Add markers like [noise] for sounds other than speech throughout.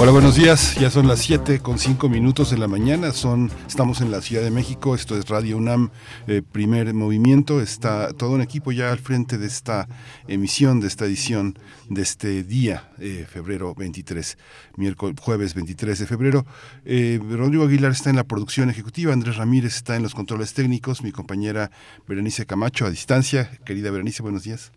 Hola, buenos días. Ya son las 7 con 5 minutos de la mañana. Son, estamos en la Ciudad de México. Esto es Radio UNAM, eh, primer movimiento. Está todo un equipo ya al frente de esta emisión, de esta edición de este día, eh, febrero 23, miércoles, jueves 23 de febrero. Eh, Rodrigo Aguilar está en la producción ejecutiva. Andrés Ramírez está en los controles técnicos. Mi compañera Berenice Camacho a distancia. Querida Berenice, buenos días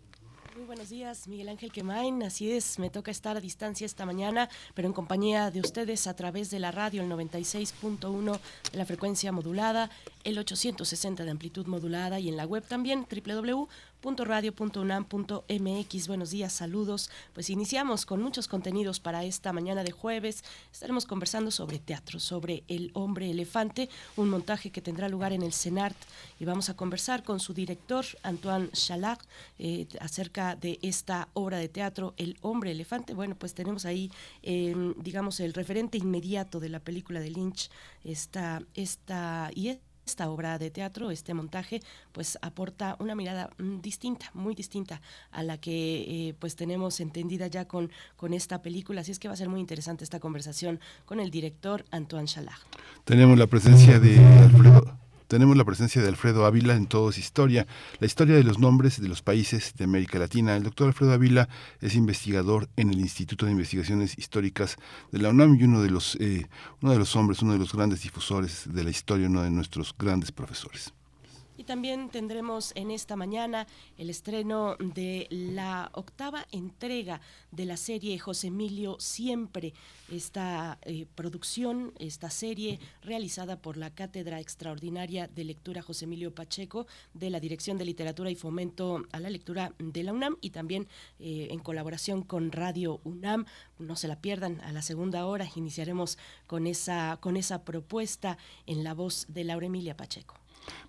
Miguel Ángel Quemain. Así es, me toca estar a distancia esta mañana, pero en compañía de ustedes a través de la radio, el 96.1 de la frecuencia modulada, el 860 de amplitud modulada y en la web también, www radio.unam.mx. Buenos días, saludos. Pues iniciamos con muchos contenidos para esta mañana de jueves. Estaremos conversando sobre teatro, sobre El hombre elefante, un montaje que tendrá lugar en el CENART y vamos a conversar con su director, Antoine Chalard, eh, acerca de esta obra de teatro, El hombre elefante. Bueno, pues tenemos ahí, em, digamos, el referente inmediato de la película de Lynch, esta, esta, y esta obra de teatro, este montaje, pues aporta una mirada mm, distinta, muy distinta a la que eh, pues tenemos entendida ya con, con esta película. Así es que va a ser muy interesante esta conversación con el director Antoine Chalard. Tenemos la presencia de Alfredo tenemos la presencia de Alfredo Ávila en Todos Historia, la historia de los nombres de los países de América Latina. El doctor Alfredo Ávila es investigador en el Instituto de Investigaciones Históricas de la UNAM y uno de los, eh, uno de los hombres, uno de los grandes difusores de la historia, uno de nuestros grandes profesores. Y también tendremos en esta mañana el estreno de la octava entrega de la serie José Emilio Siempre, esta eh, producción, esta serie realizada por la Cátedra Extraordinaria de Lectura José Emilio Pacheco de la Dirección de Literatura y Fomento a la Lectura de la UNAM y también eh, en colaboración con Radio UNAM. No se la pierdan, a la segunda hora iniciaremos con esa, con esa propuesta en la voz de Laura Emilia Pacheco.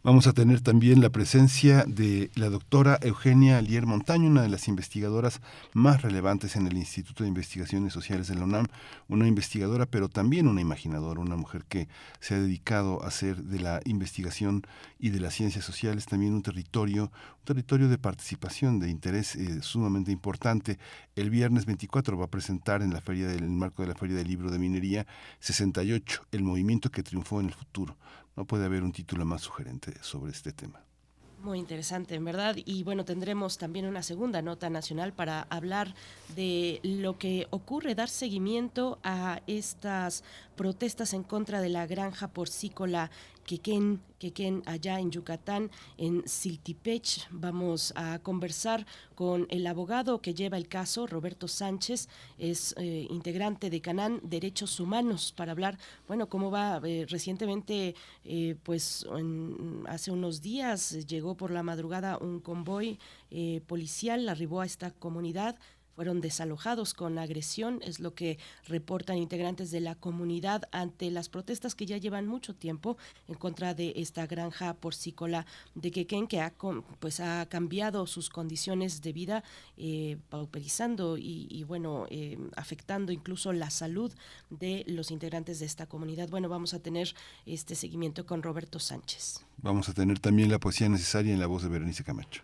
Vamos a tener también la presencia de la doctora Eugenia Alier Montaño, una de las investigadoras más relevantes en el Instituto de Investigaciones Sociales de la UNAM, una investigadora pero también una imaginadora, una mujer que se ha dedicado a hacer de la investigación y de las ciencias sociales también un territorio, un territorio de participación, de interés eh, sumamente importante. El viernes 24 va a presentar en la feria del en el marco de la Feria del Libro de Minería 68, el movimiento que triunfó en el futuro no puede haber un título más sugerente sobre este tema. Muy interesante, en verdad. Y bueno, tendremos también una segunda nota nacional para hablar de lo que ocurre, dar seguimiento a estas protestas en contra de la granja porcícola Quequén, Quequén, allá en Yucatán, en Siltipech. Vamos a conversar con el abogado que lleva el caso, Roberto Sánchez, es eh, integrante de Canán Derechos Humanos, para hablar, bueno, cómo va eh, recientemente, eh, pues hace unos días llegó por la madrugada un convoy policial, arribó a esta comunidad fueron desalojados con agresión, es lo que reportan integrantes de la comunidad ante las protestas que ya llevan mucho tiempo en contra de esta granja porcícola de Quequén, que ha, pues, ha cambiado sus condiciones de vida, eh, pauperizando y, bueno, eh, afectando incluso la salud de los integrantes de esta comunidad. Bueno, vamos a tener este seguimiento con Roberto Sánchez. Vamos a tener también la poesía necesaria en la voz de Berenice Camacho.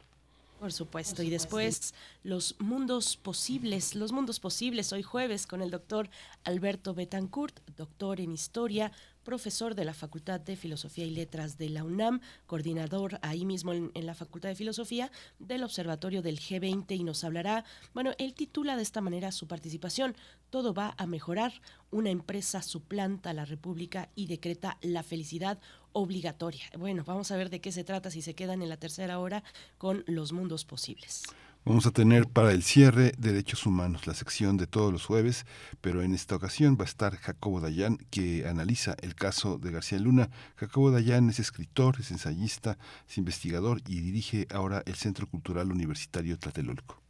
Por supuesto. Y después los mundos posibles, los mundos posibles, hoy jueves con el doctor Alberto Betancourt, doctor en historia, profesor de la Facultad de Filosofía y Letras de la UNAM, coordinador ahí mismo en, la Facultad de Filosofía del Observatorio del G20 y nos hablará, bueno, él titula de esta manera su participación, Todo va a mejorar, una empresa suplanta a la República y decreta la felicidad obligatoria. Bueno, vamos a ver de qué se trata si se quedan en la tercera hora con los mundos posibles. Vamos a tener para el cierre Derechos Humanos, la sección de todos los jueves, pero en esta ocasión va a estar Jacobo Dayan, que analiza el caso de García Luna. Jacobo Dayan es escritor, es ensayista, es investigador y dirige ahora el Centro Cultural Universitario Tlatelolco.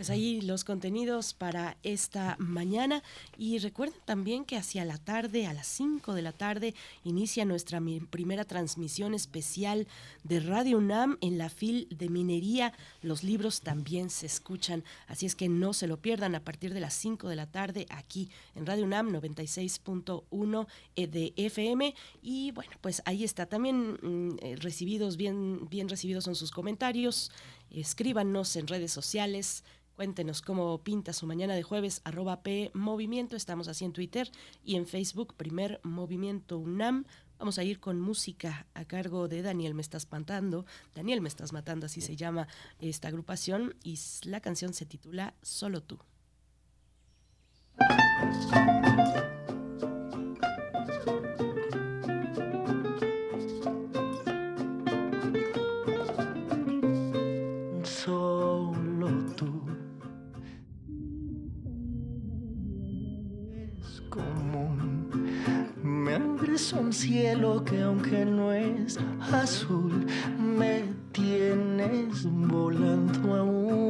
Pues ahí los contenidos para esta mañana y recuerden también que hacia la tarde, a las 5 de la tarde, inicia nuestra primera transmisión especial de Radio UNAM en la FIL de Minería. Los libros también se escuchan, así es que no se lo pierdan a partir de las 5 de la tarde aquí en Radio UNAM 96.1 de FM y bueno, pues ahí está también mm, eh, recibidos bien bien recibidos son sus comentarios. Escríbanos en redes sociales Cuéntenos cómo pinta su mañana de jueves, arroba P Movimiento. Estamos así en Twitter y en Facebook, primer Movimiento UNAM. Vamos a ir con música a cargo de Daniel Me Estás Matando. Daniel Me Estás Matando, así se llama esta agrupación. Y la canción se titula Solo tú. Un cielo que aunque no es azul, me tienes volando aún.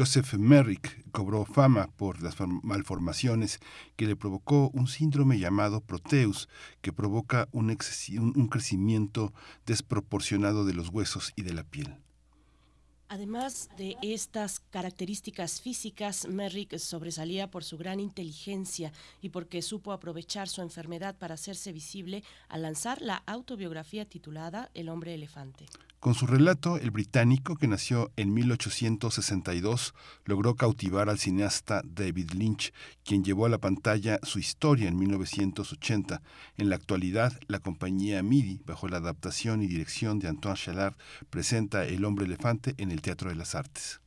Joseph Merrick cobró fama por las malformaciones que le provocó un síndrome llamado Proteus, que provoca un, crecimiento desproporcionado de los huesos y de la piel. Además de estas características físicas, Merrick sobresalía por su gran inteligencia y porque supo aprovechar su enfermedad para hacerse visible al lanzar la autobiografía titulada El hombre elefante. Con su relato, el británico, que nació en 1862, logró cautivar al cineasta David Lynch, quien llevó a la pantalla su historia en 1980. En la actualidad, la compañía MIDI, bajo la adaptación y dirección de Antoine Chalard, presenta El hombre elefante en el Teatro de las Artes.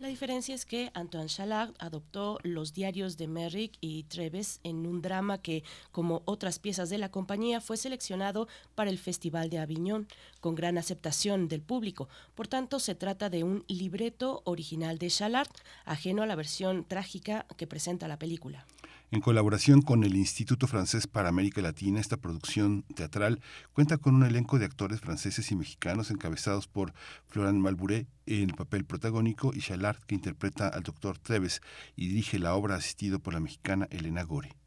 La diferencia es que Antoine Chalard adoptó los diarios de Merrick y Treves en un drama que, como otras piezas de la compañía, fue seleccionado para el Festival de Aviñón, con gran aceptación del público. Por tanto, se trata de un libreto original de Chalard, ajeno a la versión trágica que presenta la película. En colaboración con el Instituto Francés para América Latina, esta producción teatral cuenta con un elenco de actores franceses y mexicanos encabezados por Florent Malbouré en el papel protagónico y Chalard que interpreta al doctor Treves y dirige la obra asistido por la mexicana Elena Gore.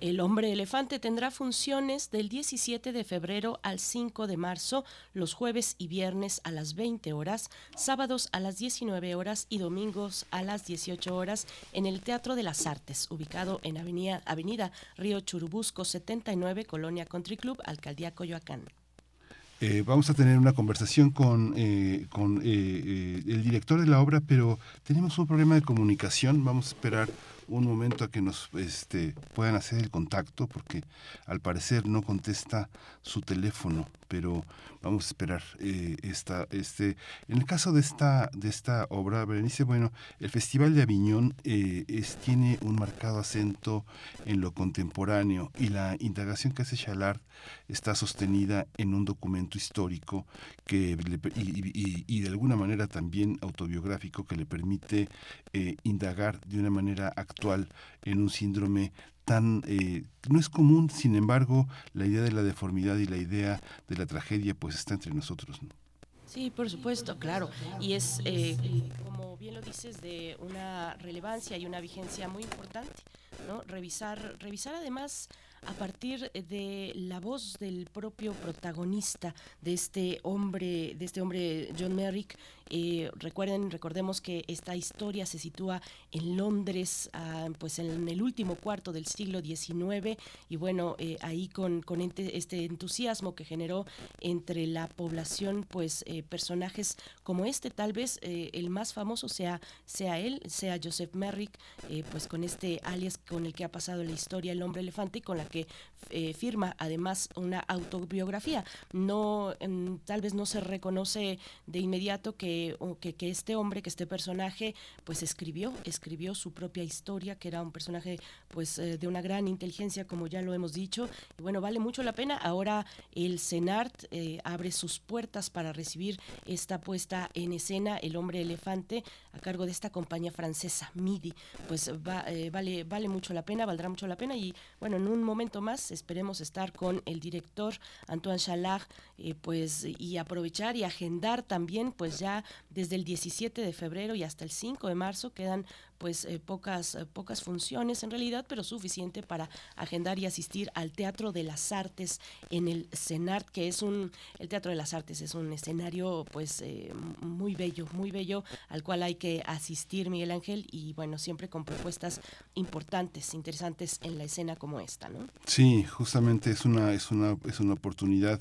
El hombre elefante tendrá funciones del 17 de febrero al 5 de marzo, los jueves y viernes a las 20 horas, sábados a las 19 horas y domingos a las 18 horas en el Teatro de las Artes, ubicado en Avenida, Avenida Río Churubusco 79, Colonia Country Club, Alcaldía Coyoacán. Eh, vamos a tener una conversación con, eh, con eh, el director de la obra, pero tenemos un problema de comunicación. Vamos a esperar un momento a que nos este, puedan hacer el contacto, porque al parecer no contesta su teléfono, pero vamos a esperar eh, esta, este. En el caso de esta, de esta obra, Berenice, bueno, el Festival de Aviñón eh, es, tiene un marcado acento en lo contemporáneo y la indagación que hace Chalard está sostenida en un documento histórico que y, de alguna manera también autobiográfico que le permite eh, indagar de una manera actual en un síndrome tan eh, no es común, sin embargo, la idea de la deformidad y la idea de la tragedia pues está entre nosotros. Sí, por supuesto, claro. Y es, eh, como bien lo dices, de una relevancia y una vigencia muy importante, ¿no? Revisar, revisar además a partir de la voz del propio protagonista de este hombre, de este hombre John Merrick, eh, recuerden, recordemos que esta historia se sitúa en Londres, ah, pues en el último cuarto del siglo XIX, y bueno, eh, ahí con, con este entusiasmo que generó entre la población, pues eh, personajes como este, tal vez el más famoso sea, sea él, sea Joseph Merrick, pues con este alias con el que ha pasado la historia El hombre elefante y con la que firma además una autobiografía. No, mm, tal vez no se reconoce de inmediato que que, este hombre, que este personaje, pues escribió, escribió su propia historia, que era un personaje pues eh, de una gran inteligencia, como ya lo hemos dicho. Y bueno, vale mucho la pena. Ahora el CENART eh, abre sus puertas para recibir esta puesta en escena, El hombre elefante, a cargo de esta compañía francesa, MIDI. Pues va, eh, vale, vale mucho la pena, valdrá mucho la pena. Y bueno, en un momento más esperemos estar con el director Antoine Chalard, pues y aprovechar y agendar también pues ya desde el 17 de febrero y hasta el 5 de marzo quedan pues eh, pocas, eh, pocas funciones en realidad, pero suficiente para agendar y asistir al Teatro de las Artes en el CENART, que es un, el Teatro de las Artes es un escenario pues eh, muy bello, muy bello, al cual hay que asistir Miguel Ángel y bueno, siempre con propuestas importantes, interesantes en la escena como esta, ¿no? Sí, justamente es una, es una, es una oportunidad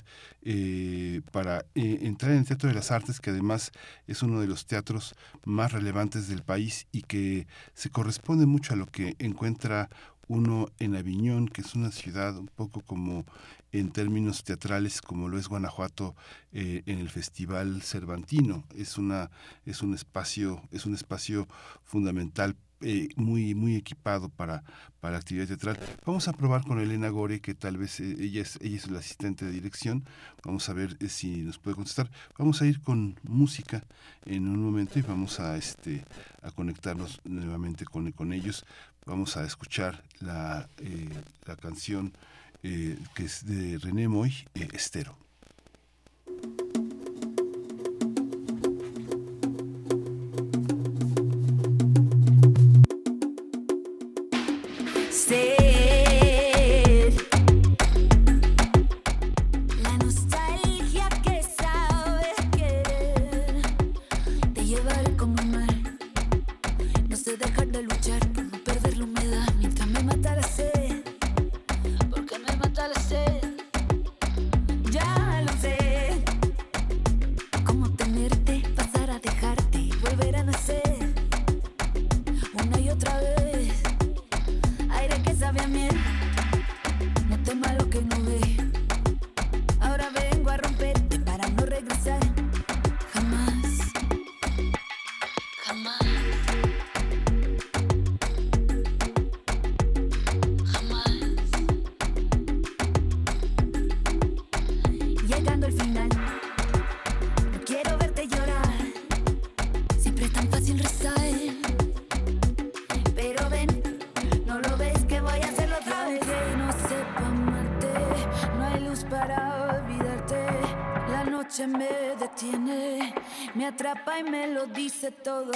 para entrar en el Teatro de las Artes, que además es uno de los teatros más relevantes del país y que se corresponde mucho a lo que encuentra uno en Aviñón, que es una ciudad un poco como en términos teatrales como lo es Guanajuato eh, en el Festival Cervantino. Es una es un espacio es un espacio fundamental eh, muy, muy equipado para, para actividad teatral. Vamos a probar con Elena Gore, que tal vez eh, ella, es, ella es la asistente de dirección. Vamos a ver eh, si nos puede contestar. Vamos a ir con música en un momento y vamos a, este, a conectarnos nuevamente con, con ellos. Vamos a escuchar la, la canción que es de René Moy, Estero. Todo.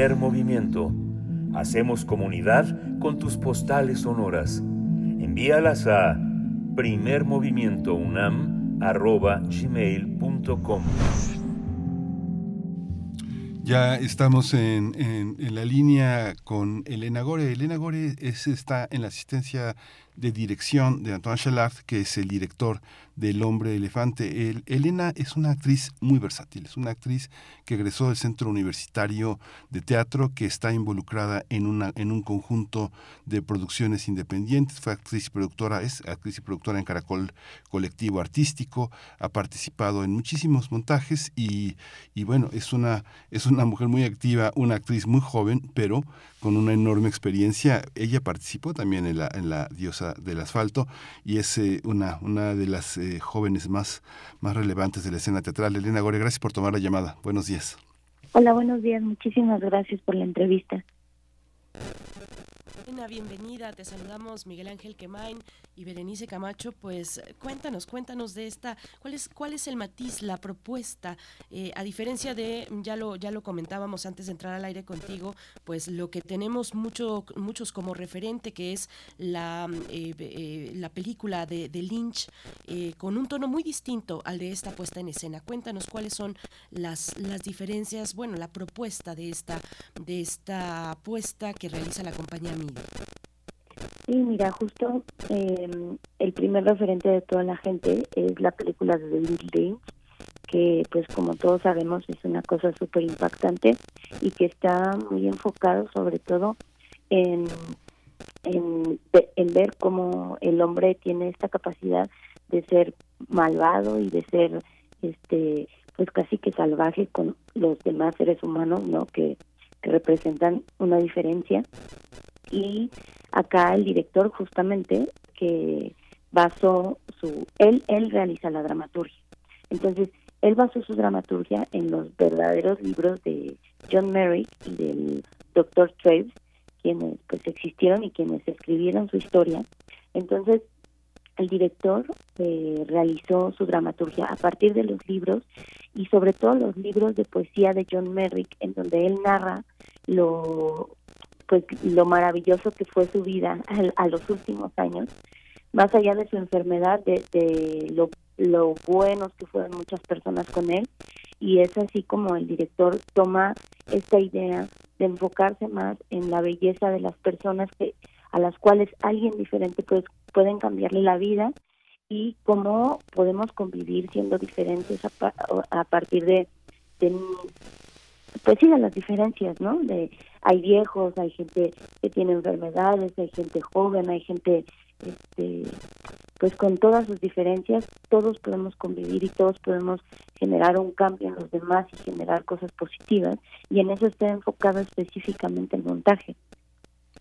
Primer movimiento. Hacemos comunidad con tus postales sonoras. Envíalas a primermovimientounam.gmail.com Ya estamos en, la línea con Elena Gore. Elena Gore es, está en la asistencia de dirección de Antoine Chalard, que es el director del Hombre Elefante. El- Elena es una actriz muy versátil, es una actriz que egresó del Centro Universitario de Teatro, que está involucrada en, una, en un conjunto de producciones independientes. Fue actriz y productora, es actriz y productora en Caracol Colectivo Artístico, ha participado en muchísimos montajes y, y bueno, es una, es una mujer muy activa, una actriz muy joven, pero con una enorme experiencia. Ella participó también en la, en la Diosa del Asfalto y es eh, una, una de las eh, jóvenes más, más relevantes de la escena teatral. Elena Gore, gracias por tomar la llamada. Buenos días. Hola, buenos días. Muchísimas gracias por la entrevista. Elena, bienvenida. Te saludamos Miguel Ángel Quemain y Berenice Camacho. Pues cuéntanos, cuéntanos de esta, ¿cuál es, cuál es el matiz, la propuesta? Eh, a diferencia de, ya lo, ya lo comentábamos antes de entrar al aire contigo, pues lo que tenemos mucho, muchos como referente, que es la, eh, eh, la película de, Lynch, con un tono muy distinto al de esta puesta en escena. Cuéntanos cuáles son las, las diferencias, bueno, la propuesta de esta, de esta puesta que realiza la compañía Mido. Sí, mira, justo eh, el primer referente de toda la gente es la película de David Lynch, que pues como todos sabemos es una cosa súper impactante y que está muy enfocado sobre todo en, en, en ver cómo el hombre tiene esta capacidad de ser malvado y de ser este pues casi que salvaje con los demás seres humanos, ¿no? Que, que representan una diferencia y acá el director justamente que basó su él él realiza la dramaturgia entonces él basó su dramaturgia en los verdaderos libros de John Merrick y del Dr. Traves quienes pues existieron y quienes escribieron su historia entonces el director eh, realizó su dramaturgia a partir de los libros y sobre todo los libros de poesía de John Merrick en donde él narra lo pues lo maravilloso que fue su vida a, a los últimos años, más allá de su enfermedad, de, lo, lo buenos que fueron muchas personas con él, y es así como el director toma esta idea de enfocarse más en la belleza de las personas que a las cuales alguien diferente pues pueden cambiarle la vida y cómo podemos convivir siendo diferentes a, a partir de pues sí de las diferencias no de hay viejos hay gente que tiene enfermedades hay gente joven hay gente este pues con todas sus diferencias todos podemos convivir y todos podemos generar un cambio en los demás y generar cosas positivas y en eso está enfocado específicamente el montaje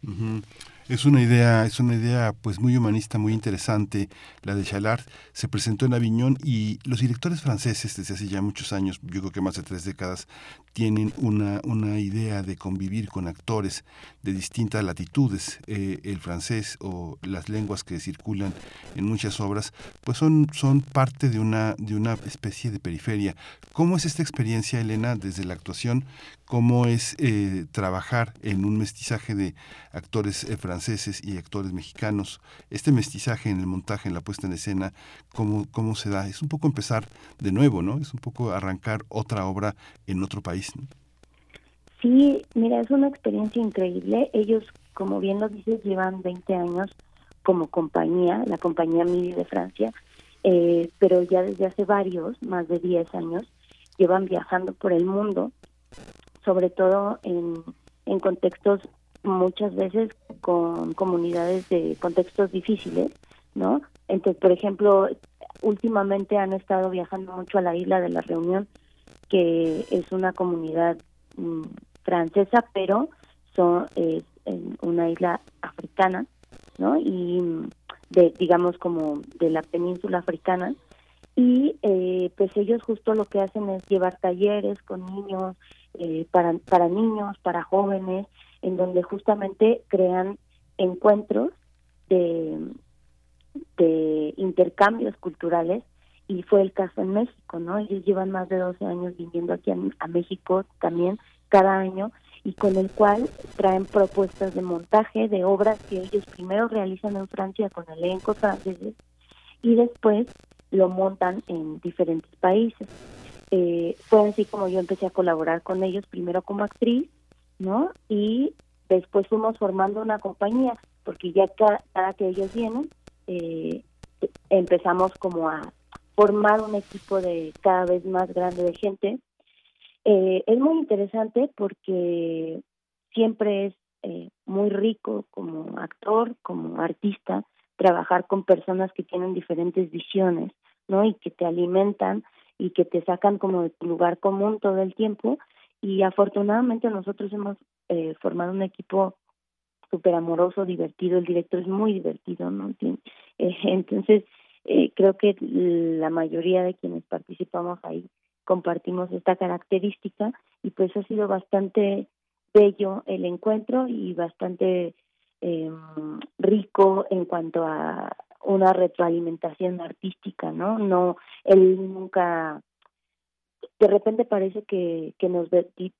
Ujú. Es una idea, es una idea pues muy humanista, muy interesante, la de Chalard. Se presentó en Aviñón y los directores franceses desde hace ya muchos años, yo creo que más de tres décadas, tienen una, una idea de convivir con actores de distintas latitudes. Eh, el francés o las lenguas que circulan en muchas obras, pues son, son parte de una, de una especie de periferia. ¿Cómo es esta experiencia, Elena, desde la actuación? ¿Cómo es eh, trabajar en un mestizaje de actores eh, franceses y actores mexicanos? Este mestizaje en el montaje, en la puesta en escena, ¿cómo, ¿cómo se da? Es un poco empezar de nuevo, ¿no? Es un poco arrancar otra obra en otro país. Sí, mira, es una experiencia increíble. Ellos, como bien lo dices, llevan 20 años como compañía, la compañía Midi de Francia, eh, pero ya desde hace varios, más de 10 años, llevan viajando por el mundo, sobre todo en, en contextos muchas veces con comunidades de contextos difíciles, ¿no? Entonces, por ejemplo, últimamente han estado viajando mucho a la isla de la Reunión, que es una comunidad mm, francesa, pero son es en una isla africana, ¿no? Y mm, de digamos como de la península africana y eh, pues ellos justo lo que hacen es llevar talleres con niños eh, para para niños, para jóvenes, en donde justamente crean encuentros de intercambios culturales y fue el caso en México, ¿no? Ellos llevan más de 12 años viniendo aquí a, a México también cada año y con el cual traen propuestas de montaje de obras que ellos primero realizan en Francia con elencos franceses y después lo montan en diferentes países. Eh, fue así como yo empecé a colaborar con ellos, primero como actriz, ¿no? Y después fuimos formando una compañía, porque ya cada, que ellos vienen, eh, empezamos como a formar un equipo de cada vez más grande de gente. Eh, es muy interesante porque siempre es eh, muy rico como actor, como artista, trabajar con personas que tienen diferentes visiones, ¿no? Y que te alimentan y que te sacan como de tu lugar común todo el tiempo. Y afortunadamente nosotros hemos eh, formado un equipo súper amoroso, divertido. El director es muy divertido, ¿no? Eh, [laughs] entonces, eh, creo que la mayoría de quienes participamos ahí compartimos esta característica y pues ha sido bastante bello el encuentro y bastante eh, rico en cuanto a una retroalimentación artística, ¿no? No, él nunca, de repente parece que, que nos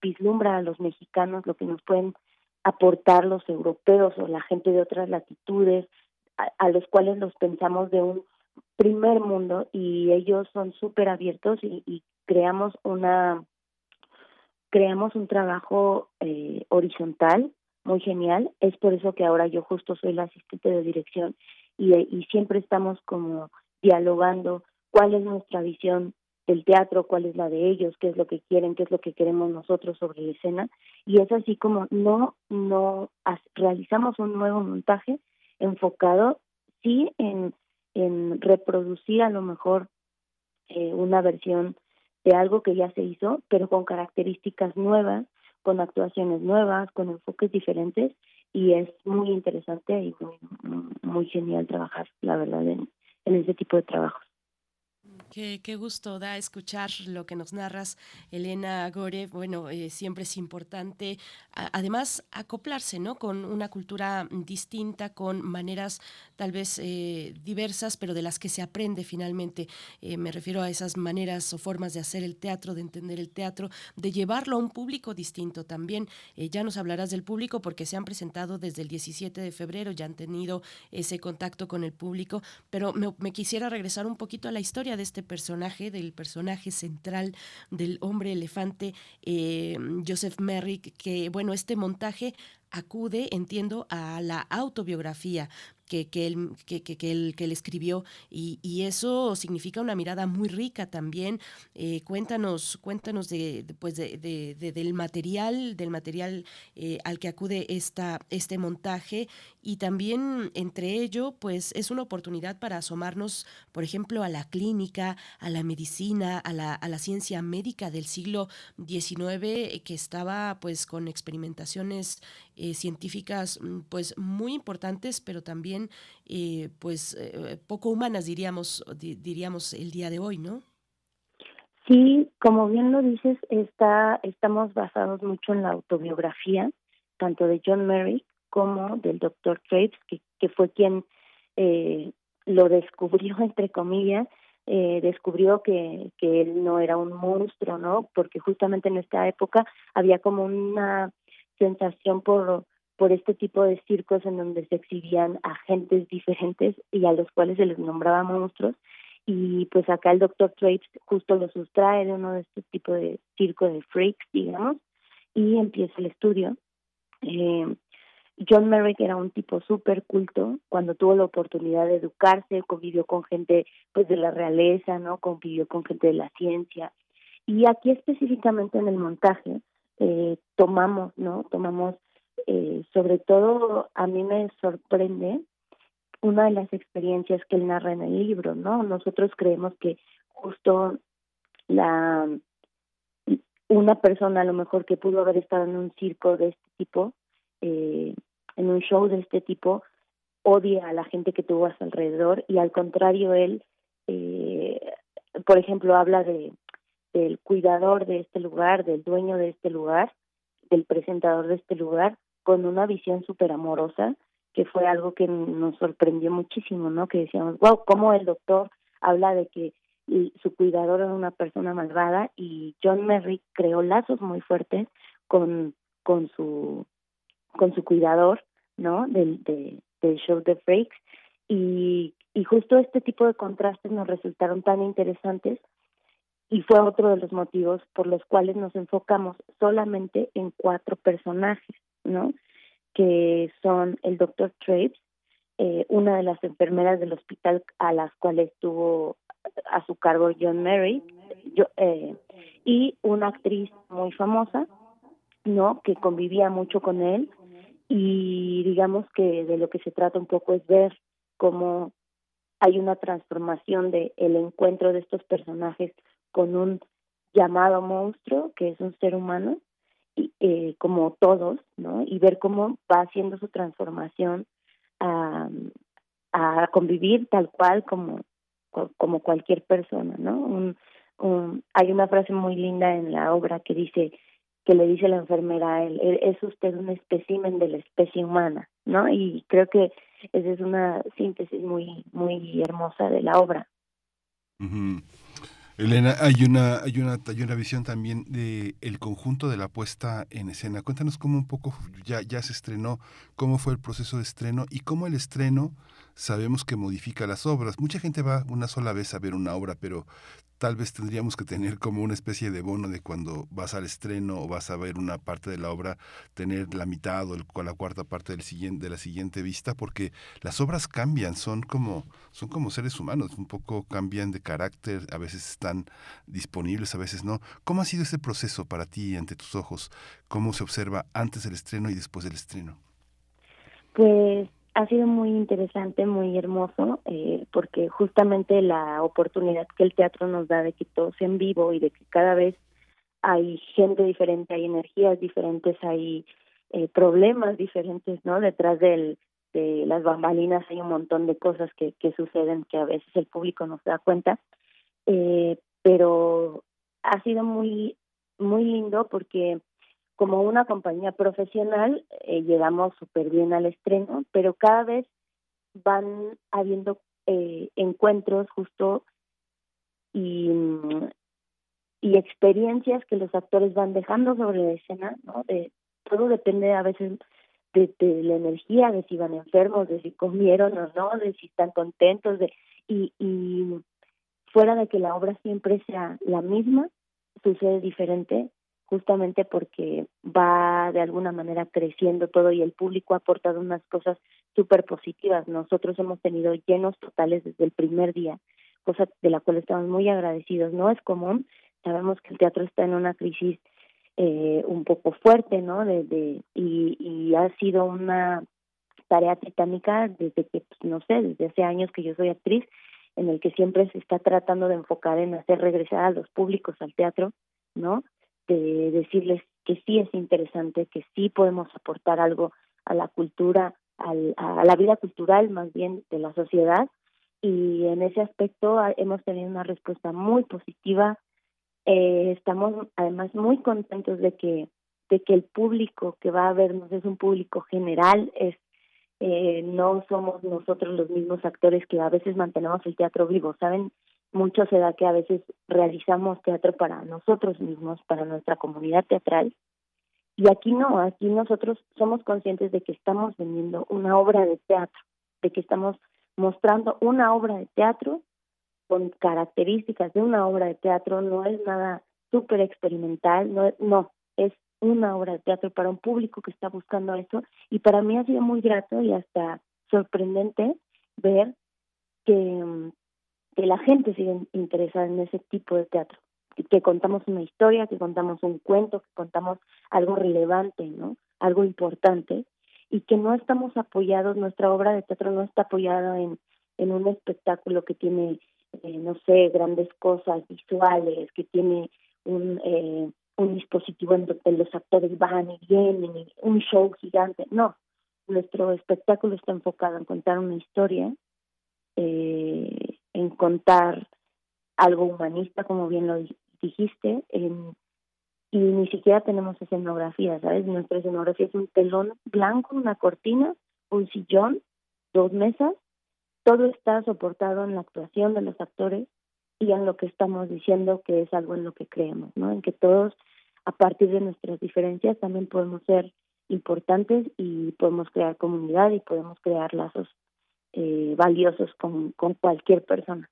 vislumbra a los mexicanos lo que nos pueden aportar los europeos o la gente de otras latitudes, a, los cuales los pensamos de un primer mundo y ellos son súper abiertos y, y creamos una creamos un trabajo eh, horizontal muy genial es por eso que ahora yo justo soy la asistente de dirección y, y siempre estamos como dialogando cuál es nuestra visión del teatro, cuál es la de ellos, qué es lo que quieren, qué es lo que queremos nosotros sobre la escena. Y es así como no no realizamos un nuevo montaje enfocado sí en en reproducir a lo mejor eh, una versión de algo que ya se hizo, pero con características nuevas, con actuaciones nuevas, con enfoques diferentes y es muy interesante y muy, muy genial trabajar, la verdad, en, en ese tipo de trabajos. Qué, gusto da escuchar lo que nos narras, Elena Gore. Bueno, eh, siempre es importante, además, acoplarse, ¿no? Con una cultura distinta, con maneras tal vez eh, diversas, pero de las que se aprende finalmente. Eh, me refiero a esas maneras o formas de hacer el teatro, de entender el teatro, de llevarlo a un público distinto también. Ya nos hablarás del público porque se han presentado desde el 17 de febrero, ya han tenido ese contacto con el público, pero me quisiera regresar un poquito a la historia de este personaje, del personaje central del hombre elefante, eh, Joseph Merrick, que bueno, este montaje acude, entiendo, a la autobiografía que, que, él, que, que, él, que él escribió y, y, eso significa una mirada muy rica también. Eh, cuéntanos, cuéntanos de, pues de, de, del material, del material eh, al que acude esta, este montaje y también entre ello, pues es una oportunidad para asomarnos, por ejemplo, a la clínica, a la medicina, a la, a la ciencia médica del siglo XIX que estaba pues con experimentaciones eh, científicas pues muy importantes, pero también eh, pues eh, poco humanas diríamos di, diríamos el día de hoy, ¿no? Sí, como bien lo dices, está estamos basados mucho en la autobiografía tanto de John Merrick como del Dr. Traves, que, que fue quien eh, lo descubrió [laughs] entre comillas, eh, descubrió que, que él no era un monstruo, ¿no? Porque justamente en esta época había como una sensación por por este tipo de circos en donde se exhibían agentes diferentes y a los cuales se les nombraba monstruos y pues acá el doctor Traves justo lo sustrae de uno de este tipo de circo de freaks digamos y empieza el estudio eh, John Merrick era un tipo súper culto cuando tuvo la oportunidad de educarse convivió con gente pues de la realeza no convivió con gente de la ciencia. Y aquí específicamente en el montaje eh, tomamos no tomamos eh, sobre todo a mí me sorprende una de las experiencias que él narra en el libro, ¿no? Nosotros creemos que justo la una persona a lo mejor que pudo haber estado en un circo de este tipo, eh, en un show de este tipo, odia a la gente que tuvo a su alrededor y al contrario él, eh, por ejemplo, habla de del cuidador de este lugar, del dueño de este lugar, del presentador de este lugar, con una visión súper amorosa, que fue algo que nos sorprendió muchísimo, ¿no? Que decíamos, wow, cómo el doctor habla de que su cuidador era una persona malvada y John Merrick creó lazos muy fuertes con con su con su cuidador, ¿no? Del de, show The Freaks y y justo este tipo de contrastes nos resultaron tan interesantes y fue otro de los motivos por los cuales nos enfocamos solamente en cuatro personajes ¿no? Que son el doctor Traves, eh, una de las enfermeras del hospital a las cuales tuvo a su cargo John Mary, yo, eh, y una actriz muy famosa, ¿no? Que convivía mucho con él y digamos que de lo que se trata un poco es ver cómo hay una transformación de el encuentro de estos personajes con un llamado monstruo que es un ser humano eh, como todos, ¿no? Y ver cómo va haciendo su transformación a, a convivir tal cual como, como cualquier persona, ¿no? Un, un, hay una frase muy linda en la obra que dice que le dice la enfermera a él, es usted un espécimen de la especie humana, ¿no? Y creo que esa es una síntesis muy muy hermosa de la obra. Elena, hay una, hay una, hay una visión también de el conjunto de la puesta en escena. Cuéntanos cómo un poco ya, ya se estrenó, cómo fue el proceso de estreno y cómo el estreno sabemos que modifica las obras. Mucha gente va una sola vez a ver una obra, pero tal vez tendríamos que tener como una especie de bono de cuando vas al estreno o vas a ver una parte de la obra, tener la mitad o el, la cuarta parte del siguiente, de la siguiente vista, porque las obras cambian, son como, son como seres humanos, un poco cambian de carácter, a veces están disponibles, a veces no. ¿Cómo ha sido ese proceso para ti ante tus ojos? ¿Cómo se observa antes del estreno y después del estreno? Pues ha sido muy interesante, muy hermoso, eh, porque justamente la oportunidad que el teatro nos da de que todo sea en vivo y de que cada vez hay gente diferente, hay energías diferentes, hay eh, problemas diferentes, ¿no? Detrás de las bambalinas hay un montón de cosas que, que suceden que a veces el público no se da cuenta. eh, pero ha sido muy, muy lindo porque como una compañía profesional eh, llegamos súper bien al estreno, pero cada vez van habiendo eh, encuentros justo y, y experiencias que los actores van dejando sobre la escena, ¿no? De, todo depende a veces de, de, la energía, de si van enfermos, de si comieron o no, de si están contentos, de y, y fuera de que la obra siempre sea la misma, sucede diferente justamente porque va de alguna manera creciendo todo y el público ha aportado unas cosas súper positivas. Nosotros hemos tenido llenos totales desde el primer día, cosa de la cual estamos muy agradecidos. No es común, sabemos que el teatro está en una crisis eh, un poco fuerte, ¿no? De, de, y, y ha sido una tarea titánica desde que, pues, no sé, desde hace años que yo soy actriz, en el que siempre se está tratando de enfocar en hacer regresar a los públicos al teatro, ¿no? De decirles que sí es interesante, que sí podemos aportar algo a la cultura, al, a la vida cultural más bien de la sociedad y en ese aspecto hemos tenido una respuesta muy positiva. Eh, estamos además muy contentos de que de que el público que va a vernos es un público general, es eh, no somos nosotros los mismos actores que a veces mantenemos el teatro vivo, saben mucho se da que a veces realizamos teatro para nosotros mismos, para nuestra comunidad teatral. Y aquí no, aquí nosotros somos conscientes de que estamos vendiendo una obra de teatro, de que estamos mostrando una obra de teatro con características de una obra de teatro, no es nada súper experimental, no, no, es una obra de teatro para un público que está buscando eso y para mí ha sido muy grato y hasta sorprendente ver que que la gente sigue interesada en ese tipo de teatro, que contamos una historia, que contamos un cuento, que contamos algo relevante, ¿no? Algo importante y que no estamos apoyados, nuestra obra de teatro no está apoyada en, en un espectáculo que tiene, eh, no sé, grandes cosas visuales, que tiene un, eh, un dispositivo en donde los actores van y vienen, un show gigante. No, nuestro espectáculo está enfocado en contar una historia eh, en contar algo humanista, como bien lo dijiste, en, y ni siquiera tenemos escenografía, ¿sabes? Nuestra escenografía es un telón blanco, una cortina, un sillón, dos mesas, todo está soportado en la actuación de los actores y en lo que estamos diciendo que es algo en lo que creemos, ¿no? En que todos, a partir de nuestras diferencias, también podemos ser importantes y podemos crear comunidad y podemos crear lazos eh, valiosos con, con cualquier persona.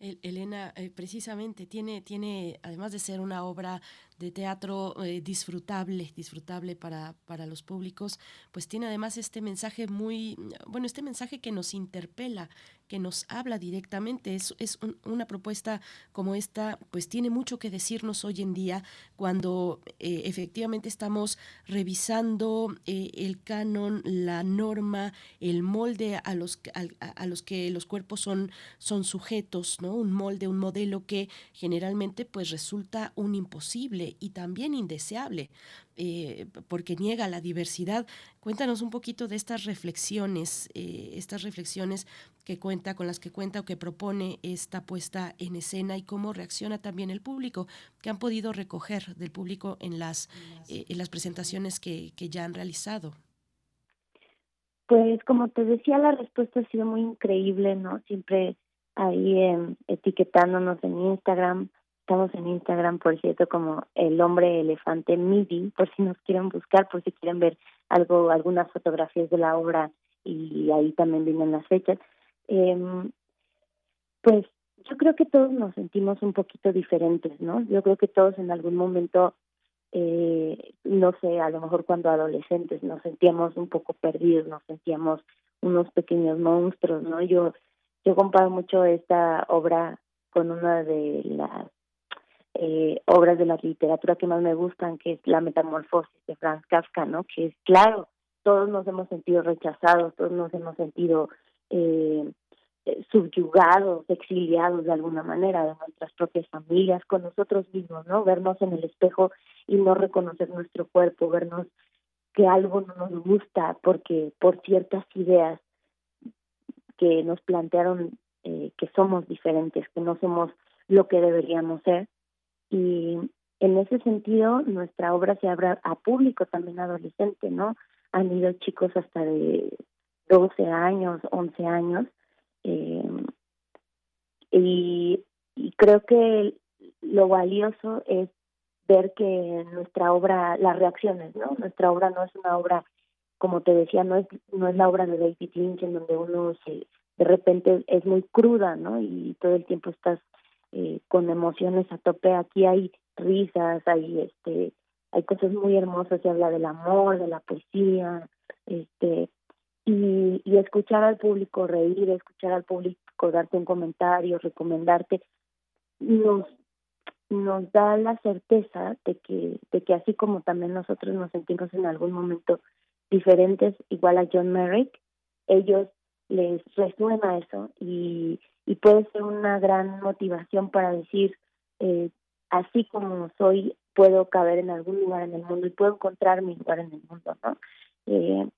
Elena, eh, precisamente tiene, tiene, además de ser una obra de teatro eh, disfrutable, disfrutable para, para los públicos, pues tiene además este mensaje muy, bueno, este mensaje que nos interpela, que nos habla directamente. Es, es una propuesta como esta, pues tiene mucho que decirnos hoy en día cuando eh, efectivamente estamos revisando eh, el canon, la norma, el molde a los, a, los que los cuerpos son, son sujetos, ¿no? Un molde, un modelo que generalmente pues resulta un imposible y también indeseable. Eh, porque niega la diversidad. Cuéntanos un poquito de estas reflexiones, eh, estas reflexiones que cuenta, con las que cuenta o que propone esta puesta en escena y cómo reacciona también el público, que han podido recoger del público en las, eh, en las presentaciones que, que ya han realizado. Pues como te decía, la respuesta ha sido muy increíble, ¿no? Siempre ahí etiquetándonos en Instagram, Estamos en Instagram, por cierto, como el hombre elefante MIDI, por si nos quieren buscar, por si quieren ver algo, algunas fotografías de la obra y ahí también vienen las fechas. Eh, pues yo creo que todos nos sentimos un poquito diferentes, ¿no? Yo creo que todos en algún momento, eh, no sé, a lo mejor cuando adolescentes nos sentíamos un poco perdidos, nos sentíamos unos pequeños monstruos, ¿no? Yo yo comparo mucho esta obra con una de las eh, obras de la literatura que más me gustan, que es La Metamorfosis de Franz Kafka, ¿no? Que es claro, todos nos hemos sentido rechazados, todos nos hemos sentido eh, eh, subyugados, exiliados de alguna manera de nuestras propias familias, con nosotros mismos, ¿no? Vernos en el espejo y no reconocer nuestro cuerpo, vernos que algo no nos gusta porque por ciertas ideas que nos plantearon eh, que somos diferentes, que no somos lo que deberíamos ser. Y en ese sentido, nuestra obra se abre a público también adolescente, ¿no? Han ido chicos hasta de 12 años, 11 años. Eh, y, creo que lo valioso es ver que nuestra obra, las reacciones, ¿no? Nuestra obra no es una obra, como te decía, no es no es la obra de David Lynch en donde uno se de repente es muy cruda, ¿no? Y todo el tiempo estás eh, con emociones a tope. Aquí hay risas, hay este, hay cosas muy hermosas. Se habla del amor, de la poesía, este, y, y escuchar al público reír, escuchar al público darte un comentario, recomendarte, nos nos da la certeza de que de que así como también nosotros nos sentimos en algún momento diferentes igual a John Merrick ellos les resuena eso y, y puede ser una gran motivación para decir eh, así como soy puedo caber en algún lugar en el mundo y puedo encontrar mi lugar en el mundo no eh,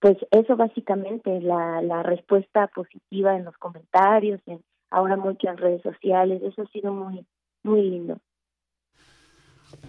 pues eso básicamente la la respuesta positiva en los comentarios en ahora muchas redes sociales eso ha sido muy muy lindo.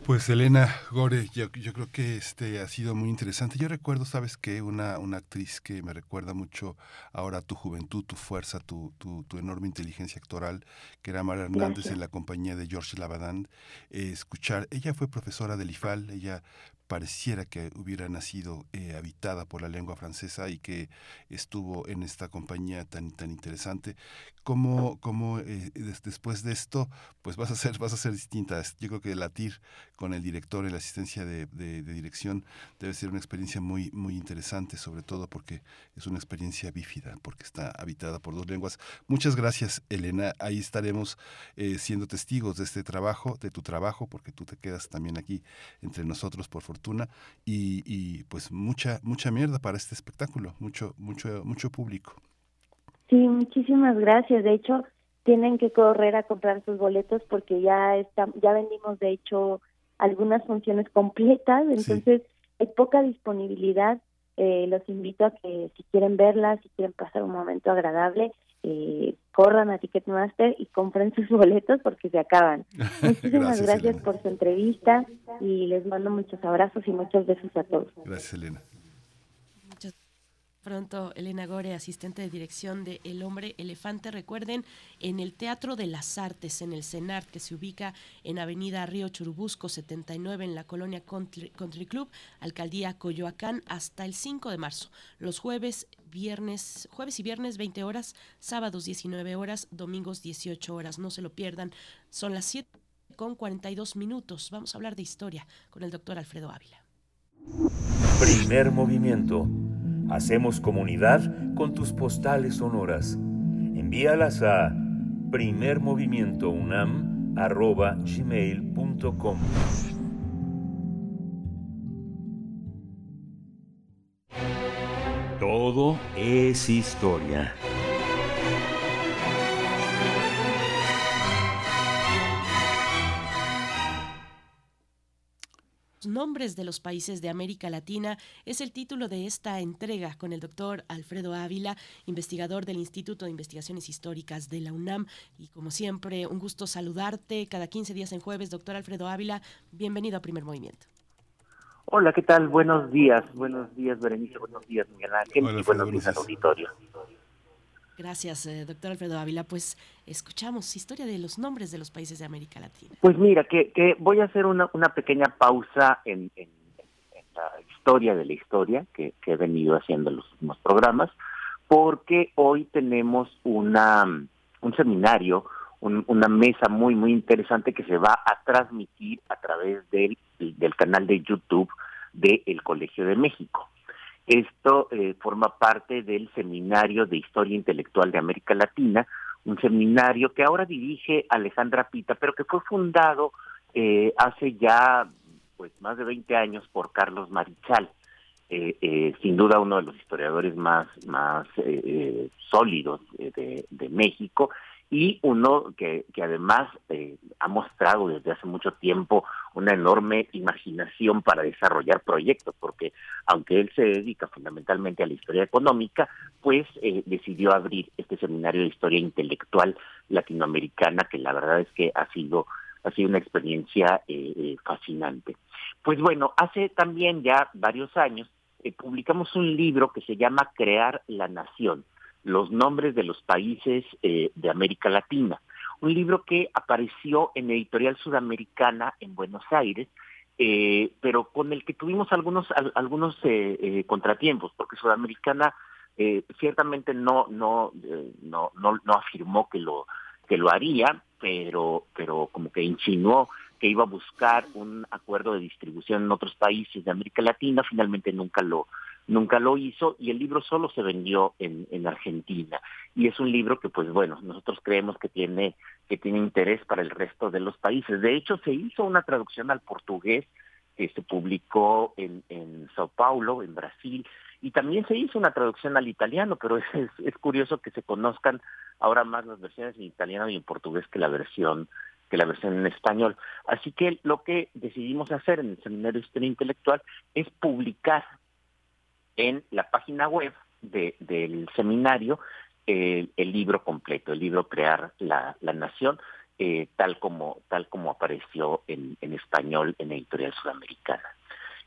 Pues Elena Gore, yo, yo, creo que este ha sido muy interesante. Yo recuerdo, sabes que una, una actriz que me recuerda mucho ahora tu juventud, tu fuerza, tu, tu, tu enorme inteligencia actoral, que era Mara Hernández Gracias. en la compañía de George Lavadán. Eh, escuchar, ella fue profesora del IFAL, ella pareciera que hubiera nacido eh, habitada por la lengua francesa y que estuvo en esta compañía tan tan interesante. Como como eh, des, después de esto pues vas a ser vas a ser distinta yo creo que latir con el director en la asistencia de, de, de, dirección debe ser una experiencia muy muy interesante sobre todo porque es una experiencia bífida porque está habitada por dos lenguas. Muchas gracias Elena. Ahí estaremos eh, siendo testigos de este trabajo de tu trabajo porque tú te quedas también aquí entre nosotros por fortuna y, y, pues mucha mucha mierda para este espectáculo, mucho mucho mucho público. Sí, muchísimas gracias. De hecho, tienen que correr a comprar sus boletos porque ya está, ya vendimos de hecho algunas funciones completas, entonces sí. hay poca disponibilidad. Eh, los invito a que si quieren verlas, si quieren pasar un momento agradable, eh, corran a Ticketmaster y compren [laughs] sus boletos porque se acaban. [laughs] Muchísimas gracias, gracias por su entrevista y les mando muchos abrazos y muchos besos a todos. Gracias, Elena. Pronto, Elena Gore, asistente de dirección de El Hombre Elefante. Recuerden, en el Teatro de las Artes, en el CENART, que se ubica en Avenida Río Churubusco 79, en la colonia Country, Country Club, Alcaldía Coyoacán, hasta el 5 de marzo. Los jueves, viernes, jueves y viernes 20 horas, sábados 19 horas, domingos 18 horas. No se lo pierdan. Son las 7 con 42 minutos. Vamos a hablar de historia con el doctor Alfredo Ávila. Primer movimiento. Hacemos comunidad con tus postales sonoras. Envíalas a primermovimientounam.gmail.com Todo es historia. Nombres de los países de América Latina es el título de esta entrega con el doctor Alfredo Ávila, investigador del Instituto de Investigaciones Históricas de la UNAM. Y como siempre, un gusto saludarte cada 15 días en jueves, doctor Alfredo Ávila. Bienvenido a Primer Movimiento. Hola, ¿qué tal? Buenos días. Buenos días, Berenice. Buenos días, Miguel Ángel. Hola, y buenos días al auditorio. Gracias, eh, doctor Alfredo Ávila. Pues escuchamos historia de los nombres de los países de América Latina. Pues mira, que, que voy a hacer una, una pequeña pausa en, en, en, la historia de la historia que, que he venido haciendo en los últimos programas, porque hoy tenemos una, un seminario, un, una mesa muy, muy interesante que se va a transmitir a través del, del canal de YouTube del de Colegio de México. Esto eh, forma parte del Seminario de Historia Intelectual de América Latina, un seminario que ahora dirige Alejandra Pita, pero que fue fundado eh, hace ya pues más de 20 años por Carlos Marichal, eh, eh, sin duda uno de los historiadores más, más sólidos de, de, México y uno que, que además eh, ha mostrado desde hace mucho tiempo una enorme imaginación para desarrollar proyectos, porque aunque él se dedica fundamentalmente a la historia económica, pues eh, decidió abrir este seminario de historia intelectual latinoamericana, que la verdad es que ha sido ha sido una experiencia eh, fascinante. Pues bueno, hace también ya varios años publicamos un libro que se llama Crear la Nación los nombres de los países eh, de América Latina. Un libro que apareció en Editorial Sudamericana en Buenos Aires, eh, pero con el que tuvimos algunos algunos eh, contratiempos, porque Sudamericana ciertamente no no, no no no afirmó que lo que lo haría, pero pero como que insinuó que iba a buscar un acuerdo de distribución en otros países de América Latina, finalmente nunca lo nunca lo hizo y el libro solo se vendió en, en Argentina y es un libro que pues bueno nosotros creemos que tiene que tiene interés para el resto de los países de hecho se hizo una traducción al portugués que se publicó en, en Sao Paulo en Brasil y también se hizo una traducción al italiano pero [laughs] es, es, curioso que se conozcan ahora más las versiones en italiano y en portugués que la versión que la versión en español. Así que lo que decidimos hacer en el Seminario Historia Intelectual es publicar en la página web del seminario el libro completo, el libro Crear la, Nación, eh, tal como tal como apareció en, español en la editorial sudamericana.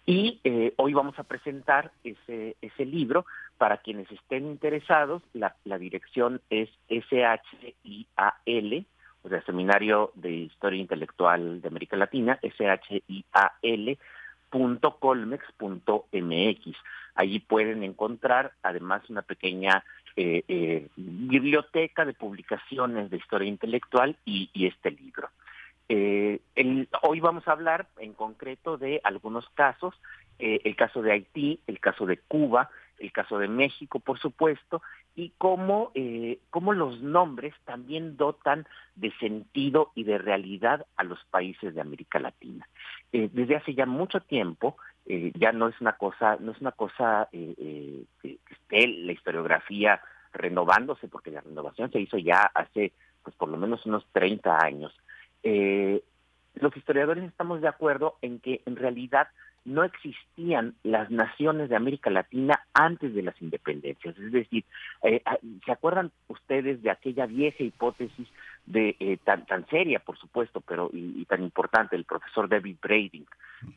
Y eh, hoy vamos a presentar ese, ese libro. Para quienes estén interesados, la, la dirección es SHIAL, o sea, Seminario de Historia Intelectual de América Latina, SHIAL .colmex.mx. Allí pueden encontrar además una pequeña eh, eh, biblioteca de publicaciones de historia intelectual y, este libro. Eh, hoy vamos a hablar en concreto de algunos casos, el caso de Haití, el caso de Cuba, el caso de México, por supuesto, y cómo, eh, cómo los nombres también dotan de sentido y de realidad a los países de América Latina. Eh, desde hace ya mucho tiempo, eh, ya no es una cosa, no es una cosa eh, que esté la historiografía renovándose, porque la renovación se hizo ya hace, pues por lo menos unos 30 años. los historiadores estamos de acuerdo en que en realidad no existían las naciones de América Latina antes de las independencias. Es decir, eh, ah, ¿se acuerdan ustedes de aquella vieja hipótesis de eh, tan tan seria, por supuesto, pero y, tan importante, el profesor David Brading,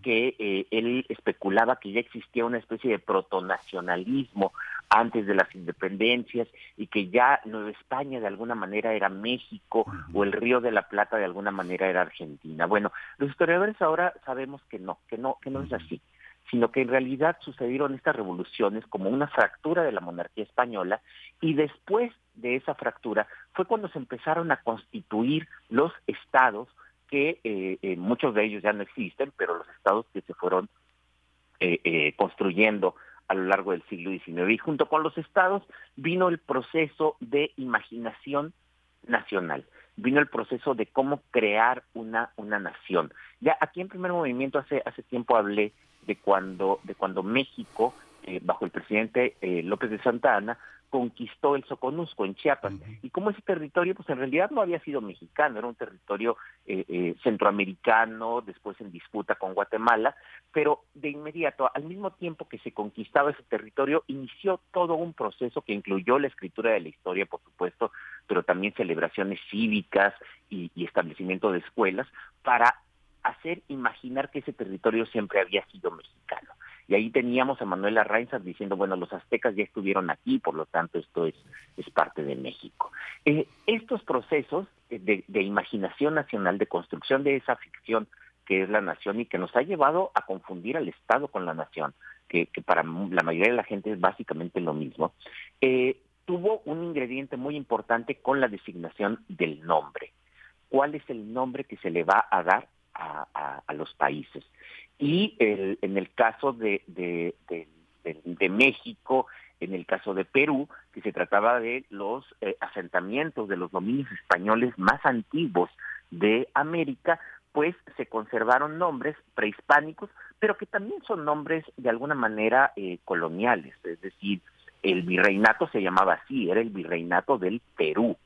que eh, él especulaba que ya existía una especie de protonacionalismo antes de las independencias y que ya Nueva España de alguna manera era México o el Río de la Plata de alguna manera era Argentina. Bueno, los historiadores ahora sabemos que no, que no, que no es así sino que en realidad sucedieron estas revoluciones como una fractura de la monarquía española y después de esa fractura fue cuando se empezaron a constituir los estados que eh, eh, muchos de ellos ya no existen, pero los estados que se fueron eh, construyendo a lo largo del siglo XIX. Y junto con los estados vino el proceso de imaginación nacional, vino el proceso de cómo crear una, una nación. Ya aquí en primer movimiento hace, hace tiempo hablé de cuando, de cuando México, bajo el presidente López de Santa Ana, conquistó el Soconusco en Chiapas. Y como ese territorio, pues en realidad no había sido mexicano, era un territorio eh, eh, centroamericano, después en disputa con Guatemala, pero de inmediato, al mismo tiempo que se conquistaba ese territorio, inició todo un proceso que incluyó la escritura de la historia, por supuesto, pero también celebraciones cívicas y, y establecimiento de escuelas para hacer imaginar que ese territorio siempre había sido mexicano. Y ahí teníamos a Manuel Arrainzas diciendo, bueno, los aztecas ya estuvieron aquí, por lo tanto esto es, es parte de México. Eh, estos procesos de, imaginación nacional, de construcción de esa ficción que es la nación y que nos ha llevado a confundir al Estado con la nación, que, para la mayoría de la gente es básicamente lo mismo, eh, tuvo un ingrediente muy importante con la designación del nombre. ¿Cuál es el nombre que se le va a dar a los países? Y el, en el caso de, de, México, en el caso de Perú, que se trataba de los eh, asentamientos de los dominios españoles más antiguos de América, pues se conservaron nombres prehispánicos, pero que también son nombres de alguna manera eh, coloniales, es decir, el virreinato se llamaba así, era el virreinato del Perú,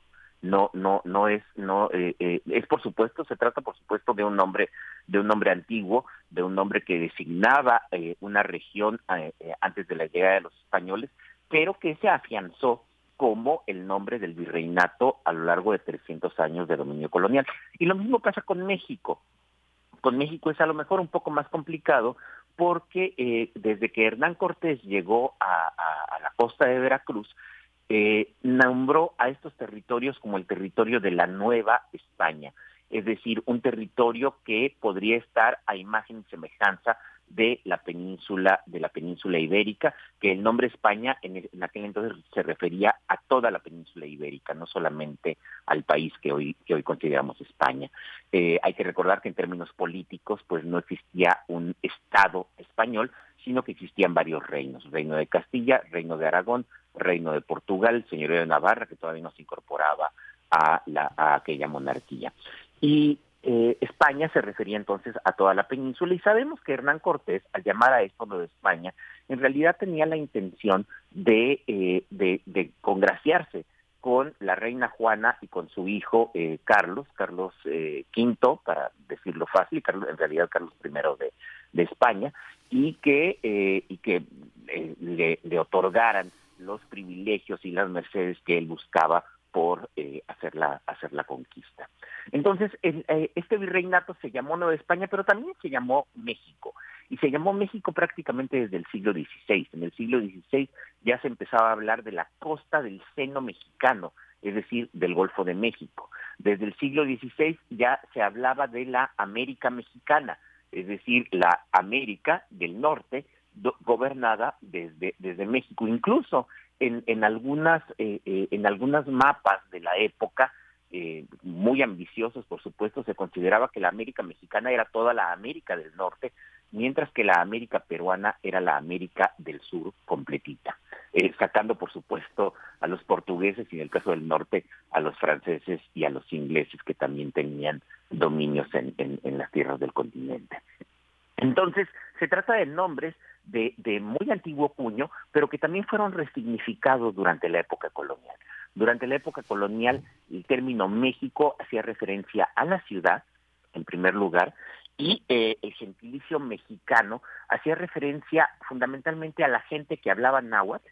no no no es no eh, eh, es por supuesto se trata por supuesto de un nombre de un nombre antiguo de un nombre que designaba eh, una región antes de la llegada de los españoles pero que se afianzó como el nombre del virreinato a lo largo de 300 años de dominio colonial. Y lo mismo pasa con México. Con México es a lo mejor un poco más complicado porque desde que Hernán Cortés llegó a la costa de Veracruz eh, nombró a estos territorios como el territorio de la Nueva España, es decir, un territorio que podría estar a imagen y semejanza de la península de la península ibérica, que el nombre España en, aquel entonces se refería a toda la península ibérica, no solamente al país que hoy que hoy consideramos España. Eh, hay que recordar que en términos políticos, pues no existía un Estado español, sino que existían varios reinos, reino de Castilla, reino de Aragón, reino de Portugal, señorío de Navarra, que todavía no se incorporaba a, la, aquella monarquía. Y eh, España se refería entonces a toda la península y sabemos que Hernán Cortés, al llamar a esto lo de España, en realidad tenía la intención de, eh, de, congraciarse con la reina Juana y con su hijo eh, Carlos, Carlos V, para decirlo fácil, Carlos, en realidad Carlos I de, España, y que, y que le, le otorgaran los privilegios y las mercedes que él buscaba por eh, hacer, la, hacer la conquista. Entonces, eh, este virreinato se llamó Nueva España, pero también se llamó México. Y se llamó México prácticamente desde el siglo XVI. En el siglo XVI ya se empezaba a hablar de la costa del seno mexicano, es decir, del Golfo de México. Desde el siglo XVI ya se hablaba de la América mexicana, es decir, la América del Norte, gobernada desde, desde México. Incluso en, en algunas eh, eh, en algunas mapas de la época eh, muy ambiciosos, por supuesto, se consideraba que la América mexicana era toda la América del Norte, mientras que la América peruana era la América del Sur completita, sacando, por supuesto, a los portugueses y en el caso del norte a los franceses y a los ingleses que también tenían dominios en, en las tierras del continente. Entonces, se trata de nombres de, de, muy antiguo puño, pero que también fueron resignificados durante la época colonial. Durante la época colonial, el término México hacía referencia a la ciudad, en primer lugar, y eh, el gentilicio mexicano hacía referencia fundamentalmente a la gente que hablaba náhuatl,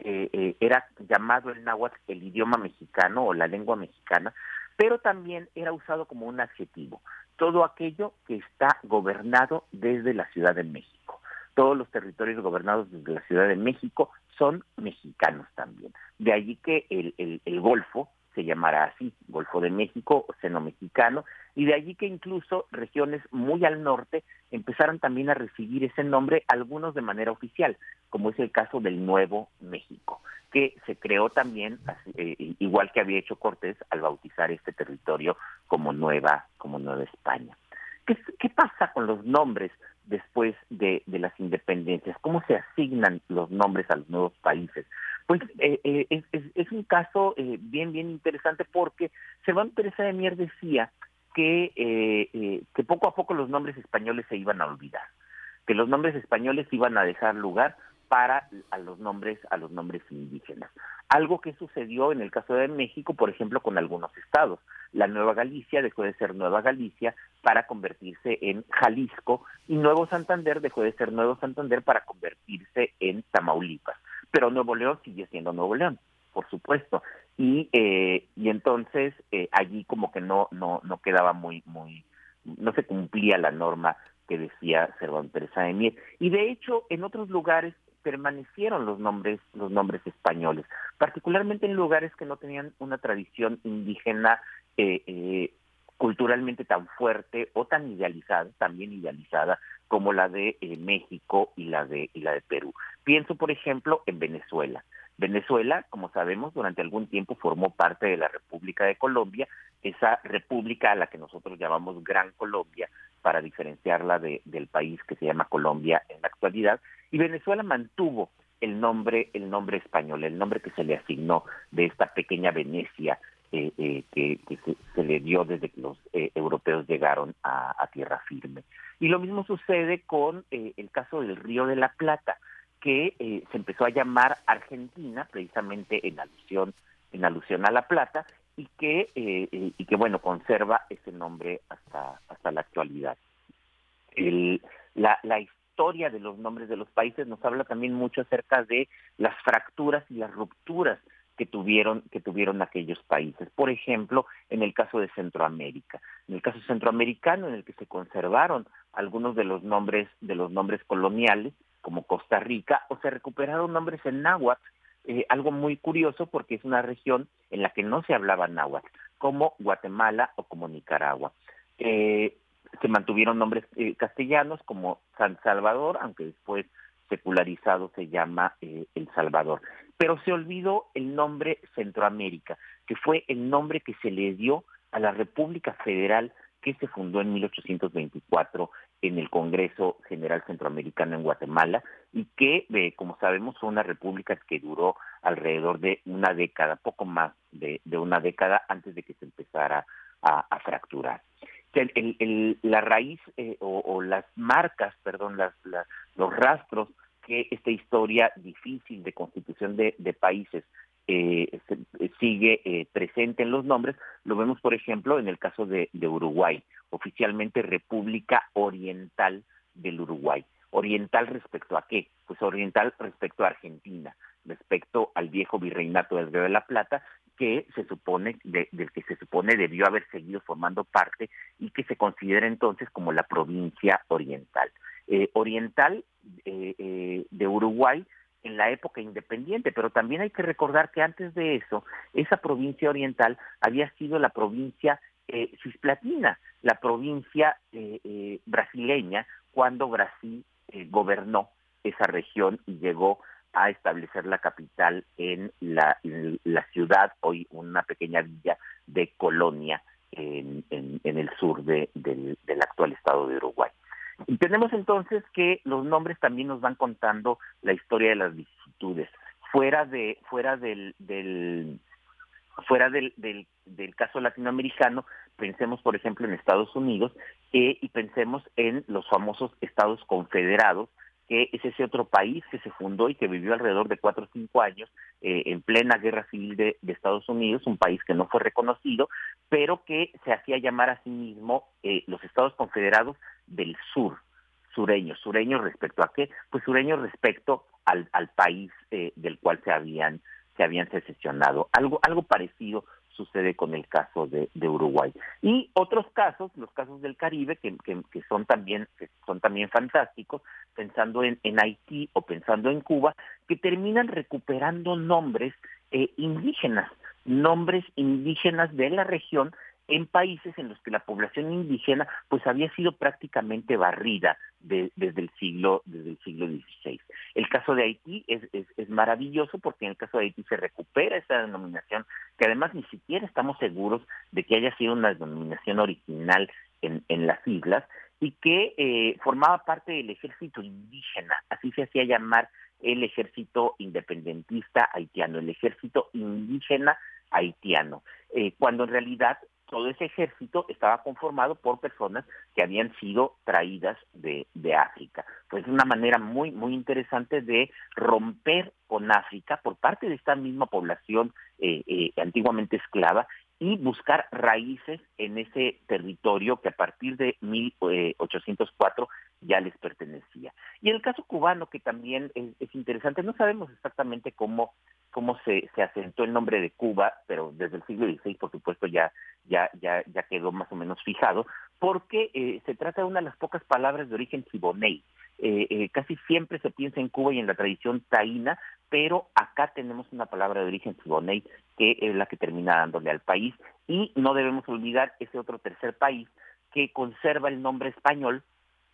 eh, eh, era llamado el náhuatl el idioma mexicano o la lengua mexicana, pero también era usado como un adjetivo, todo aquello que está gobernado desde la Ciudad de México todos los territorios gobernados desde la Ciudad de México son mexicanos también. De allí que el, Golfo se llamará así, Golfo de México, seno mexicano, y de allí que incluso regiones muy al norte empezaron también a recibir ese nombre, algunos de manera oficial, como es el caso del Nuevo México, que se creó también, eh, igual que había hecho Cortés, al bautizar este territorio como Nueva, como Nueva España. ¿Qué, qué pasa con los nombres después de, las independencias? ¿Cómo se asignan los nombres a los nuevos países? Pues eh, eh, es, un caso eh, bien, bien interesante porque Cervantes Teresa de Mier decía que, que poco a poco los nombres españoles se iban a olvidar, que los nombres españoles iban a dejar lugar para a los nombres a los nombres indígenas. Algo que sucedió en el caso de México, por ejemplo, con algunos estados. La Nueva Galicia dejó de ser Nueva Galicia para convertirse en Jalisco y Nuevo Santander dejó de ser Nuevo Santander para convertirse en Tamaulipas. Pero Nuevo León sigue siendo Nuevo León, por supuesto. Y eh, y entonces eh, allí como que no no no quedaba muy muy no se cumplía la norma que decía Cervantes Teresa de Mier. Y de hecho, en otros lugares permanecieron los nombres, los nombres españoles, particularmente en lugares que no tenían una tradición indígena eh, eh, culturalmente tan fuerte o tan idealizada, también idealizada como la de eh, México y la de y la de Perú. Pienso, por ejemplo, en Venezuela. Venezuela, como sabemos, durante algún tiempo formó parte de la República de Colombia, esa república a la que nosotros llamamos Gran Colombia, para diferenciarla de, del país que se llama Colombia en la actualidad, y Venezuela mantuvo el nombre, el nombre español, el nombre que se le asignó de esta pequeña Venecia eh, eh, que, se, le dio desde que los eh, europeos llegaron a, tierra firme. Y lo mismo sucede con el caso del Río de la Plata, que se empezó a llamar Argentina, precisamente en alusión, en alusión a la plata, y que, eh, y que bueno, conserva ese nombre hasta, hasta la actualidad. La, la historia de los nombres de los países nos habla también mucho acerca de las fracturas y las rupturas que tuvieron que tuvieron aquellos países. Por ejemplo, en el caso de Centroamérica, en el caso centroamericano en el que se conservaron algunos de los nombres de los nombres coloniales como Costa Rica o se recuperaron nombres en náhuatl, eh, algo muy curioso porque es una región en la que no se hablaba náhuatl, como Guatemala o como Nicaragua. Eh, se mantuvieron nombres eh, castellanos como San Salvador, aunque después secularizado se llama El Salvador. Pero se olvidó el nombre Centroamérica, que fue el nombre que se le dio a la República Federal que se fundó en 1824 en el Congreso General Centroamericano en Guatemala y que, eh, como sabemos, fue una república que duró alrededor de una década, poco más de, una década antes de que se empezara a, a fracturar. El, el, la raíz eh, o, las marcas, perdón, las, los rastros que esta historia difícil de constitución de, países eh, se, sigue eh, presente en los nombres, lo vemos por ejemplo en el caso de Uruguay, oficialmente República Oriental del Uruguay. Oriental respecto a qué? Pues oriental respecto a Argentina, respecto al viejo virreinato del Río de la Plata, que se supone, de, del que se supone debió haber seguido formando parte y que se considera entonces como la provincia oriental. Eh, oriental eh, eh, de Uruguay en la época independiente, pero también hay que recordar que antes de eso, esa provincia oriental había sido la provincia eh, cisplatina, la provincia eh, eh, brasileña, cuando Brasil eh, gobernó esa región y llegó a establecer la capital en la, ciudad, hoy una pequeña villa de Colonia, en, el sur de, del, actual estado de Uruguay. Entendemos entonces que los nombres también nos van contando la historia de las vicisitudes. Fuera de, fuera del, del fuera del, del, del caso latinoamericano, pensemos por ejemplo en Estados Unidos eh, y pensemos en los famosos Estados Confederados, que es ese otro país que se fundó y que vivió alrededor de cuatro o cinco años eh, en plena guerra civil de, de, Estados Unidos, un país que no fue reconocido, pero que se hacía llamar a sí mismo eh, los Estados Confederados del Sur, sureños, sureños respecto a qué? Pues sureños respecto al, al país eh, del cual se habían se habían secesionado. Algo algo parecido sucede con el caso de, de, Uruguay y otros casos los casos del Caribe que, que, que son también que son también fantásticos pensando en, en, Haití o pensando en Cuba que terminan recuperando nombres eh, indígenas nombres indígenas de la región en países en los que la población indígena pues había sido prácticamente barrida de, desde el siglo desde el siglo XVI. El caso de Haití es, es, maravilloso porque en el caso de Haití se recupera esa denominación que además ni siquiera estamos seguros de que haya sido una denominación original en, en las islas y que eh, formaba parte del ejército indígena, así se hacía llamar el ejército independentista haitiano, el ejército indígena haitiano, eh, cuando en realidad todo ese ejército estaba conformado por personas que habían sido traídas de, de África. Pues es una manera muy, muy interesante de romper con África por parte de esta misma población eh, eh, antiguamente esclava y buscar raíces en ese territorio que a partir de 1804 ya les pertenecía. Y el caso cubano, que también es, es interesante, no sabemos exactamente cómo cómo se, se asentó el nombre de Cuba, pero desde el siglo XVI, por supuesto, ya, ya, ya, ya quedó más o menos fijado, porque eh, se trata de una de las pocas palabras de origen siboney. Eh, eh, casi siempre se piensa en Cuba y en la tradición taína, pero acá tenemos una palabra de origen siboney que es la que termina dándole al país y no debemos olvidar ese otro tercer país que conserva el nombre español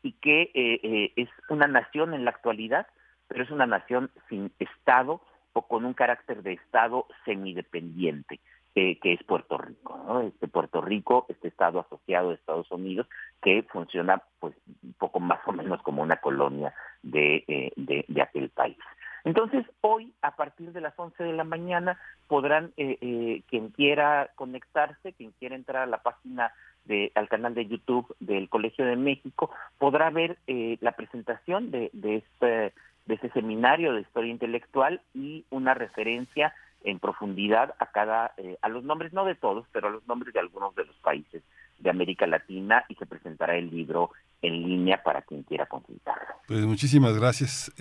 y que eh, eh, es una nación en la actualidad, pero es una nación sin Estado, o con un carácter de Estado semidependiente, eh, que es Puerto Rico. ¿no? Este Puerto Rico, este Estado asociado a Estados Unidos, que funciona pues un poco más o menos como una colonia de, eh, de, de aquel país. Entonces, hoy, a partir de las 11 de la mañana, podrán, eh, eh, quien quiera conectarse, quien quiera entrar a la página, de, al canal de YouTube del Colegio de México, podrá ver eh, la presentación de, de este de ese seminario de historia intelectual y una referencia en profundidad a cada, eh, a los nombres, no de todos, pero a los nombres de algunos de los países de América Latina y se presentará el libro en línea para quien quiera consultarlo. Pues muchísimas gracias.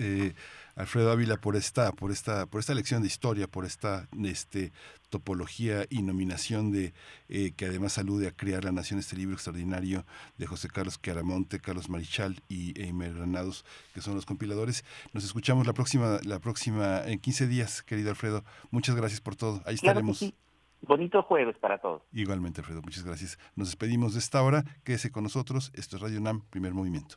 Alfredo Ávila por esta por esta por esta lección de historia por esta este topología y nominación de eh, que además alude a crear la nación este libro extraordinario de José Carlos Caramonte, Carlos Marichal y Eimer Granados que son los compiladores nos escuchamos la próxima la próxima en 15 días querido Alfredo muchas gracias por todo ahí estaremos Bonito jueves para todos. Igualmente, Alfredo, muchas gracias. Nos despedimos de esta hora. Quédese con nosotros. Esto es Radio NAM, primer movimiento.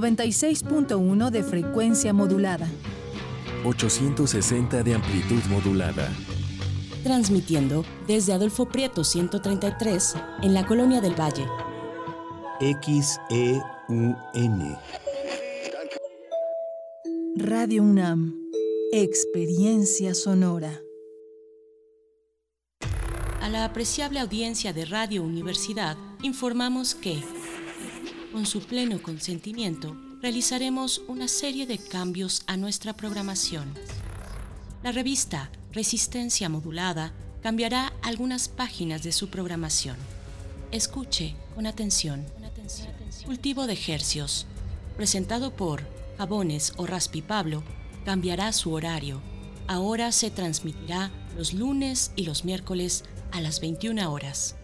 96.1 de frecuencia modulada. 860 de amplitud modulada. Transmitiendo desde Adolfo Prieto 133 en la Colonia del Valle. XEUN. Radio UNAM. Experiencia sonora. A la apreciable audiencia de Radio Universidad informamos que con su pleno consentimiento, realizaremos una serie de cambios a nuestra programación. La revista Resistencia Modulada cambiará algunas páginas de su programación. Escuche con atención. Cultivo de Hercios, presentado por Jabones o Raspi Pablo, cambiará su horario. Ahora se transmitirá los lunes y los miércoles a las 21 horas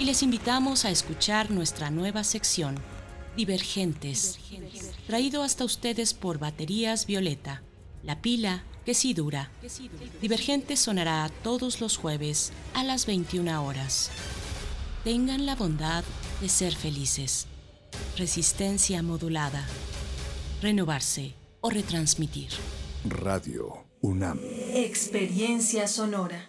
y les invitamos a escuchar nuestra nueva sección, Divergentes, traído hasta ustedes por Baterías Violeta, la pila que sí dura. Divergentes sonará todos los jueves a las 21 horas. Tengan la bondad de ser felices. Resistencia modulada. Renovarse o retransmitir. Radio UNAM. Experiencia sonora.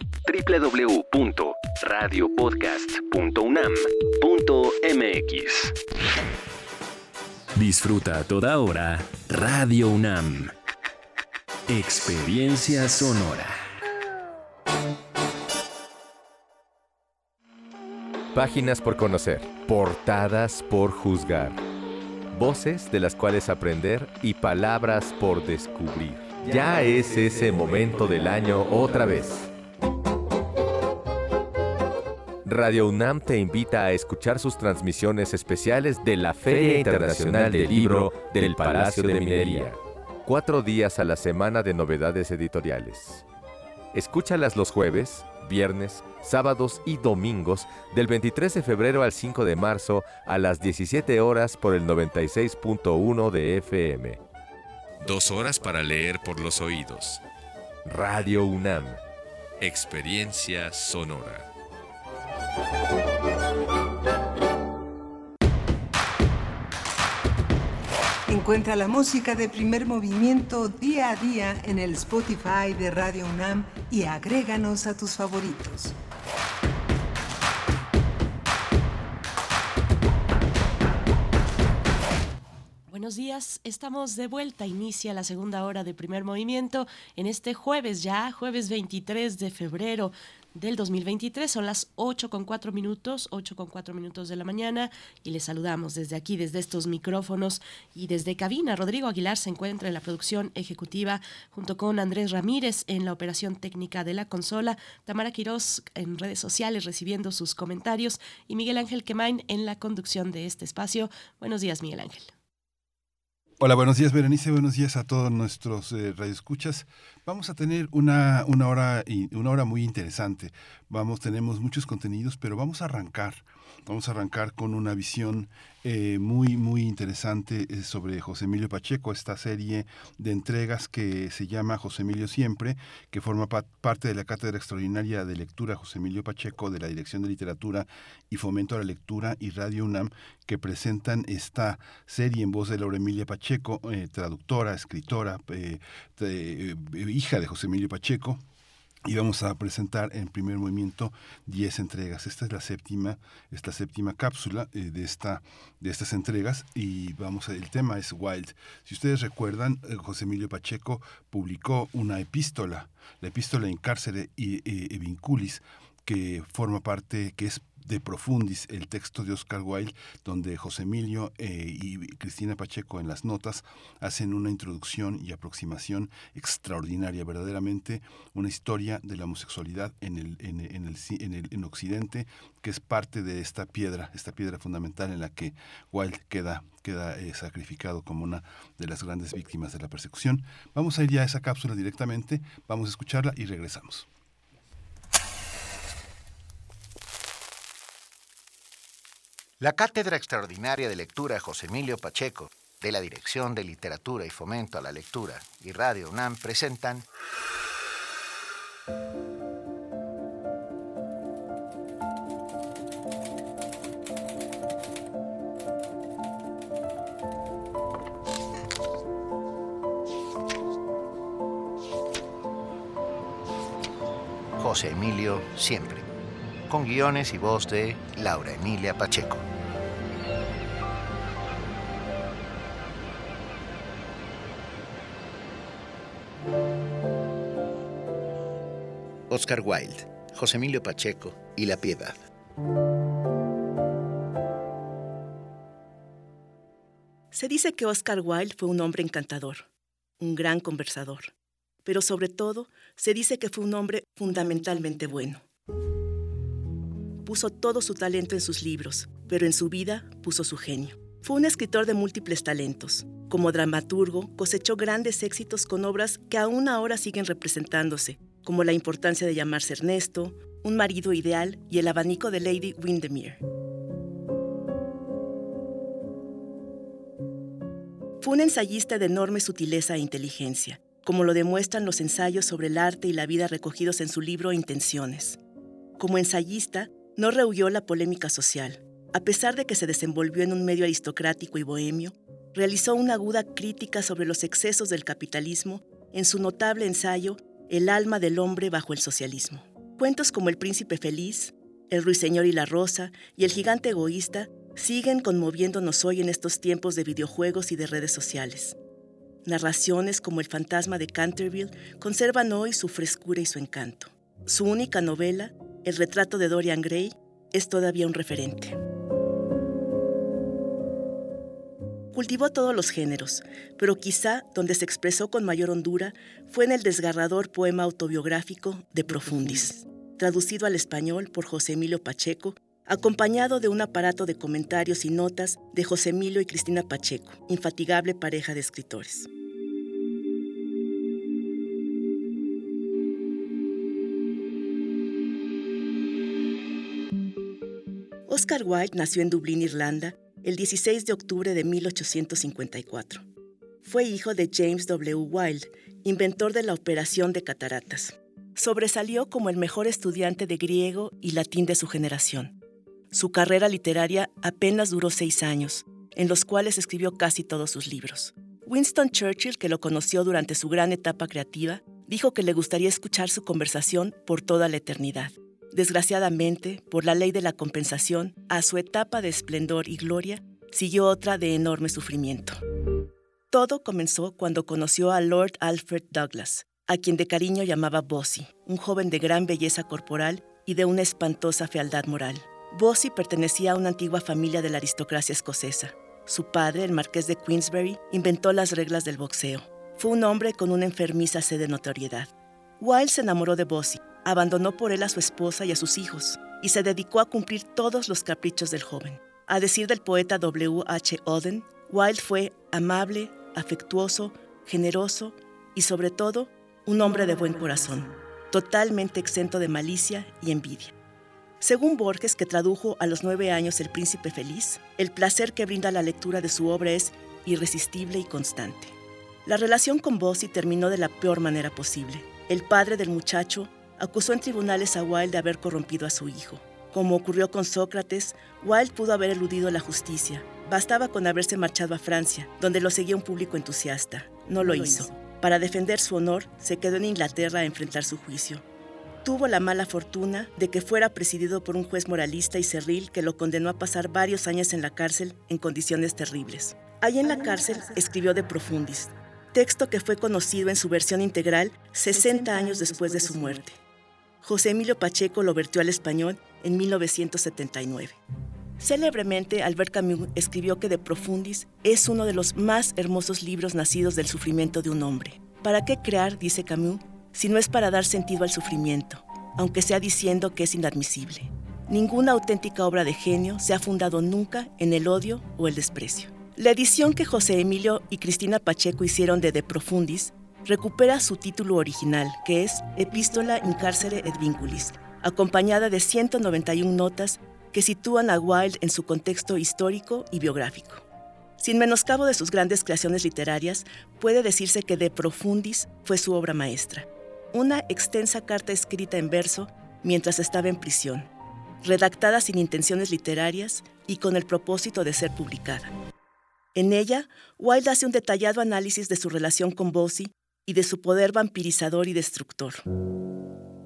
www.radiopodcast.unam.mx. Disfruta a toda hora Radio UNAM. Experiencia sonora. Páginas por conocer, portadas por juzgar, voces de las cuales aprender y palabras por descubrir. Ya es ese momento del año otra vez. Radio UNAM te invita a escuchar sus transmisiones especiales de la Feria Internacional del Libro del Palacio de Minería. Cuatro días a la semana de novedades editoriales. Escúchalas los jueves, viernes, sábados y domingos del 23 de febrero al 5 de marzo a las 17 horas por el 96.1 de FM. Dos horas para leer por los oídos. Radio UNAM. Experiencia sonora. Encuentra la música de primer movimiento día a día en el Spotify de Radio UNAM y agréganos a tus favoritos. Buenos días, estamos de vuelta. Inicia la segunda hora de primer movimiento en este jueves ya, jueves 23 de febrero del 2023. Son las 8 con 4 minutos, 8 con 4 minutos de la mañana y les saludamos desde aquí, desde estos micrófonos y desde cabina. Rodrigo Aguilar se encuentra en la producción ejecutiva junto con Andrés Ramírez en la operación técnica de la consola, Tamara Quirós en redes sociales recibiendo sus comentarios y Miguel Ángel Quemain en la conducción de este espacio. Buenos días, Miguel Ángel. Hola, buenos días Berenice, buenos días a todos nuestros eh, radioescuchas. Vamos a tener una, una, hora, una hora muy interesante. Vamos, tenemos muchos contenidos, pero vamos a arrancar. Vamos a arrancar con una visión eh, muy, muy interesante eh, sobre José Emilio Pacheco, esta serie de entregas que se llama José Emilio Siempre, que forma pa parte de la Cátedra Extraordinaria de Lectura José Emilio Pacheco de la Dirección de Literatura y Fomento a la Lectura y Radio UNAM, que presentan esta serie en voz de Laura Emilia Pacheco, eh, traductora, escritora, hija de José Emilio Pacheco, y vamos a presentar en primer movimiento 10 entregas. Esta es la séptima, esta séptima cápsula eh, de esta de estas entregas y vamos a, el tema es Wild. Si ustedes recuerdan, eh, José Emilio Pacheco publicó una epístola, la epístola en cárcere y, y, y vinculis que forma parte, que es de Profundis, el texto de Oscar Wilde, donde José Emilio eh, y Cristina Pacheco en las notas hacen una introducción y aproximación extraordinaria, verdaderamente una historia de la homosexualidad en el, en, en el, en Occidente, que es parte de esta piedra, esta piedra fundamental en la que Wilde queda queda eh, sacrificado como una de las grandes víctimas de la persecución. Vamos a ir ya a esa cápsula directamente, vamos a escucharla y regresamos. La Cátedra Extraordinaria de Lectura José Emilio Pacheco, de la Dirección de Literatura y Fomento a la Lectura y Radio UNAM presentan José Emilio Siempre, con guiones y voz de Laura Emilia Pacheco. Oscar Wilde, José Emilio Pacheco y La Piedad. Se dice que Oscar Wilde fue un hombre encantador, un gran conversador, pero sobre todo se dice que fue un hombre fundamentalmente bueno. Puso todo su talento en sus libros, pero en su vida puso su genio. Fue un escritor de múltiples talentos. Como dramaturgo, cosechó grandes éxitos con obras que aún ahora siguen representándose, como La importancia de llamarse Ernesto, Un marido ideal y El abanico de Lady Windermere. Fue un ensayista de enorme sutileza e inteligencia, como lo demuestran los ensayos sobre el arte y la vida recogidos en su libro Intenciones. Como ensayista, no rehuyó la polémica social. A pesar de que se desenvolvió en un medio aristocrático y bohemio, realizó una aguda crítica sobre los excesos del capitalismo en su notable ensayo El alma del hombre bajo el socialismo. Cuentos como El príncipe feliz, El ruiseñor y la rosa y El gigante egoísta siguen conmoviéndonos hoy en estos tiempos de videojuegos y de redes sociales. Narraciones como El fantasma de Canterville conservan hoy su frescura y su encanto. Su única novela, El retrato de Dorian Gray, es todavía un referente. Cultivó todos los géneros, pero quizá donde se expresó con mayor hondura fue en el desgarrador poema autobiográfico de Profundis, traducido al español por José Emilio Pacheco, acompañado de un aparato de comentarios y notas de José Emilio y Cristina Pacheco, infatigable pareja de escritores. Oscar Wilde nació en Dublín, Irlanda, el 16 de octubre de 1854. Fue hijo de James W. Wilde, inventor de la operación de cataratas. Sobresalió como el mejor estudiante de griego y latín de su generación. Su carrera literaria apenas duró seis años, en los cuales escribió casi todos sus libros. Winston Churchill, que lo conoció durante su gran etapa creativa, dijo que le gustaría escuchar su conversación por toda la eternidad. Desgraciadamente, por la ley de la compensación, a su etapa de esplendor y gloria siguió otra de enorme sufrimiento. Todo comenzó cuando conoció a Lord Alfred Douglas, a quien de cariño llamaba Bossy, un joven de gran belleza corporal y de una espantosa fealdad moral. Bossy pertenecía a una antigua familia de la aristocracia escocesa. Su padre, el marqués de Queensberry, inventó las reglas del boxeo. Fue un hombre con una enfermiza sed de notoriedad. Wilde se enamoró de Bossy, abandonó por él a su esposa y a sus hijos, y se dedicó a cumplir todos los caprichos del joven. A decir del poeta W. H. Auden, Wilde fue amable, afectuoso, generoso y sobre todo un hombre de buen corazón, totalmente exento de malicia y envidia. Según Borges, que tradujo a los nueve años El Príncipe Feliz, el placer que brinda la lectura de su obra es irresistible y constante. La relación con Bossy terminó de la peor manera posible. El padre del muchacho acusó en tribunales a Wilde de haber corrompido a su hijo. Como ocurrió con Sócrates, Wilde pudo haber eludido la justicia. Bastaba con haberse marchado a Francia, donde lo seguía un público entusiasta. No lo hizo. Para defender su honor, se quedó en Inglaterra a enfrentar su juicio tuvo la mala fortuna de que fuera presidido por un juez moralista y cerril que lo condenó a pasar varios años en la cárcel en condiciones terribles. Allí en la cárcel escribió De Profundis, texto que fue conocido en su versión integral 60 años después de su muerte. José Emilio Pacheco lo vertió al español en 1979. Célebremente, Albert Camus escribió que De Profundis es uno de los más hermosos libros nacidos del sufrimiento de un hombre. ¿Para qué crear, dice Camus, si no es para dar sentido al sufrimiento, aunque sea diciendo que es inadmisible. Ninguna auténtica obra de genio se ha fundado nunca en el odio o el desprecio. La edición que José Emilio y Cristina Pacheco hicieron de De Profundis recupera su título original, que es Epístola in carcere et vinculis, acompañada de 191 notas que sitúan a Wilde en su contexto histórico y biográfico. Sin menoscabo de sus grandes creaciones literarias, puede decirse que De Profundis fue su obra maestra una extensa carta escrita en verso mientras estaba en prisión, redactada sin intenciones literarias y con el propósito de ser publicada. En ella, Wilde hace un detallado análisis de su relación con Bossy y de su poder vampirizador y destructor.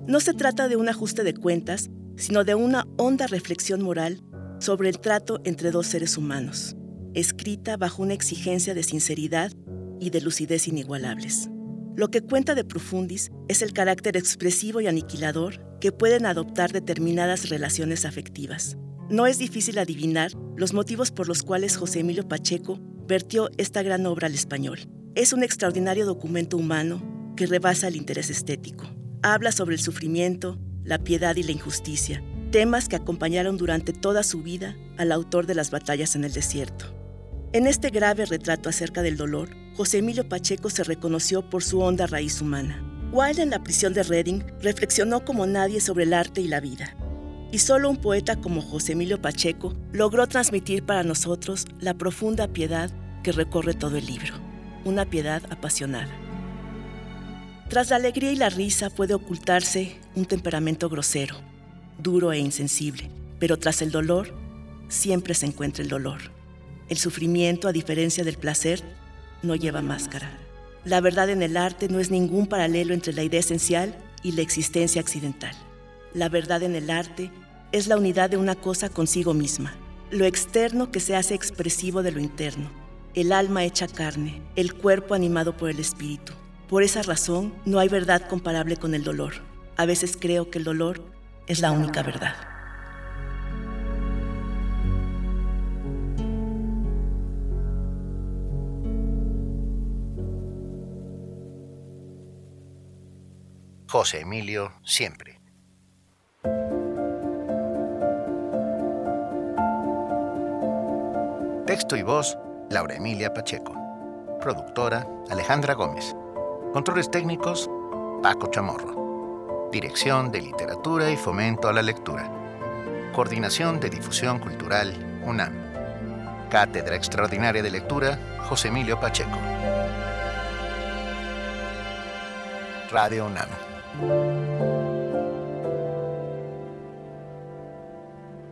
No se trata de un ajuste de cuentas, sino de una honda reflexión moral sobre el trato entre dos seres humanos, escrita bajo una exigencia de sinceridad y de lucidez inigualables. Lo que cuenta de Profundis es el carácter expresivo y aniquilador que pueden adoptar determinadas relaciones afectivas. No es difícil adivinar los motivos por los cuales José Emilio Pacheco vertió esta gran obra al español. Es un extraordinario documento humano que rebasa el interés estético. Habla sobre el sufrimiento, la piedad y la injusticia, temas que acompañaron durante toda su vida al autor de las batallas en el desierto. En este grave retrato acerca del dolor, José Emilio Pacheco se reconoció por su honda raíz humana. Wilde en la prisión de Reading reflexionó como nadie sobre el arte y la vida. Y solo un poeta como José Emilio Pacheco logró transmitir para nosotros la profunda piedad que recorre todo el libro, una piedad apasionada. Tras la alegría y la risa puede ocultarse un temperamento grosero, duro e insensible, pero tras el dolor siempre se encuentra el dolor. El sufrimiento, a diferencia del placer, no lleva máscara. La verdad en el arte no es ningún paralelo entre la idea esencial y la existencia accidental. La verdad en el arte es la unidad de una cosa consigo misma, lo externo que se hace expresivo de lo interno, el alma hecha carne, el cuerpo animado por el espíritu. Por esa razón, no hay verdad comparable con el dolor. A veces creo que el dolor es la única verdad. José Emilio siempre. Texto y voz, Laura Emilia Pacheco. Productora, Alejandra Gómez. Controles técnicos, Paco Chamorro. Dirección de Literatura y Fomento a la Lectura. Coordinación de Difusión Cultural, UNAM. Cátedra Extraordinaria de Lectura, José Emilio Pacheco. Radio UNAM.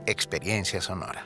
Experiencia Sonora.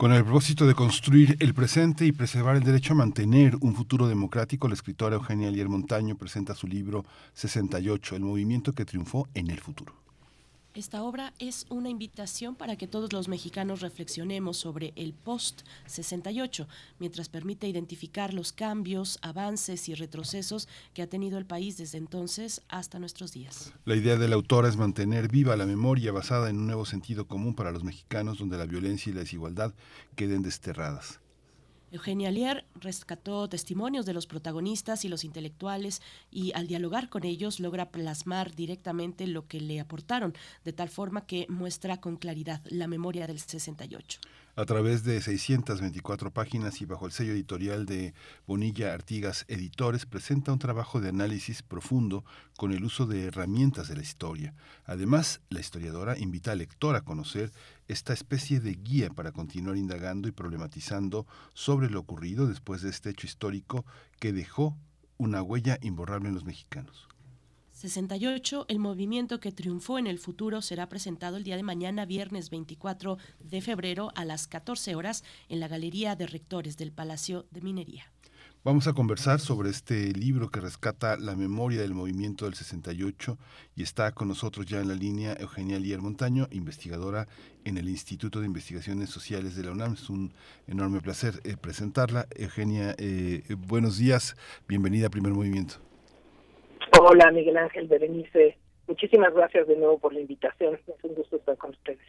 Con el propósito de construir el presente y preservar el derecho a mantener un futuro democrático, la escritora Eugenia Lier Montaño presenta su libro 68, El movimiento que triunfó en el futuro. Esta obra es una invitación para que todos los mexicanos reflexionemos sobre el post-68, mientras permite identificar los cambios, avances y retrocesos que ha tenido el país desde entonces hasta nuestros días. La idea de la autora es mantener viva la memoria basada en un nuevo sentido común para los mexicanos donde la violencia y la desigualdad queden desterradas. Eugenia Lier rescató testimonios de los protagonistas y los intelectuales y al dialogar con ellos logra plasmar directamente lo que le aportaron, de tal forma que muestra con claridad la memoria del 68. A través de 624 páginas y bajo el sello editorial de Bonilla Artigas Editores, presenta un trabajo de análisis profundo con el uso de herramientas de la historia. Además, la historiadora invita al lector a conocer esta especie de guía para continuar indagando y problematizando sobre lo ocurrido después de este hecho histórico que dejó una huella imborrable en los mexicanos. 68, el movimiento que triunfó en el futuro será presentado el día de mañana, viernes 24 de febrero a las 14 horas en la Galería de Rectores del Palacio de Minería. Vamos a conversar sobre este libro que rescata la memoria del movimiento del 68 y está con nosotros ya en la línea Eugenia Lier Montaño, investigadora en el Instituto de Investigaciones Sociales de la UNAM. Es un enorme placer eh, presentarla. Eugenia, eh, buenos días, bienvenida a Primer Movimiento. Hola, Miguel Ángel Berenice. Muchísimas gracias de nuevo por la invitación. Es un gusto estar con ustedes.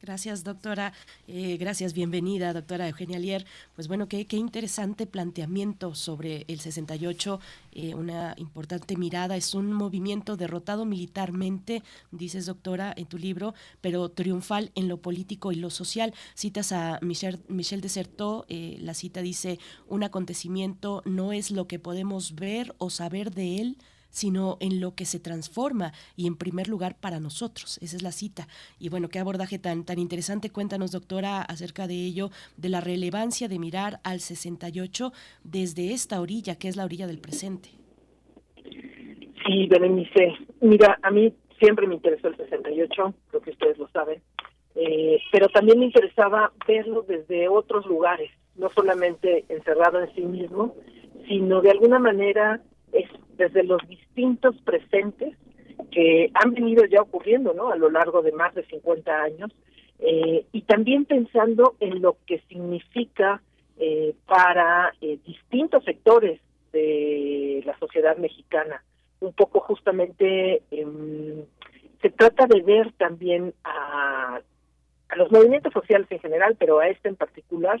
Gracias, doctora. Eh, gracias, bienvenida, doctora Eugenia Lier. Pues bueno, qué, qué interesante planteamiento sobre el 68, eh, una importante mirada. Es un movimiento derrotado militarmente, dices, doctora, en tu libro, pero triunfal en lo político y lo social. Citas a Michel, Michel Desertot, eh, la cita dice, un acontecimiento no es lo que podemos ver o saber de él, sino en lo que se transforma y en primer lugar para nosotros. Esa es la cita. Y bueno, qué abordaje tan, tan interesante. Cuéntanos, doctora, acerca de ello, de la relevancia de mirar al 68 desde esta orilla, que es la orilla del presente. Sí, Berenice. Mira, a mí siempre me interesó el 68, creo que ustedes lo saben, eh, pero también me interesaba verlo desde otros lugares, no solamente encerrado en sí mismo, sino de alguna manera es desde los distintos presentes que han venido ya ocurriendo ¿no? a lo largo de más de 50 años eh, y también pensando en lo que significa eh, para eh, distintos sectores de la sociedad mexicana. Un poco justamente em, se trata de ver también a, a los movimientos sociales en general, pero a este en particular,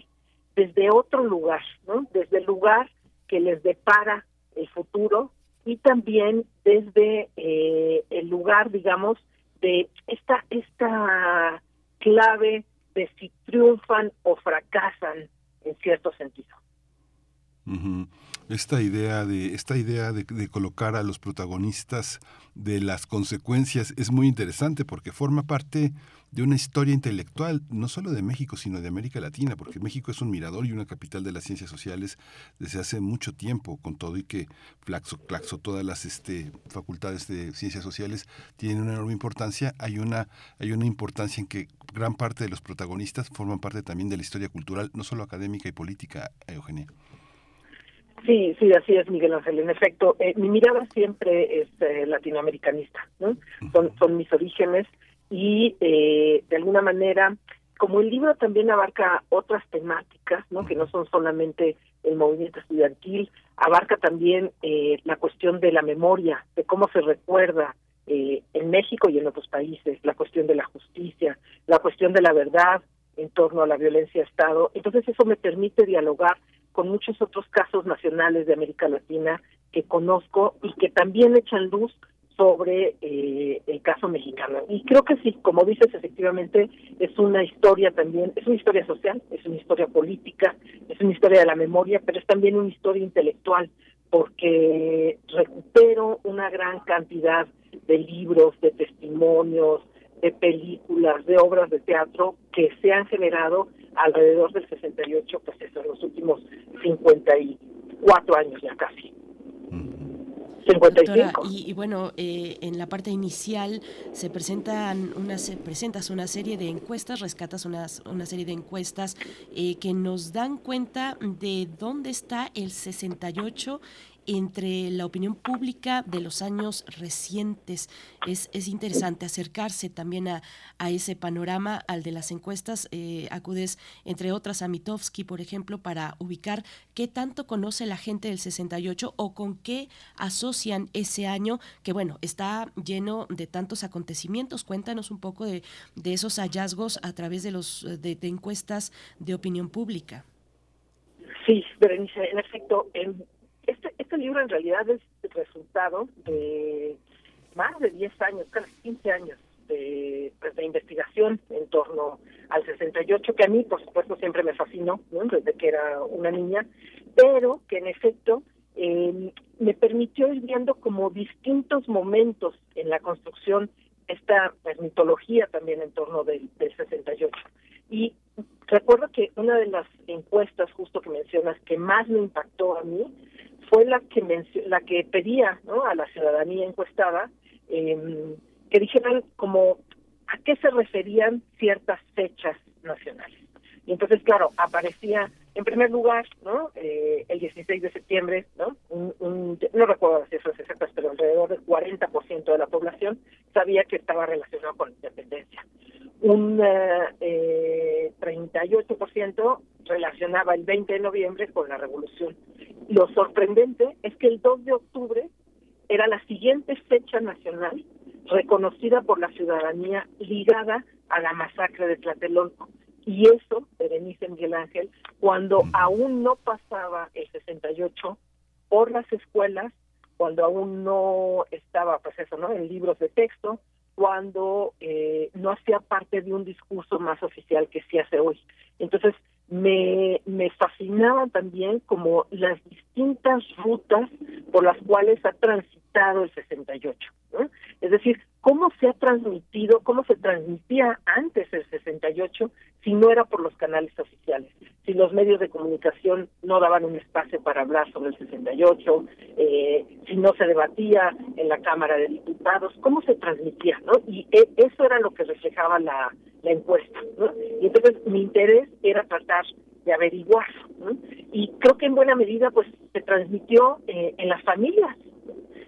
desde otro lugar, ¿no? Desde el lugar que les depara el futuro y también desde eh, el lugar, digamos, de esta, esta clave de si triunfan o fracasan en cierto sentido. Esta idea de esta idea de, colocar a los protagonistas de las consecuencias es muy interesante porque forma parte de una historia intelectual, no solo de México, sino de América Latina, porque México es un mirador y una capital de las ciencias sociales desde hace mucho tiempo, con todo y que Flaxo, Claxo, todas las este, facultades de ciencias sociales tienen una enorme importancia, hay una, hay una importancia en que gran parte de los protagonistas forman parte también de la historia cultural, no solo académica y política, Eugenia. Sí, sí, así es, Miguel Ángel. En efecto, eh, mi mirada siempre es eh, latinoamericanista, ¿no? Son, son mis orígenes y eh, de alguna manera, como el libro también abarca otras temáticas, ¿no? que no son solamente el movimiento estudiantil, abarca también eh, la cuestión de la memoria, de cómo se recuerda eh, en México y en otros países, la cuestión de la justicia, la cuestión de la verdad en torno a la violencia de Estado. Entonces eso me permite dialogar con muchos otros casos nacionales de América Latina que conozco y que también echan luz sobre eh, el caso mexicano. Y creo que sí, como dices, efectivamente es una historia también, es una historia social, es una historia política, es una historia de la memoria, pero es también una historia intelectual, porque recupero una gran cantidad de libros, de testimonios, de películas, de obras de teatro que se han generado alrededor del 68, pues eso, en los últimos 54 años ya casi. y, bueno, eh, en la parte inicial se presentan una, se presentas una serie de encuestas, rescatas unas, una serie de encuestas eh, que nos dan cuenta de dónde está el 68 entre la opinión pública de los años recientes. Es, es interesante acercarse también a, a, ese panorama, al de las encuestas. Eh, acudes, entre otras, a Mitofsky, por ejemplo, para ubicar qué tanto conoce la gente del 68 o con qué asocian ese año, que bueno, está lleno de tantos acontecimientos. Cuéntanos un poco de, de esos hallazgos a través de, los, de, encuestas de opinión pública. Sí, Berenice, en efecto, este, este libro en realidad es el resultado de más de 10 años, casi 15 años de, pues, de investigación en torno al 68, que a mí, por supuesto, siempre me fascinó, desde que era una niña, pero que en efecto eh, me permitió ir viendo como distintos momentos en la construcción esta pues, mitología también en torno del, del 68. Y recuerdo que una de las encuestas justo que mencionas que más me impactó a mí fue la que la que pedía a la ciudadanía encuestada eh, que dijeran como a qué se referían ciertas fechas nacionales. Y entonces, claro, aparecía en primer lugar, ¿no? Eh, el 16 de septiembre, ¿no? Un, no recuerdo las cifras exactas, pero alrededor del 40% de la población sabía que estaba relacionado con la independencia. Un eh, 38% relacionaba el 20 de noviembre con la revolución. Lo sorprendente es que el 2 de octubre era la siguiente fecha nacional reconocida por la ciudadanía ligada a la masacre de Tlatelolco. Y eso, Berenice Miguel Ángel, cuando aún no pasaba el 68 por las escuelas, cuando aún no estaba, pues eso, ¿no? En libros de texto, cuando eh, no hacía parte de un discurso más oficial que se hace hoy. Entonces, me, me fascinaban también como las distintas rutas por las cuales ha transitado el 68. ¿no? Es decir, cómo se ha transmitido, cómo se transmitía antes el 68 si no era por los canales oficiales, si los medios de comunicación no daban un espacio para hablar sobre el 68, eh, si no se debatía en la Cámara de Diputados, cómo se transmitía, ¿no? Y e, eso era lo que reflejaba la, encuesta, ¿no? Y entonces mi interés era tratar de averiguar, ¿no? Y creo que en buena medida pues se transmitió eh, en las familias,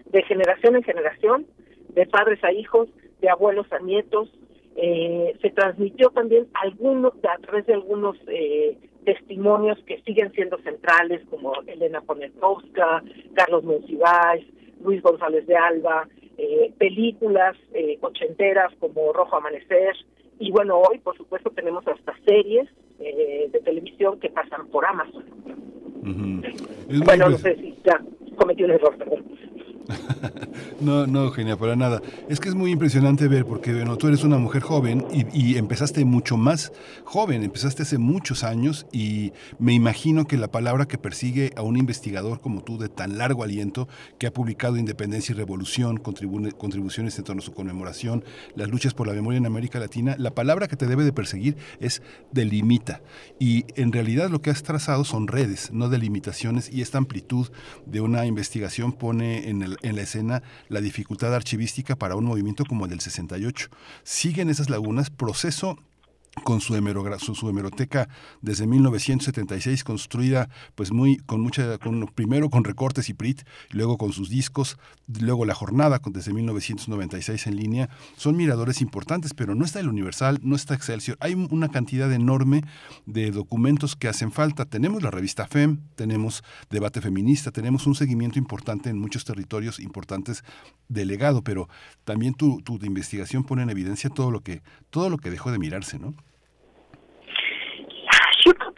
de generación en generación, de padres a hijos, de abuelos a nietos, eh, se transmitió también algunos a través de algunos eh, testimonios que siguen siendo centrales como Elena Poniatowska, Carlos Monsiváis, Luis González de Alba, eh, películas eh, ochenteras como Rojo Amanecer y bueno hoy por supuesto tenemos hasta series eh, de televisión que pasan por Amazon. Bueno, no sé si ya cometí un error, perdón. [laughs] no, no, Eugenia, para nada. Es que es muy impresionante ver, porque bueno, tú eres una mujer joven y, y, empezaste mucho más joven, empezaste hace muchos años y me imagino que la palabra que persigue a un investigador como tú de tan largo aliento, que ha publicado Independencia y Revolución, contribuciones en torno a su conmemoración, las luchas por la memoria en América Latina, la palabra que te debe de perseguir es delimita. Y en realidad lo que has trazado son redes, no delimitaciones, y esta amplitud de una investigación pone en el en la escena la dificultad archivística para un movimiento como el del 68. Siguen esas lagunas, proceso con su, su, su, hemeroteca desde 1976 construida pues muy con mucha con, primero con recortes y prit luego con sus discos luego la jornada desde 1996 en línea. Son miradores importantes pero no está el Universal no está Excelsior. Hay una cantidad enorme de documentos que hacen falta. Tenemos la revista FEM tenemos debate feminista tenemos un seguimiento importante en muchos territorios importantes delegado pero también tu, tu investigación pone en evidencia todo lo que todo lo que dejó de mirarse no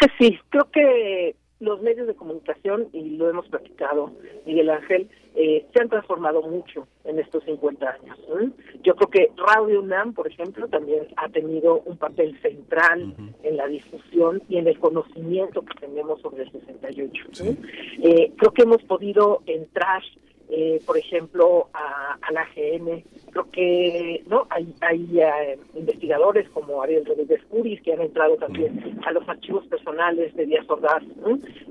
que sí, creo que los medios de comunicación, y lo hemos platicado, Miguel Ángel, eh, se han transformado mucho en estos 50 años. Yo creo que Radio UNAM, por ejemplo, también ha tenido un papel central en la difusión y en el conocimiento que tenemos sobre el 68. Eh, creo que hemos podido entrar eh, por ejemplo, a, la AGN. Creo que no hay, hay eh, investigadores como Ariel Rodríguez Curis que han entrado también a los archivos personales de Díaz Ordaz.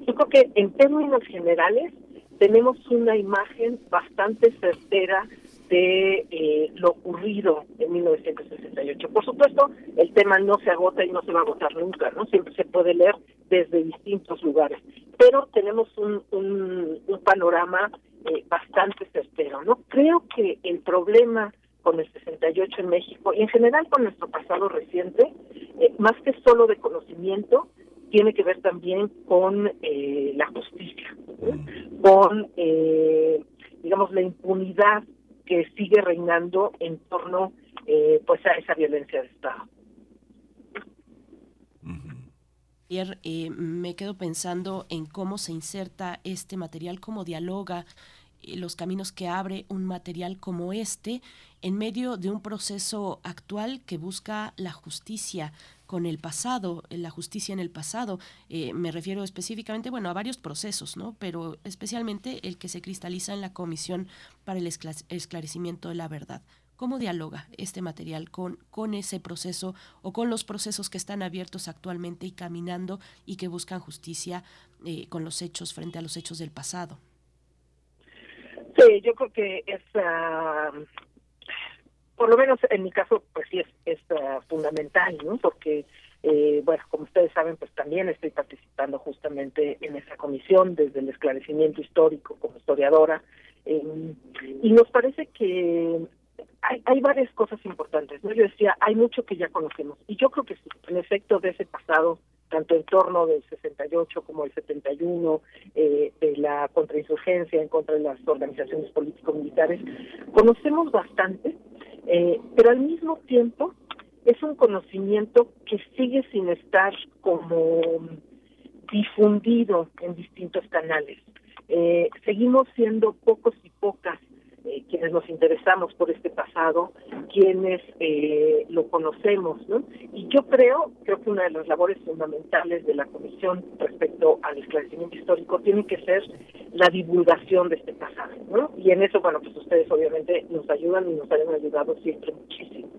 Yo creo que en términos generales tenemos una imagen bastante certera de eh, lo ocurrido en 1968. Por supuesto, el tema no se agota y no se va a agotar nunca, ¿no? Siempre se puede leer desde distintos lugares, pero tenemos un, un, panorama eh, bastante certero, ¿no? Creo que el problema con el 68 en México y en general con nuestro pasado reciente, eh, más que solo de conocimiento, tiene que ver también con eh, la justicia, con, eh, digamos, la impunidad que sigue reinando en torno eh, pues a esa violencia de Estado. Eh, me quedo pensando en cómo se inserta este material, cómo dialoga los caminos que abre un material como este en medio de un proceso actual que busca la justicia, con el pasado, la justicia en el pasado. Eh, me refiero específicamente, bueno, a varios procesos, ¿no? Pero especialmente el que se cristaliza en la Comisión para el Esclarecimiento de la Verdad. ¿Cómo dialoga este material con, con ese proceso o con los procesos que están abiertos actualmente y caminando y que buscan justicia eh, con los hechos frente a los hechos del pasado? Sí, yo creo que es, ah, por lo menos en mi caso, pues sí es, uh, fundamental, ¿no? Porque, eh, bueno, como ustedes saben, pues también estoy participando justamente en esa comisión desde el esclarecimiento histórico como historiadora. Eh, y nos parece que hay, hay varias cosas importantes, ¿no? Yo decía, hay mucho que ya conocemos. Y yo creo que sí, en efecto, de ese pasado tanto en torno del 68 como el 71, eh, de la contrainsurgencia en contra de las organizaciones político-militares, conocemos bastante, eh, pero al mismo tiempo es un conocimiento que sigue sin estar como difundido en distintos canales. Eh, seguimos siendo pocos y pocas eh, quienes nos interesamos por este pasado, quienes eh, lo conocemos, ¿no? Y yo creo, creo que una de las labores fundamentales de la Comisión respecto al esclarecimiento histórico tiene que ser la divulgación de este pasado, ¿no? Y en eso, bueno, pues ustedes obviamente nos ayudan y nos han ayudado siempre muchísimo.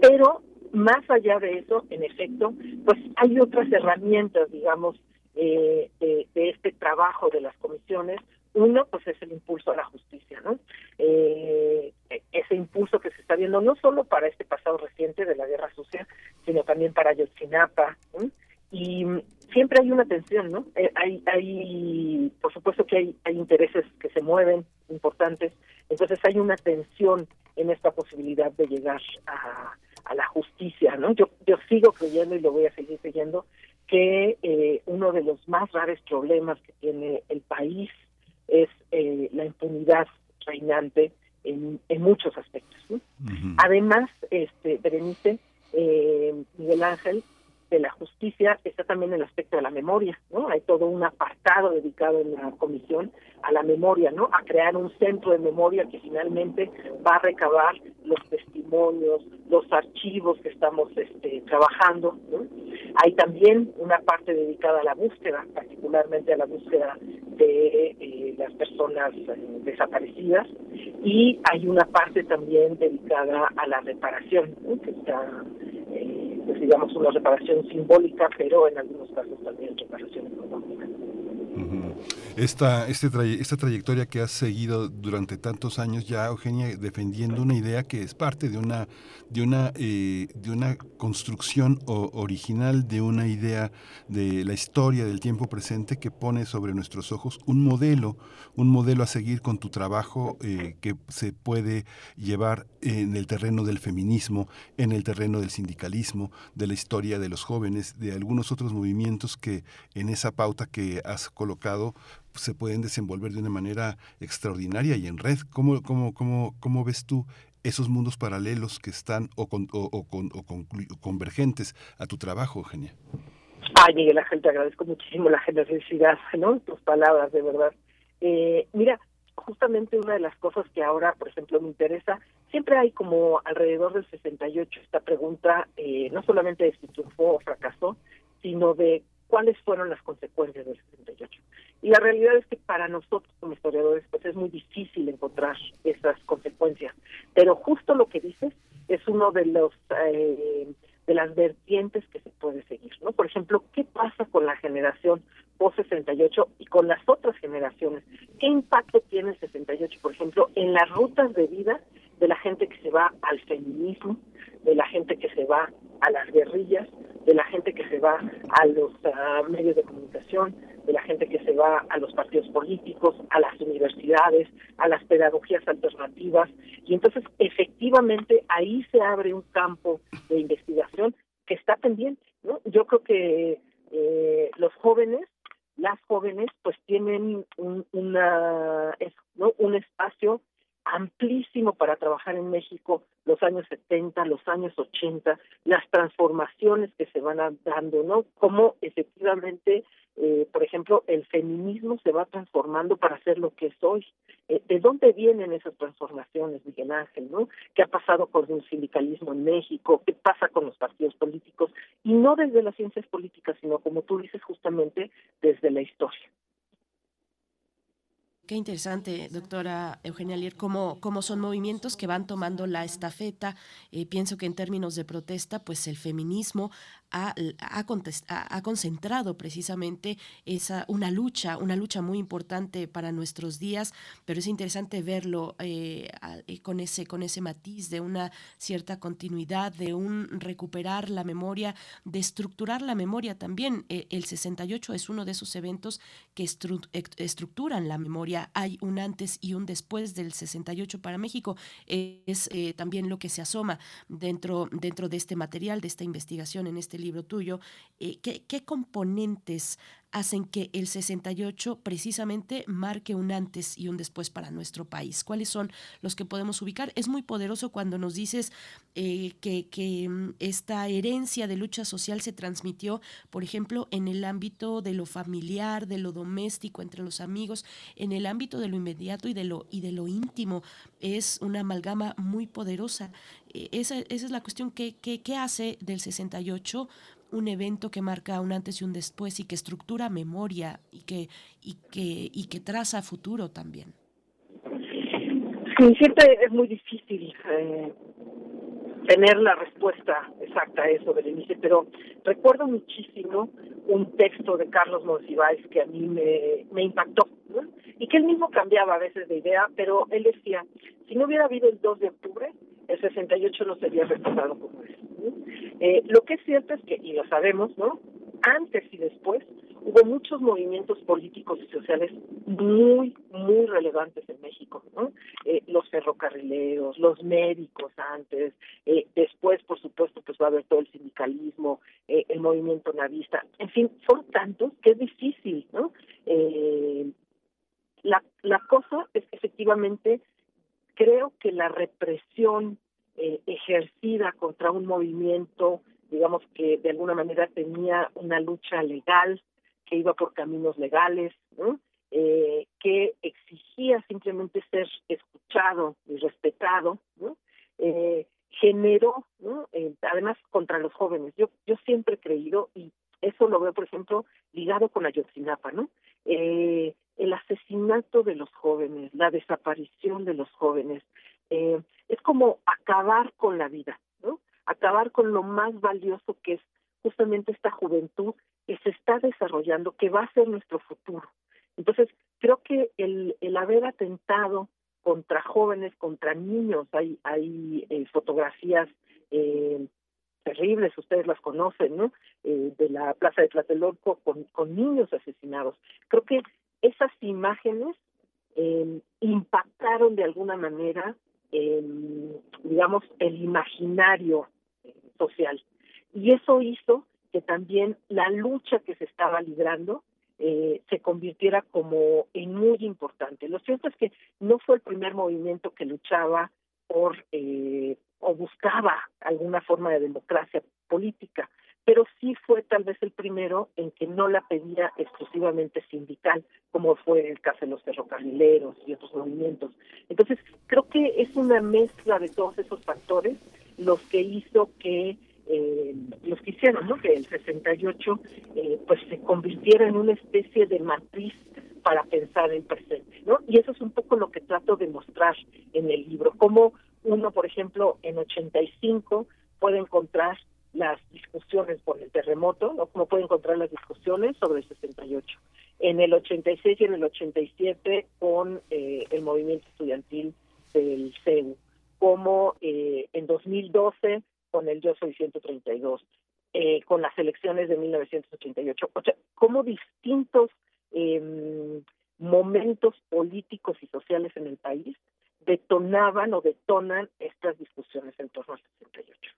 Pero más allá de eso, en efecto, pues hay otras herramientas, digamos, eh, de, este trabajo de las comisiones uno, pues es el impulso a la justicia, ¿no? Eh, ese impulso que se está viendo no solo para este pasado reciente de la guerra sucia, sino también para Yotzinapa, y siempre hay una tensión, ¿no? Eh, hay, hay, por supuesto que hay, hay intereses que se mueven importantes, entonces hay una tensión en esta posibilidad de llegar a, a la justicia, ¿no? Yo, yo sigo creyendo y lo voy a seguir creyendo que eh, uno de los más graves problemas que tiene el país es eh, la impunidad reinante en, en muchos aspectos. Además, este Berenice, eh, Miguel Ángel, de la justicia está también el aspecto de la memoria, ¿no? Hay todo un apartado dedicado en la comisión a la memoria, ¿no? A crear un centro de memoria que finalmente va a recabar los testimonios, los archivos que estamos este, trabajando, ¿no? Hay también una parte dedicada a la búsqueda, particularmente a la búsqueda de eh, las personas eh, desaparecidas y hay una parte también dedicada a la reparación, ¿no? que está eh, digamos una reparación simbólica, pero en algunos casos también reparación económica. Esta, este esta trayectoria que has seguido durante tantos años ya, Eugenia, defendiendo una idea que es parte de una, de una, eh, de una construcción original, de una idea de la historia del tiempo presente que pone sobre nuestros ojos un modelo, un modelo a seguir con tu trabajo eh, que se puede llevar en el terreno del feminismo, en el terreno del sindicalismo, de la historia de los jóvenes, de algunos otros movimientos que en esa pauta que has colocado se pueden desenvolver de una manera extraordinaria y en red. ¿Cómo, cómo, cómo, cómo ves tú esos mundos paralelos que están o, con, o, o, con, o convergentes a tu trabajo, Eugenia? Ay, Miguel Ángel, te agradezco muchísimo la generosidad, ¿no? Tus palabras, de verdad. Eh, mira, justamente una de las cosas que ahora, por ejemplo, me interesa, siempre hay como alrededor del 68 esta pregunta, eh, no solamente de si triunfó o fracasó, sino de cuáles fueron las consecuencias del 68. Y la realidad es que para nosotros como historiadores pues es muy difícil encontrar esas consecuencias, pero justo lo que dices es uno de los eh, de las vertientes que se puede seguir, ¿no? Por ejemplo, ¿qué pasa con la generación post 68 y con las otras generaciones? ¿Qué impacto tiene el 68, por ejemplo, en las rutas de vida de la gente que se va al feminismo, de la gente que se va a las guerrillas, de la gente que se va a los medios de comunicación, de la gente que se va a los partidos políticos, a las universidades, a las pedagogías alternativas. Y entonces, efectivamente, ahí se abre un campo de investigación que está pendiente. ¿no? Yo creo que eh, los jóvenes, las jóvenes, pues tienen un, una, ¿no? un espacio amplísimo para trabajar en México los años 70, los años 80, las transformaciones que se van dando, ¿no? Cómo efectivamente, eh, por ejemplo, el feminismo se va transformando para ser lo que es hoy. Eh, ¿De dónde vienen esas transformaciones, Miguel Ángel, no? ¿Qué ha pasado con el sindicalismo en México? ¿Qué pasa con los partidos políticos? Y no desde las ciencias políticas, sino, como tú dices, justamente desde la historia. Qué interesante, doctora Eugenia Lier, cómo, cómo son movimientos que van tomando la estafeta. Eh, pienso que en términos de protesta, pues el feminismo ha, ha, concentrado precisamente esa, una lucha, una lucha muy importante para nuestros días, pero es interesante verlo eh, eh, con, ese, con ese matiz de una cierta continuidad, de un recuperar la memoria, de estructurar la memoria también. Eh, el 68 es uno de esos eventos que estructuran la memoria. Hay un antes y un después del 68 para México. es también lo que se asoma dentro, dentro de este material, de esta investigación en este libro tuyo, eh, ¿qué, ¿qué componentes hacen que el 68 precisamente marque un antes y un después para nuestro país. ¿Cuáles son los que podemos ubicar? Es muy poderoso cuando nos dices eh, que, mm, esta herencia de lucha social se transmitió, por ejemplo, en el ámbito de lo familiar, de lo doméstico, entre los amigos, en el ámbito de lo inmediato y de lo, y de lo íntimo. Es una amalgama muy poderosa. Eh, esa, esa, es la cuestión que, que hace del 68 un evento que marca un antes y un después y que estructura memoria y que y que y que traza futuro también. Sí, siempre es muy difícil eh, tener la respuesta exacta a eso, Berenice, pero recuerdo muchísimo un texto de Carlos Monsiváis que a mí me, impactó, y que él mismo cambiaba a veces de idea, pero él decía, si no hubiera habido el 2 de octubre, el 68 no sería recordado como es. Eh, lo que es cierto es que, y lo sabemos, ¿no? Antes y después hubo muchos movimientos políticos y sociales muy, muy relevantes en México, ¿no? Eh, los ferrocarrileros, los médicos antes, eh, después, por supuesto, pues va a haber todo el sindicalismo, eh, el movimiento navista, en fin, son tantos que es difícil, ¿no? Eh, la, la cosa es que efectivamente creo que la represión eh, ejercida contra un movimiento, digamos que de alguna manera tenía una lucha legal, que iba por caminos legales, eh, que exigía simplemente ser escuchado y respetado, eh, generó, además contra los jóvenes. Yo yo siempre he creído y eso lo veo, por ejemplo, ligado con Ayotzinapa, ¿no? El asesinato de los jóvenes, la desaparición de los jóvenes, eh, es como acabar con la vida, ¿no? Acabar con lo más valioso que es justamente esta juventud que se está desarrollando, que va a ser nuestro futuro. Entonces, creo que el, el haber atentado contra jóvenes, contra niños, hay, hay eh, fotografías eh, terribles, ustedes las conocen, ¿no? Eh, de la Plaza de Tlatelolco con, con niños asesinados. Creo que esas imágenes eh, impactaron de alguna manera digamos, el imaginario social. Y eso hizo que también la lucha que se estaba librando eh, se convirtiera como en muy importante. Lo cierto es que no fue el primer movimiento que luchaba por eh, o buscaba alguna forma de democracia política, pero sí fue tal vez el primero en que no la pedía exclusivamente sindical, como fue el caso de los ferrocarrileros y otros movimientos. Entonces, creo que es una mezcla de todos esos factores los que hizo que eh, los que hicieron, ¿no? Que el 68 eh, pues se convirtiera en una especie de matriz para pensar el presente, ¿no? Y eso es un poco lo que trato de mostrar en el libro, como uno, por ejemplo, en 85 puede encontrar las discusiones por el terremoto, ¿no? Como puede encontrar las discusiones sobre el 68. En el 86 y en el 87 con eh, el movimiento estudiantil del CEU, como eh, en 2012 con el Yo Soy 132, eh, con las elecciones de 1988. O sea, como distintos eh, momentos políticos y sociales en el país detonaban o detonan estas discusiones en torno al 68.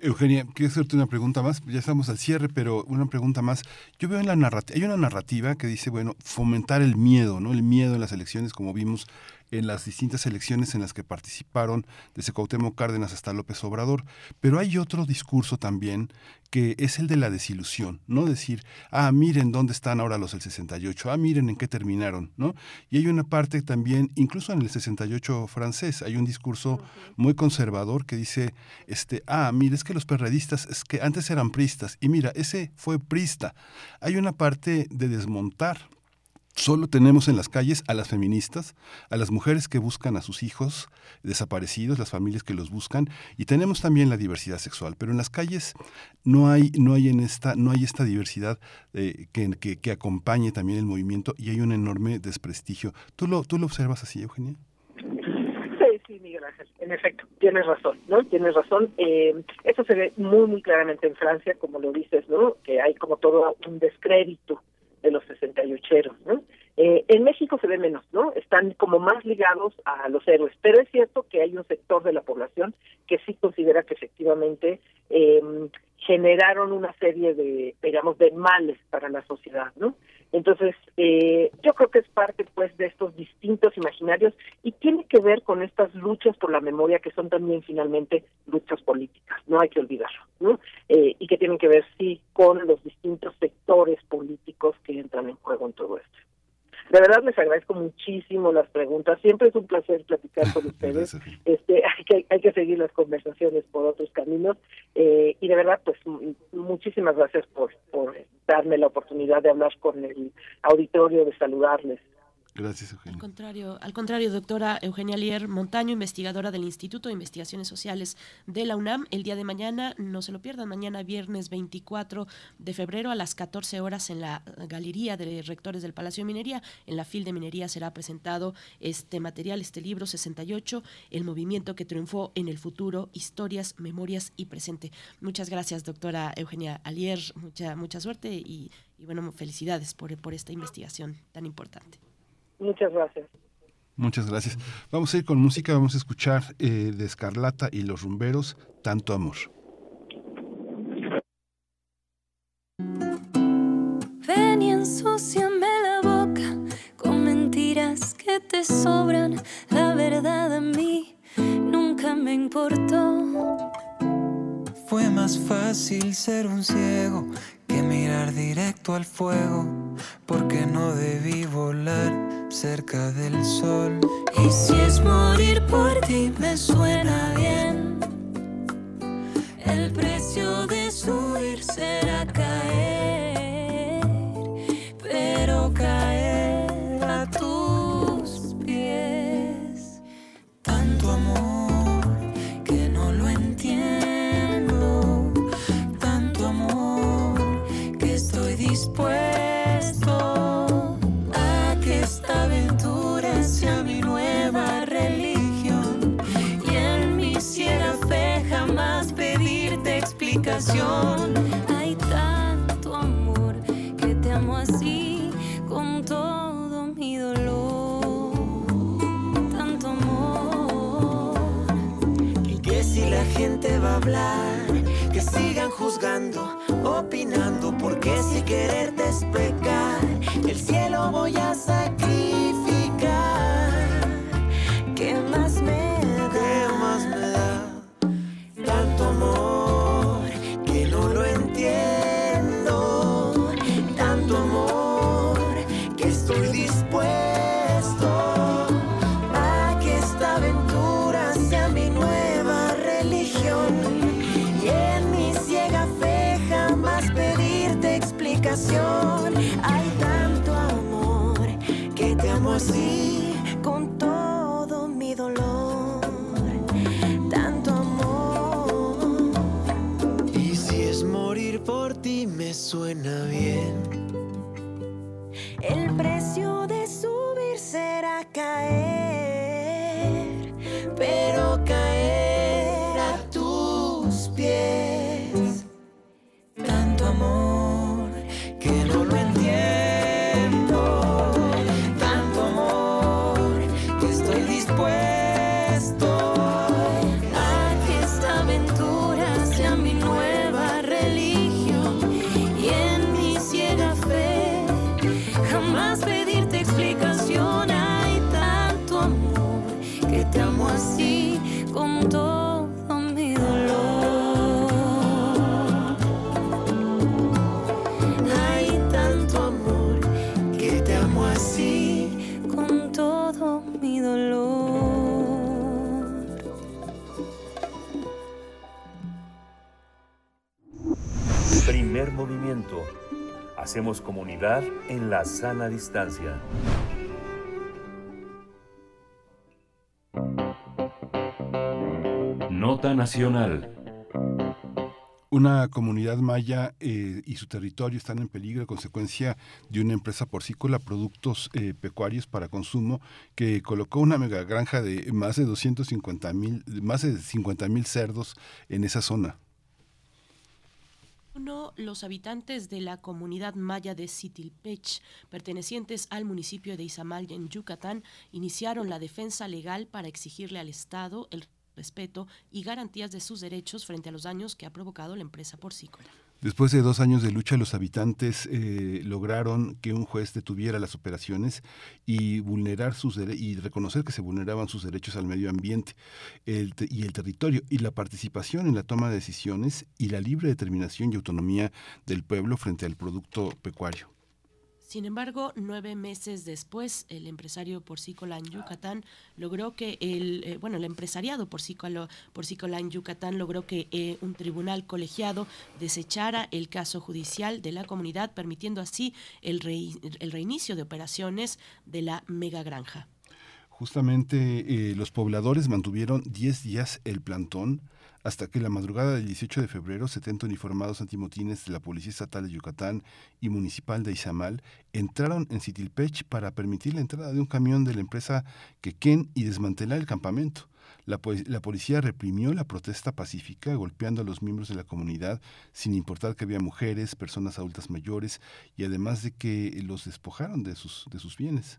Eugenia, quiero hacerte una pregunta más. Ya estamos al cierre, pero una pregunta más. Yo veo en la narrativa, hay una narrativa que dice, bueno, fomentar el miedo, ¿no? El miedo en las elecciones, como vimos en las distintas elecciones en las que participaron, desde Cuauhtémoc Cárdenas hasta López Obrador. Pero hay otro discurso también que es el de la desilusión, no decir, ah, miren dónde están ahora los del 68, ah, miren en qué terminaron, ¿no? Y hay una parte también, incluso en el 68 francés, hay un discurso muy conservador que dice, este, ah, mire, es que los perredistas, es que antes eran pristas, y mira, ese fue prista. Hay una parte de desmontar Solo tenemos en las calles a las feministas, a las mujeres que buscan a sus hijos desaparecidos, las familias que los buscan, y tenemos también la diversidad sexual. Pero en las calles no hay, no hay en esta, no hay esta diversidad eh, que, que, acompañe también el movimiento y hay un enorme desprestigio. ¿Tú lo, tú lo observas así, Eugenia? Sí, sí, Miguel Ángel. En efecto, tienes razón, ¿no? Tienes razón. Eh, eso se ve muy, muy claramente en Francia, como lo dices, ¿no? Que hay como todo un descrédito de los 68eros, ¿no? Eh, en México se ve menos, ¿no? Están como más ligados a los héroes, pero es cierto que hay un sector de la población que sí considera que efectivamente eh, generaron una serie de, digamos, de males para la sociedad, ¿no? Entonces, eh, yo creo que es parte, pues, de estos distintos imaginarios y tiene que ver con estas luchas por la memoria que son también finalmente luchas políticas, no hay que olvidarlo, ¿no? Eh, y que tienen que ver, sí, con los distintos sectores políticos que entran en juego en todo esto. De verdad les agradezco muchísimo las preguntas. Siempre es un placer platicar con [laughs] ustedes. Este, hay que hay que seguir las conversaciones por otros caminos eh, y de verdad pues muchísimas gracias por por darme la oportunidad de hablar con el auditorio, de saludarles. Gracias, Eugenia. Al contrario, al contrario, doctora Eugenia Lier Montaño, investigadora del Instituto de Investigaciones Sociales de la UNAM. El día de mañana, no se lo pierdan, mañana viernes 24 de febrero a las 14 horas en la Galería de Rectores del Palacio de Minería, en la FIL de Minería será presentado este material, este libro 68, El movimiento que triunfó en el futuro, historias, memorias y presente. Muchas gracias, doctora Eugenia Alier, mucha, mucha suerte y, y bueno, felicidades por, por esta investigación tan importante. Muchas gracias. Muchas gracias. Vamos a ir con música, vamos a escuchar eh, de Escarlata y los Rumberos, Tanto Amor. Ven y ensúciame la boca con mentiras que te sobran. La verdad a mí nunca me importó. Fue más fácil ser un ciego que mirar directo al fuego, porque no debí volar cerca del sol. Y si es morir por ti, me suena bien. Opinando, porque si quererte es pecar, el cielo voy a sacrificar. Que Hacemos comunidad en la sana distancia. Nota Nacional. Una comunidad maya eh, y su territorio están en peligro a consecuencia de una empresa porcícola, productos eh, pecuarios para consumo, que colocó una mega granja de más de 250 mil, más de 50 mil cerdos en esa zona. Uno, los habitantes de la comunidad maya de Sitilpech, pertenecientes al municipio de Izamal en Yucatán, iniciaron la defensa legal para exigirle al Estado el respeto y garantías de sus derechos frente a los daños que ha provocado la empresa porcícola. Después de dos años de lucha, los habitantes eh, lograron que un juez detuviera las operaciones y vulnerar sus y reconocer que se vulneraban sus derechos al medio ambiente y el territorio y la participación en la toma de decisiones y la libre determinación y autonomía del pueblo frente al producto pecuario. Sin embargo, nueve meses después, el empresario porcícola en Yucatán logró que el, eh, bueno, el empresariado porcícola, porcícola en Yucatán logró que eh, un tribunal colegiado desechara el caso judicial de la comunidad, permitiendo así el, rei- el reinicio de operaciones de la mega granja. Justamente eh, los pobladores mantuvieron 10 días el plantón hasta que la madrugada del 18 de febrero 70 uniformados antimotines de la Policía Estatal de Yucatán y Municipal de Izamal entraron en Citilpech para permitir la entrada de un camión de la empresa Quequén y desmantelar el campamento. La, po- la policía reprimió la protesta pacífica, golpeando a los miembros de la comunidad, sin importar que había mujeres, personas adultas mayores, y además de que los despojaron de sus bienes.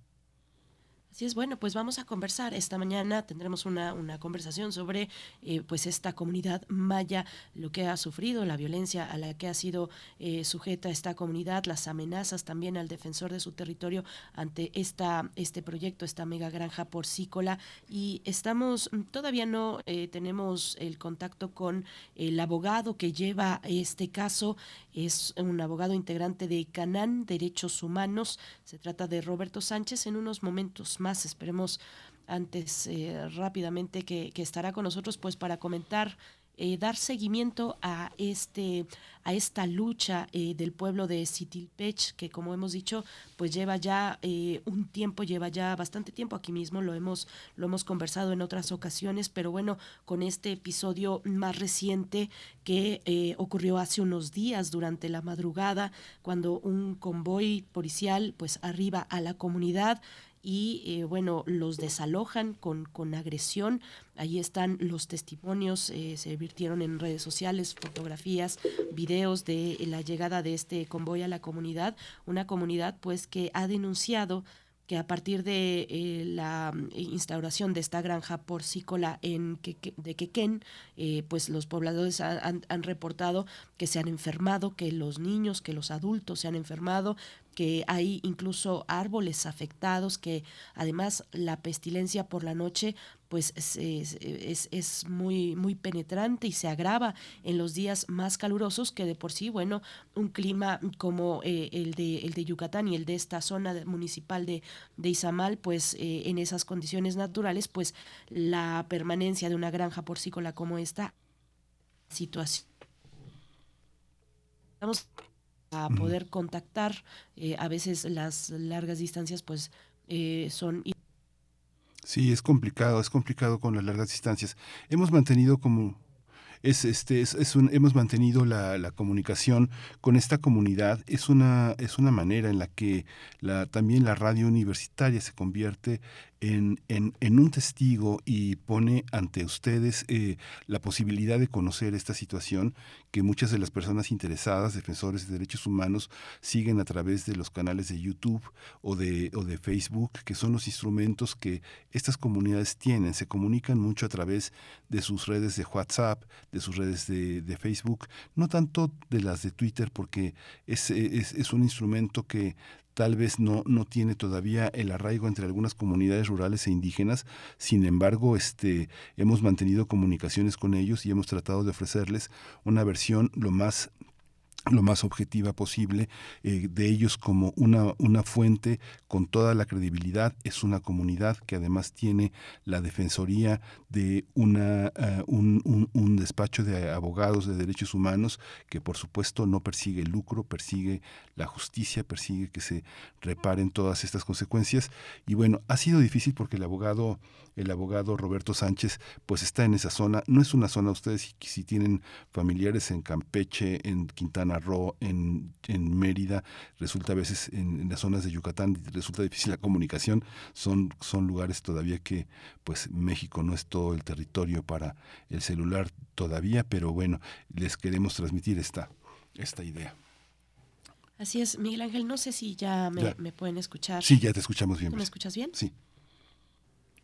Así es, bueno, pues vamos a conversar. Esta mañana tendremos una, una conversación sobre eh, pues esta comunidad maya, lo que ha sufrido, la violencia a la que ha sido eh, sujeta esta comunidad, las amenazas también al defensor de su territorio ante esta, este proyecto, esta mega granja porcícola. Y estamos, todavía no eh, tenemos el contacto con el abogado que lleva este caso. Es un abogado integrante de Canán Derechos Humanos. Se trata de Roberto Sánchez. En unos momentos más, esperemos antes eh, rápidamente que, estará con nosotros pues para comentar eh, dar seguimiento a este a esta lucha eh, del pueblo de Sitilpech que como hemos dicho pues lleva ya un tiempo lleva ya bastante tiempo. Aquí mismo lo hemos lo hemos conversado en otras ocasiones pero bueno con este episodio más reciente que ocurrió hace unos días durante la madrugada cuando un convoy policial pues arriba a la comunidad y eh, bueno, los desalojan con, con agresión. Ahí están los testimonios, eh, se virtieron en redes sociales, fotografías, videos de la llegada de este convoy a la comunidad, una comunidad pues que ha denunciado que a partir de eh, la mm, instauración de esta granja porcícola en Queque- de Quequén, pues los pobladores ha- han, han reportado que se han enfermado, que los niños, que los adultos se han enfermado, que hay incluso árboles afectados, que además la pestilencia por la noche pues es, es, muy, muy penetrante y se agrava en los días más calurosos que de por sí, bueno, un clima como eh, el, de, el de Yucatán y el de esta zona municipal de, de Izamal, pues eh, en esas condiciones naturales, pues la permanencia de una granja porcícola como esta situación. A poder contactar, eh, a veces las largas distancias pues son Sí, es complicado, es complicado con las largas distancias. Hemos mantenido como es este es, es un, hemos mantenido la, la, comunicación con esta comunidad es una es una manera en la que la también la radio universitaria se convierte en, un testigo y pone ante ustedes eh, la posibilidad de conocer esta situación que muchas de las personas interesadas, defensores de derechos humanos, siguen a través de los canales de YouTube o de, Facebook, que son los instrumentos que estas comunidades tienen. Se comunican mucho a través de sus redes de WhatsApp, de sus redes de, Facebook, no tanto de las de Twitter, porque es un instrumento que tal vez no, no tiene todavía el arraigo entre algunas comunidades rurales e indígenas, sin embargo, este, hemos mantenido comunicaciones con ellos y hemos tratado de ofrecerles una versión lo más lo más objetiva posible eh, de ellos como una, una fuente con toda la credibilidad. Es una comunidad que además tiene la defensoría de una, eh, un, un, despacho de abogados de derechos humanos que por supuesto no persigue el lucro, persigue la justicia, persigue que se reparen todas estas consecuencias. Y bueno, ha sido difícil porque el abogado el abogado Roberto Sánchez, pues está en esa zona. No es una zona, ustedes si, tienen familiares en Campeche, en Quintana Roo, en, en Mérida, resulta a veces en, las zonas de Yucatán, resulta difícil la comunicación. Son, son lugares todavía que, pues México no es todo el territorio para el celular todavía, pero bueno, les queremos transmitir esta, esta idea. Así es, Miguel Ángel, no sé si ya me, me pueden escuchar. Sí, ya te escuchamos bien. ¿Me escuchas bien? Sí.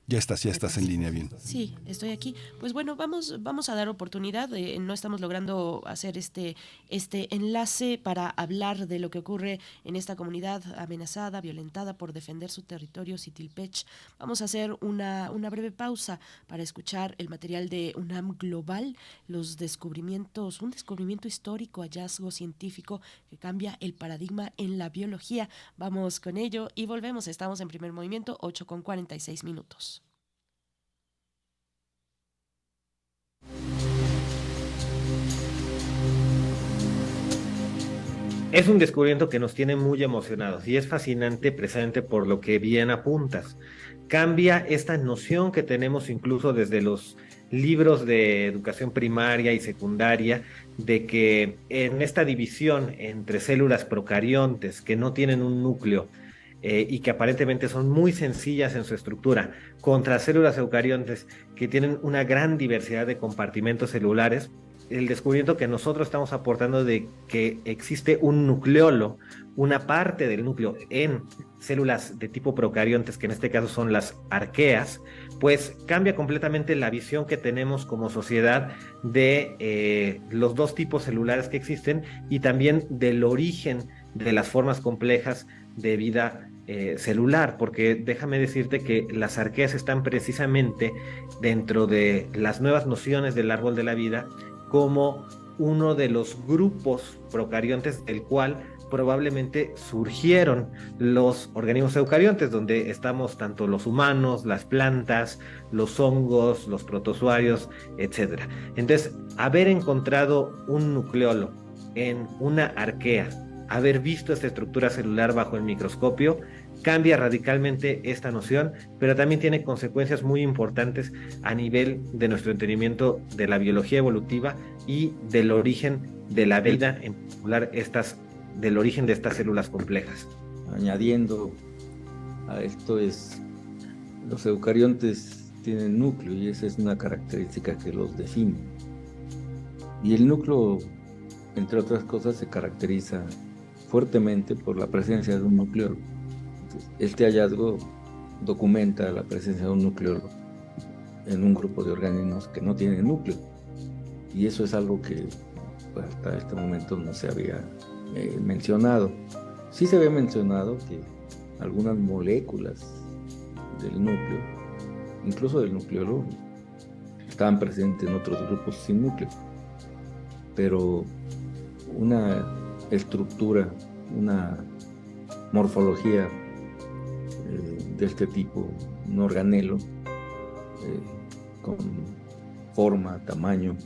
Ya estás, ya estás en línea bien. Sí, estoy aquí. Pues bueno, vamos, vamos a dar oportunidad. no estamos logrando hacer este, este enlace para hablar de lo que ocurre en esta comunidad amenazada, violentada por defender su territorio, Citilpech. Vamos a hacer una, una breve pausa para escuchar el material de UNAM Global, los descubrimientos, un descubrimiento histórico, hallazgo científico que cambia el paradigma en la biología. Vamos con ello y volvemos. Estamos en primer movimiento, 8 con 46 minutos. Es un descubrimiento que nos tiene muy emocionados y es fascinante precisamente por lo que bien apuntas. Cambia esta noción que tenemos incluso desde los libros de educación primaria y secundaria de que en esta división entre células procariontes que no tienen un núcleo eh, y que aparentemente son muy sencillas en su estructura, contra células eucariontes que tienen una gran diversidad de compartimentos celulares, el descubrimiento que nosotros estamos aportando de que existe un nucleolo, una parte del núcleo en células de tipo procariontes, que en este caso son las arqueas, pues cambia completamente la visión que tenemos como sociedad de eh, los dos tipos celulares que existen y también del origen de las formas complejas de vida eh, celular, porque déjame decirte que las arqueas están precisamente dentro de las nuevas nociones del árbol de la vida como uno de los grupos procariontes del cual probablemente surgieron los organismos eucariontes, donde estamos tanto los humanos, las plantas, los hongos, los protozoarios, etc. Entonces, haber encontrado un nucleolo en una arquea, haber visto esta estructura celular bajo el microscopio, cambia radicalmente esta noción, pero también tiene consecuencias muy importantes a nivel de nuestro entendimiento de la biología evolutiva y del origen de la vida, en particular del origen de estas células complejas. Añadiendo a esto es, los eucariontes tienen núcleo y esa es una característica que los define. Y el núcleo, entre otras cosas, se caracteriza fuertemente por la presencia de un núcleo este hallazgo documenta la presencia de un núcleo en un grupo de organismos que no tienen núcleo. Y eso es algo que hasta este momento no se había eh, mencionado. Sí se había mencionado que algunas moléculas del núcleo incluso del nucleólogo, estaban presentes en otros grupos sin núcleo. Pero una estructura, una morfología de este tipo, un organelo, eh, con forma, tamaño,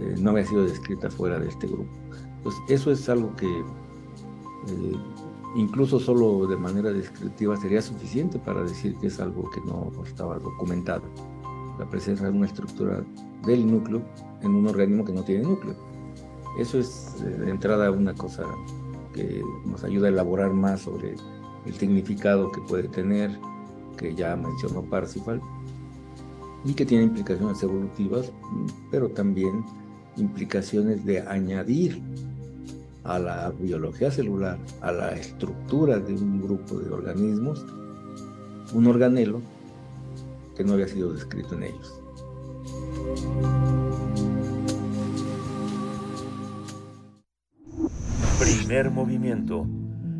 eh, no había sido descrita fuera de este grupo. Pues eso es algo que incluso solo de manera descriptiva sería suficiente para decir que es algo que no estaba documentado. La presencia de una estructura del núcleo en un organismo que no tiene núcleo. Eso es de entrada una cosa que nos ayuda a elaborar más sobre el significado que puede tener, que ya mencionó Parsifal, y que tiene implicaciones evolutivas, pero también implicaciones de añadir a la biología celular, a la estructura de un grupo de organismos, un organelo que no había sido descrito en ellos. Primer movimiento.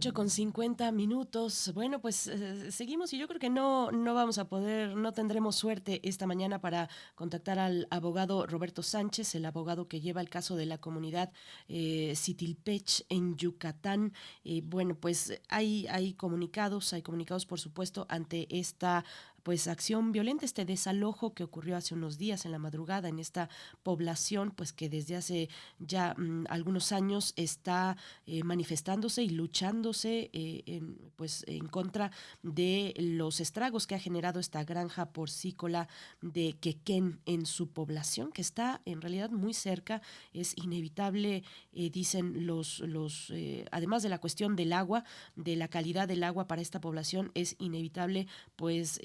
8 con 50 minutos. Bueno, pues eh, seguimos y yo creo que no, no vamos a poder, no tendremos suerte esta mañana para contactar al abogado Roberto Sánchez, el abogado que lleva el caso de la comunidad eh, Citilpech en Yucatán. Eh, bueno, pues hay, hay comunicados, hay comunicados por supuesto ante esta pues acción violenta, este desalojo que ocurrió hace unos días en la madrugada en esta población, pues que desde hace ya mm, algunos años está eh, manifestándose y luchándose eh, en, pues en contra de los estragos que ha generado esta granja porcícola de Quequén en su población, que está en realidad muy cerca, es inevitable, eh, dicen los, los además de la cuestión del agua, de la calidad del agua para esta población, es inevitable pues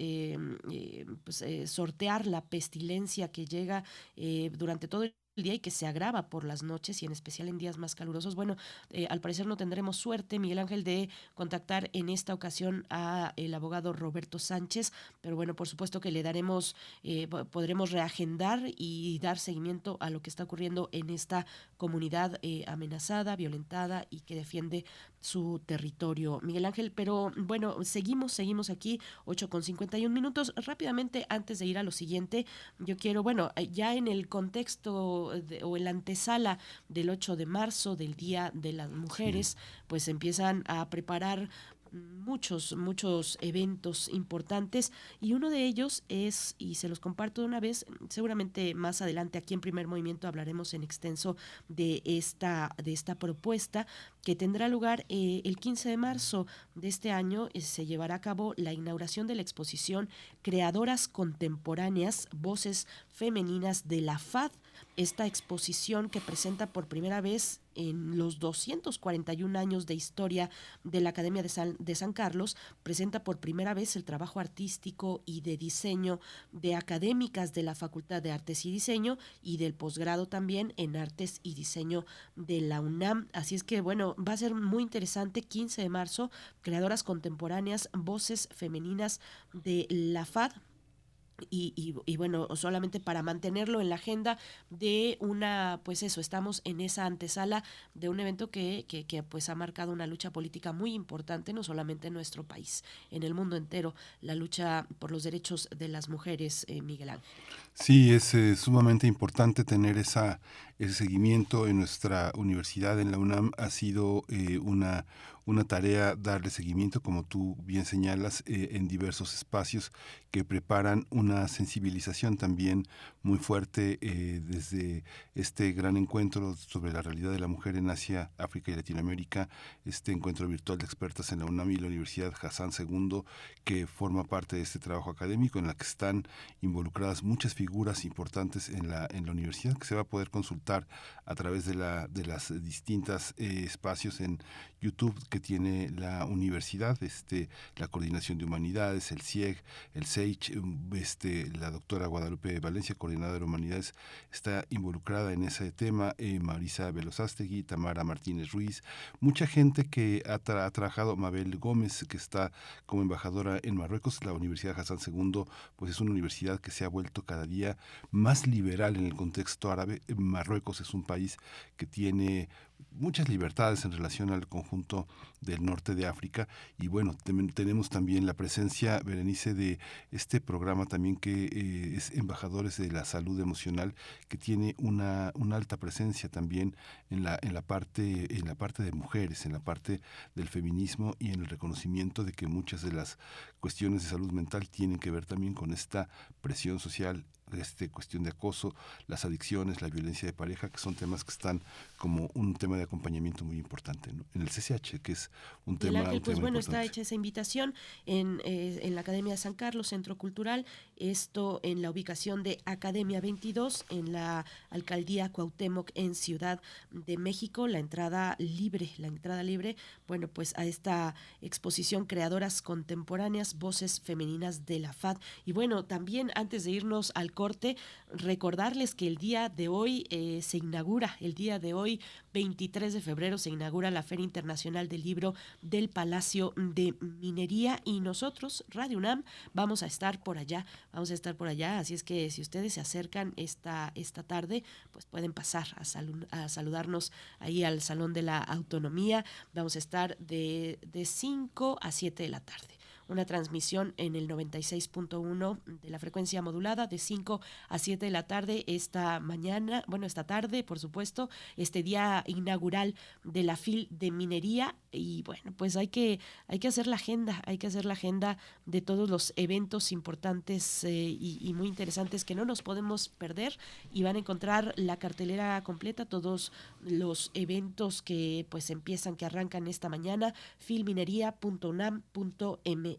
pues, eh, sortear la pestilencia que llega eh, durante todo el el día y que se agrava por las noches y en especial en días más calurosos. Bueno, eh, al parecer no tendremos suerte, Miguel Ángel, de contactar en esta ocasión a el abogado Roberto Sánchez, pero bueno, por supuesto que le daremos, eh, podremos reagendar y dar seguimiento a lo que está ocurriendo en esta comunidad eh, amenazada, violentada y que defiende su territorio. Miguel Ángel, pero bueno, seguimos, seguimos aquí, 8 con 51 minutos. Rápidamente, antes de ir a lo siguiente, yo quiero, bueno, ya en el contexto o, en la antesala del 8 de marzo, del Día de las Mujeres, pues empiezan a preparar muchos, muchos eventos importantes y uno de ellos es, y se los comparto de una vez, seguramente más adelante aquí en Primer Movimiento hablaremos en extenso de esta, de esta propuesta que tendrá lugar eh, el 15 de marzo de este año. Eh, se llevará a cabo la inauguración de la exposición Creadoras Contemporáneas, Voces Femeninas de la FAD esta exposición que presenta por primera vez en los 241 años de historia de la Academia de San, de San, Carlos, presenta por primera vez el trabajo artístico y de diseño de académicas de la Facultad de Artes y Diseño y del posgrado también en Artes y Diseño de la UNAM. Así es que, bueno, va a ser muy interesante, 15 de marzo, creadoras contemporáneas, voces femeninas de la FAD y, y, bueno, solamente para mantenerlo en la agenda de una, pues eso, estamos en esa antesala de un evento que, que, pues ha marcado una lucha política muy importante, no solamente en nuestro país, en el mundo entero, la lucha por los derechos de las mujeres, eh, Miguel Ángel. Sí, es eh, sumamente importante tener esa, ese seguimiento en nuestra universidad, en la UNAM, ha sido eh, una, una tarea darle seguimiento, como tú bien señalas, eh, en diversos espacios que preparan una sensibilización también muy fuerte eh, desde este gran encuentro sobre la realidad de la mujer en Asia, África y Latinoamérica, este encuentro virtual de expertas en la UNAM y la Universidad Hassan II, que forma parte de este trabajo académico en la que están involucradas muchas figuras importantes en la, en la universidad que se va a poder consultar a través de, la, de las distintas eh, espacios en YouTube que tiene la universidad, este, la Coordinación de Humanidades, el CIEG, el SEICH, este, la doctora Guadalupe Valencia, coordinadora de Humanidades, está involucrada en ese tema, eh, Marisa Velozastegui, Tamara Martínez Ruiz, mucha gente que ha, ha, trabajado, Mabel Gómez, que está como embajadora en Marruecos, la Universidad Hassan II, pues es una universidad que se ha vuelto cada día más liberal en el contexto árabe. Marruecos es un país que tiene muchas libertades en relación al conjunto del norte de África. Y bueno, tenemos también la presencia, Berenice, de este programa también que eh, es Embajadores de la Salud Emocional, que tiene una, una alta presencia también en la, en, la parte, en la parte de mujeres, en la parte del feminismo y en el reconocimiento de que muchas de las cuestiones de salud mental tienen que ver también con esta presión social este, cuestión de acoso, las adicciones, la violencia de pareja, que son temas que están como un tema de acompañamiento muy importante en el CCH, que es un tema, Ángel, un pues tema bueno, importante. está hecha esa invitación en, eh, en la Academia de San Carlos, Centro Cultural, esto en la ubicación de Academia 22, en la Alcaldía Cuauhtémoc, en Ciudad de México, la entrada libre, la entrada libre, bueno, pues a esta exposición Creadoras Contemporáneas, Voces Femeninas de la FAD. Y bueno, también antes de irnos al corte, recordarles que el día de hoy eh, se inaugura, el día de hoy, 23 de febrero, se inaugura la Feria Internacional del Libro del Palacio de Minería y nosotros, Radio UNAM, vamos a estar por allá, vamos a estar por allá, así es que si ustedes se acercan esta, esta tarde, pues pueden pasar a, a saludarnos ahí al Salón de la Autonomía, vamos a estar de, de 5 a 7 de la tarde una transmisión en el 96.1 de la frecuencia modulada de 5 a 7 de la tarde esta mañana, bueno, esta tarde, por supuesto, este día inaugural de la FIL de minería. Y bueno, pues hay que hay que hacer la agenda, hay que hacer la agenda de todos los eventos importantes eh, y, muy interesantes que no nos podemos perder y van a encontrar la cartelera completa, todos los eventos que pues empiezan, que arrancan esta mañana, filminería.unam.mx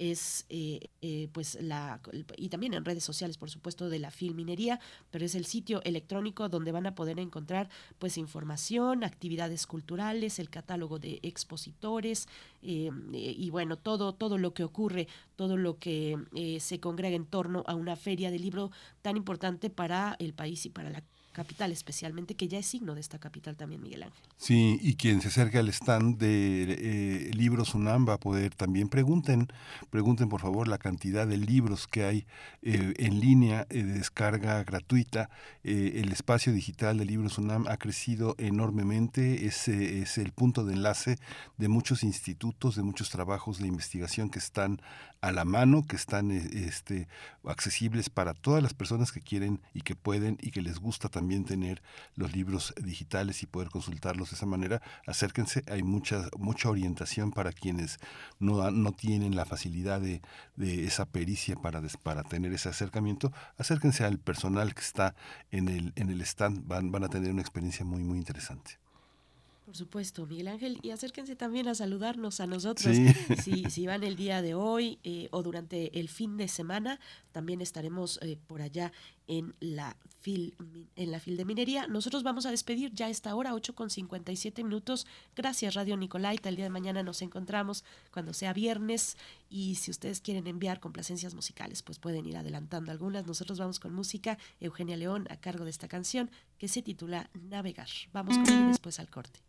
es eh, eh, pues la y también en redes sociales por supuesto de la Filminería pero es el sitio electrónico donde van a poder encontrar pues información actividades culturales el catálogo de expositores eh, y bueno todo todo lo que ocurre todo lo que eh, se congrega en torno a una feria de libro tan importante para el país y para la capital especialmente, que ya es signo de esta capital también, Miguel Ángel. Sí, y quien se acerque al stand de eh, Libros UNAM va a poder también pregunten, pregunten por favor la cantidad de libros que hay eh, en línea eh, de descarga gratuita. el espacio digital de Libros UNAM ha crecido enormemente, es, es el punto de enlace de muchos institutos, de muchos trabajos de investigación que están a la mano, que están este, accesibles para todas las personas que quieren y que pueden y que les gusta también tener los libros digitales y poder consultarlos de esa manera. Acérquense, hay mucha, mucha orientación para quienes no, no tienen la facilidad de, de esa pericia para, para tener ese acercamiento. Acérquense al personal que está en el, en el stand, van, van a tener una experiencia muy, muy interesante. Por supuesto, Miguel Ángel, y acérquense también a saludarnos a nosotros. Sí. [laughs] Si, si van el día de hoy eh, o durante el fin de semana, también estaremos eh, por allá en la en la fil de minería. Nosotros vamos a despedir ya a esta hora, 8 con 57 minutos. Gracias, Radio Nicolaita. El día de mañana nos encontramos cuando sea viernes. Y si ustedes quieren enviar complacencias musicales, pues pueden ir adelantando algunas. Nosotros vamos con música. Eugenia León a cargo de esta canción que se titula Navegar. Vamos con ella después al corte.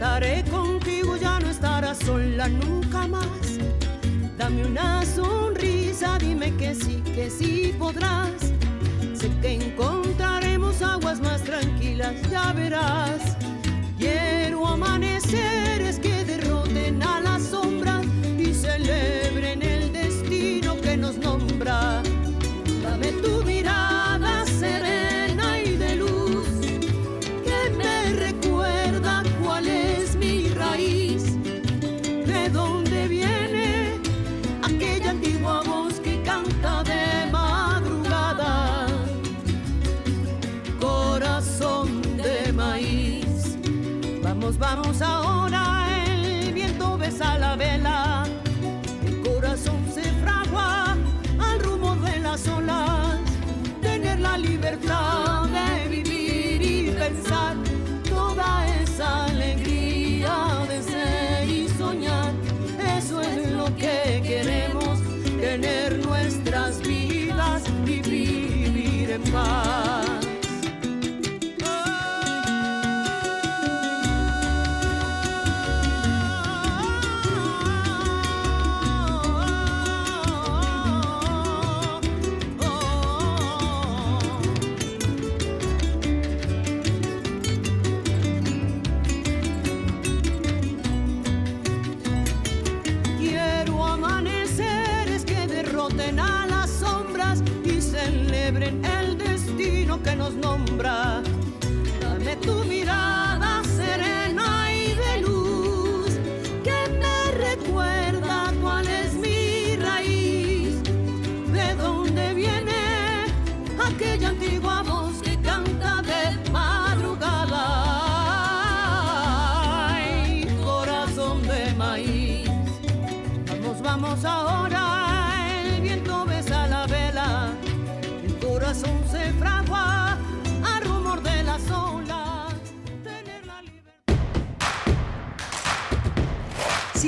Estaré contigo, ya no estarás sola nunca más. Dame una sonrisa, dime que sí, que sí podrás. Sé que encontraremos aguas más tranquilas, ya verás. Quiero amaneceres Vamos,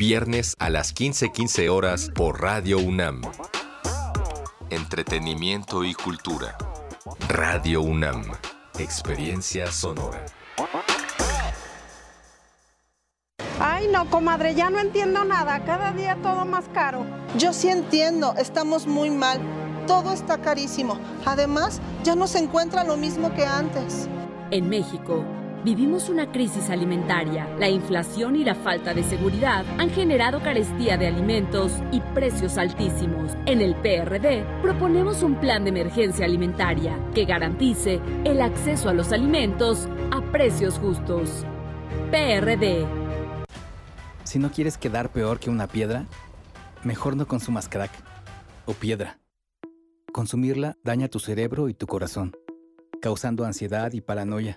Viernes a las 15:15 horas por Radio UNAM. Entretenimiento y cultura. Radio UNAM. Experiencia sonora. Ay, no, comadre, ya no entiendo nada. Cada día todo más caro. Yo sí entiendo, estamos muy mal. Todo está carísimo. Además, ya no se encuentra lo mismo que antes. En México, vivimos una crisis alimentaria. La inflación y la falta de seguridad han generado carestía de alimentos y precios altísimos. En el PRD proponemos un plan de emergencia alimentaria que garantice el acceso a los alimentos a precios justos. PRD. Si no quieres quedar peor que una piedra, mejor no consumas crack o piedra. Consumirla daña tu cerebro y tu corazón, causando ansiedad y paranoia.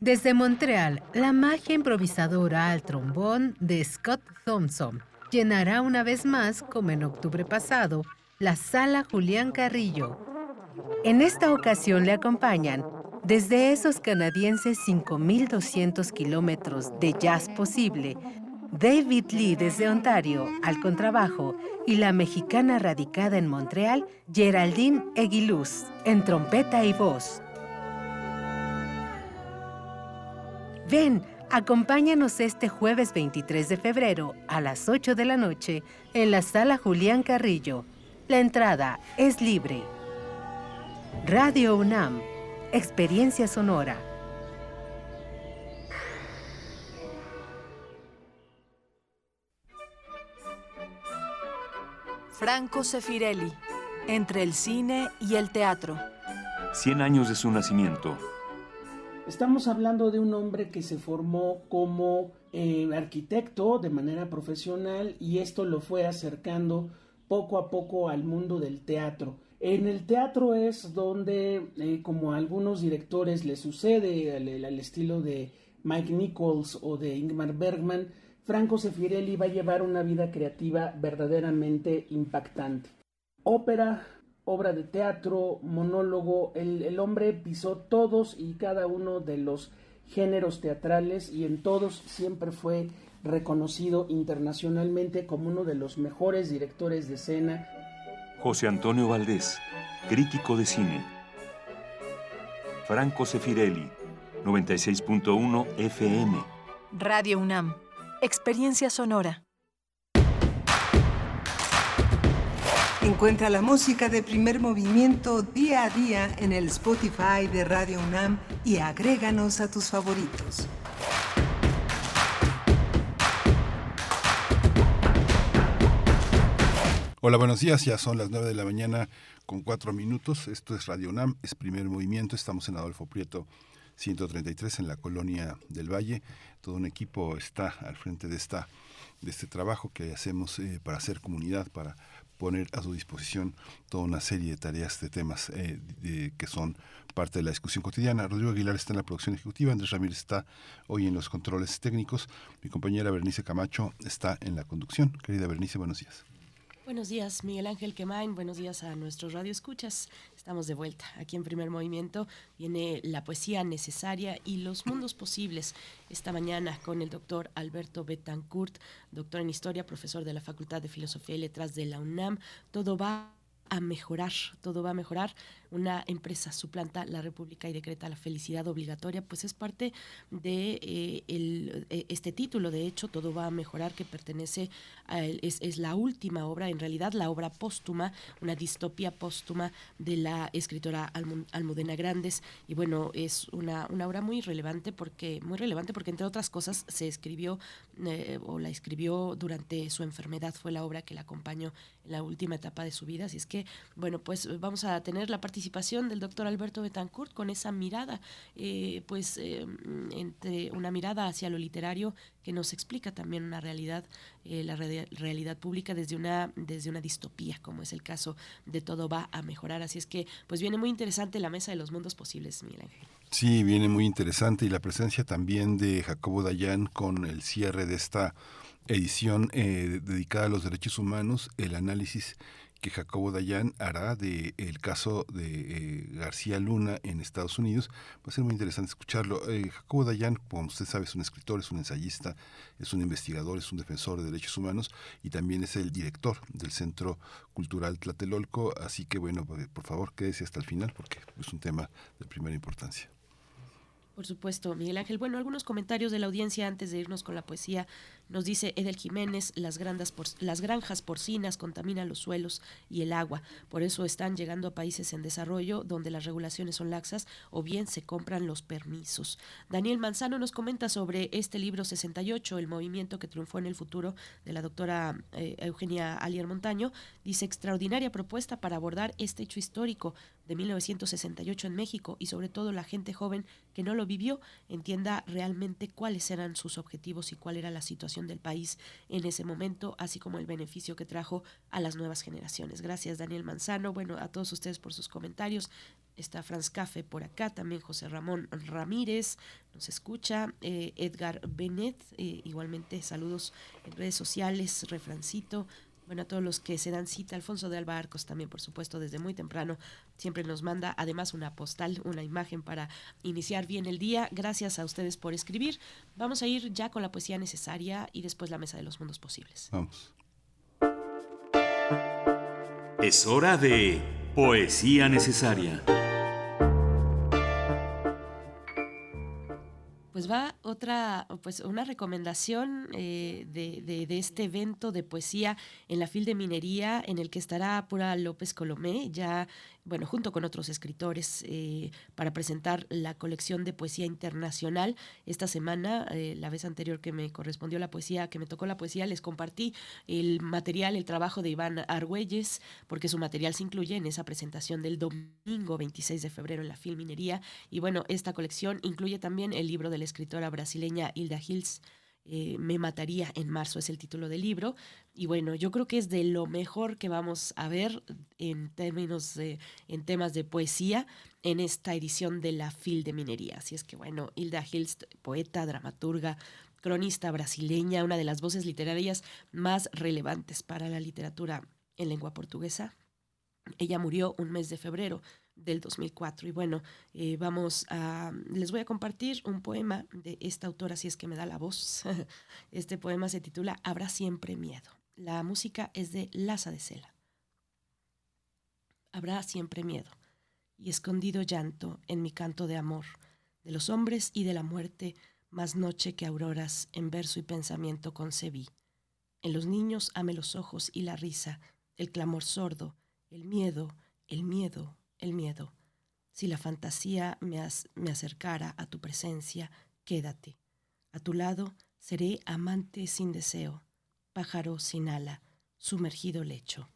Desde Montreal, la magia improvisadora al trombón de Scott Thompson llenará una vez más, como en octubre pasado, la sala Julián Carrillo. En esta ocasión le acompañan, desde esos canadienses 5.200 kilómetros de jazz posible, David Lee desde Ontario al contrabajo y la mexicana radicada en Montreal, Geraldine Eguiluz, en trompeta y voz. Ven, acompáñanos este jueves 23 de febrero a las 8 de la noche en la sala Julián Carrillo. La entrada es libre. Radio UNAM, Experiencia Sonora. Franco Sefirelli, entre el cine y el teatro. 100 años de su nacimiento. Estamos hablando de un hombre que se formó como eh, arquitecto de manera profesional y esto lo fue acercando poco a poco al mundo del teatro. En el teatro es donde, eh, como a algunos directores le sucede al, estilo de Mike Nichols o de Ingmar Bergman, Franco Sefirelli va a llevar una vida creativa verdaderamente impactante. Ópera, obra de teatro, monólogo, el, el, hombre pisó todos y cada uno de los géneros teatrales y en todos siempre fue reconocido internacionalmente como uno de los mejores directores de escena. José Antonio Valdés, crítico de cine. Franco Sefirelli, 96.1 FM. Radio UNAM, experiencia sonora. Encuentra la música de primer movimiento día a día en el Spotify de Radio UNAM y agréganos a tus favoritos. Hola, buenos días. Ya son las 9 de la mañana con 4 minutos. Esto es Radio UNAM, es primer movimiento. Estamos en Adolfo Prieto 133 en la colonia del Valle. Todo un equipo está al frente de esta de este trabajo que hacemos eh, para hacer comunidad, para poner a su disposición toda una serie de tareas, de temas eh, que son parte de la discusión cotidiana. Rodrigo Aguilar está en la producción ejecutiva, Andrés Ramírez está hoy en los controles técnicos, mi compañera Bernice Camacho está en la conducción. Querida Bernice, buenos días. Buenos días, Miguel Ángel Quemain. Buenos días a nuestros radioescuchas. Estamos de vuelta. Aquí en Primer Movimiento viene la poesía necesaria y los mundos posibles. Esta mañana con el doctor Alberto Betancourt, doctor en Historia, profesor de la Facultad de Filosofía y Letras de la UNAM. Todo va a mejorar, todo va a mejorar una empresa suplanta la República y decreta la felicidad obligatoria, pues es parte de eh, el, eh, este título. De hecho, todo va a mejorar, que pertenece a es, es, la última obra, en realidad la obra póstuma, una distopía póstuma de la escritora Almudena Grandes. Y bueno, es una, una obra muy relevante porque, muy relevante porque entre otras cosas se escribió eh, o la escribió durante su enfermedad, fue la obra que la acompañó en la última etapa de su vida. Así es que, bueno, pues vamos a tener la participación participación del doctor Alberto Betancourt con esa mirada, eh, pues eh, entre una mirada hacia lo literario que nos explica también una realidad, eh, la realidad pública desde una, desde una distopía, como es el caso de Todo va a mejorar. Así es que, pues viene muy interesante la mesa de los mundos posibles, Miguel Ángel. Sí, viene muy interesante y la presencia también de Jacobo Dayan con el cierre de esta edición dedicada a los derechos humanos, el análisis que Jacobo Dayan hará de el caso de eh, García Luna en Estados Unidos. Va a ser muy interesante escucharlo. Eh, Jacobo Dayan, como usted sabe, es un escritor, es un ensayista, es un investigador, es un defensor de derechos humanos y también es el director del Centro Cultural Tlatelolco. Así que bueno, por favor, quédese hasta el final porque es un tema de primera importancia. Por supuesto, Miguel Ángel. Bueno, algunos comentarios de la audiencia antes de irnos con la poesía. Nos dice Edel Jiménez, las, las granjas porcinas contaminan los suelos y el agua. Por eso están llegando a países en desarrollo donde las regulaciones son laxas o bien se compran los permisos. Daniel Manzano nos comenta sobre este libro 68, El movimiento que triunfó en el futuro, de la doctora eh, Eugenia Alier Montaño. Dice, extraordinaria propuesta para abordar este hecho histórico de 1968 en México y sobre todo la gente joven que no lo vivió entienda realmente cuáles eran sus objetivos y cuál era la situación del país en ese momento, así como el beneficio que trajo a las nuevas generaciones. Gracias Daniel Manzano, bueno, a todos ustedes por sus comentarios. Está Franz Cafe por acá, también José Ramón Ramírez nos escucha, eh, Edgar Benet, eh, igualmente saludos en redes sociales, Refrancito, bueno, a todos los que se dan cita, Alfonso de Alba Arcos también, por supuesto, desde muy temprano, siempre nos manda además una postal, una imagen para iniciar bien el día. Gracias a ustedes por escribir. Vamos a ir ya con la poesía necesaria y después la mesa de los mundos posibles. Vamos. Es hora de poesía necesaria. Pues va otra, pues una recomendación eh, de, de, este evento de poesía en la FIL de Minería, en el que estará Pura López Colomé, ya bueno, junto con otros escritores, eh, para presentar la colección de poesía internacional. Esta semana, eh, la vez anterior que me correspondió la poesía, que me tocó la poesía, les compartí el material, el trabajo de Iván Argüelles, porque su material se incluye en esa presentación del domingo 26 de febrero en la Filminería. Y bueno, esta colección incluye también el libro de la escritora brasileña Hilda Hills. Eh, me mataría en marzo es el título del libro. Y bueno yo creo que es de lo mejor que vamos a ver en términos de, en temas de poesía en esta edición de la FIL de Minería. Así es que bueno Hilda Hills poeta dramaturga cronista brasileña una de las voces literarias más relevantes para la literatura en lengua portuguesa. Ella murió un mes de febrero del 2004. Y bueno, eh, vamos a, les voy a compartir un poema de esta autora, si es que me da la voz. [laughs] Este poema se titula Habrá siempre miedo. La música es de Laza de Cela. Habrá siempre miedo y escondido llanto en mi canto de amor, de los hombres y de la muerte, más noche que auroras en verso y pensamiento concebí. En los niños ame los ojos y la risa, el clamor sordo, el miedo, el miedo, el miedo. Si la fantasía me, acercara a tu presencia, quédate. A tu lado seré amante sin deseo, pájaro sin ala, sumergido lecho.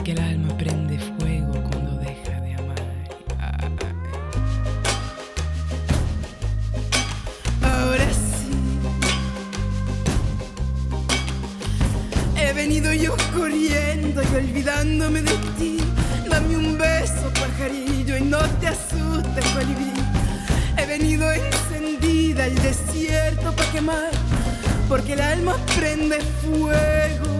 Porque el alma prende fuego cuando deja de amar. Ahora sí. He venido yo corriendo y olvidándome de ti. Dame un beso, pajarillo, y no te asustes, colibrí. He venido encendida al desierto para quemar, porque el alma prende fuego.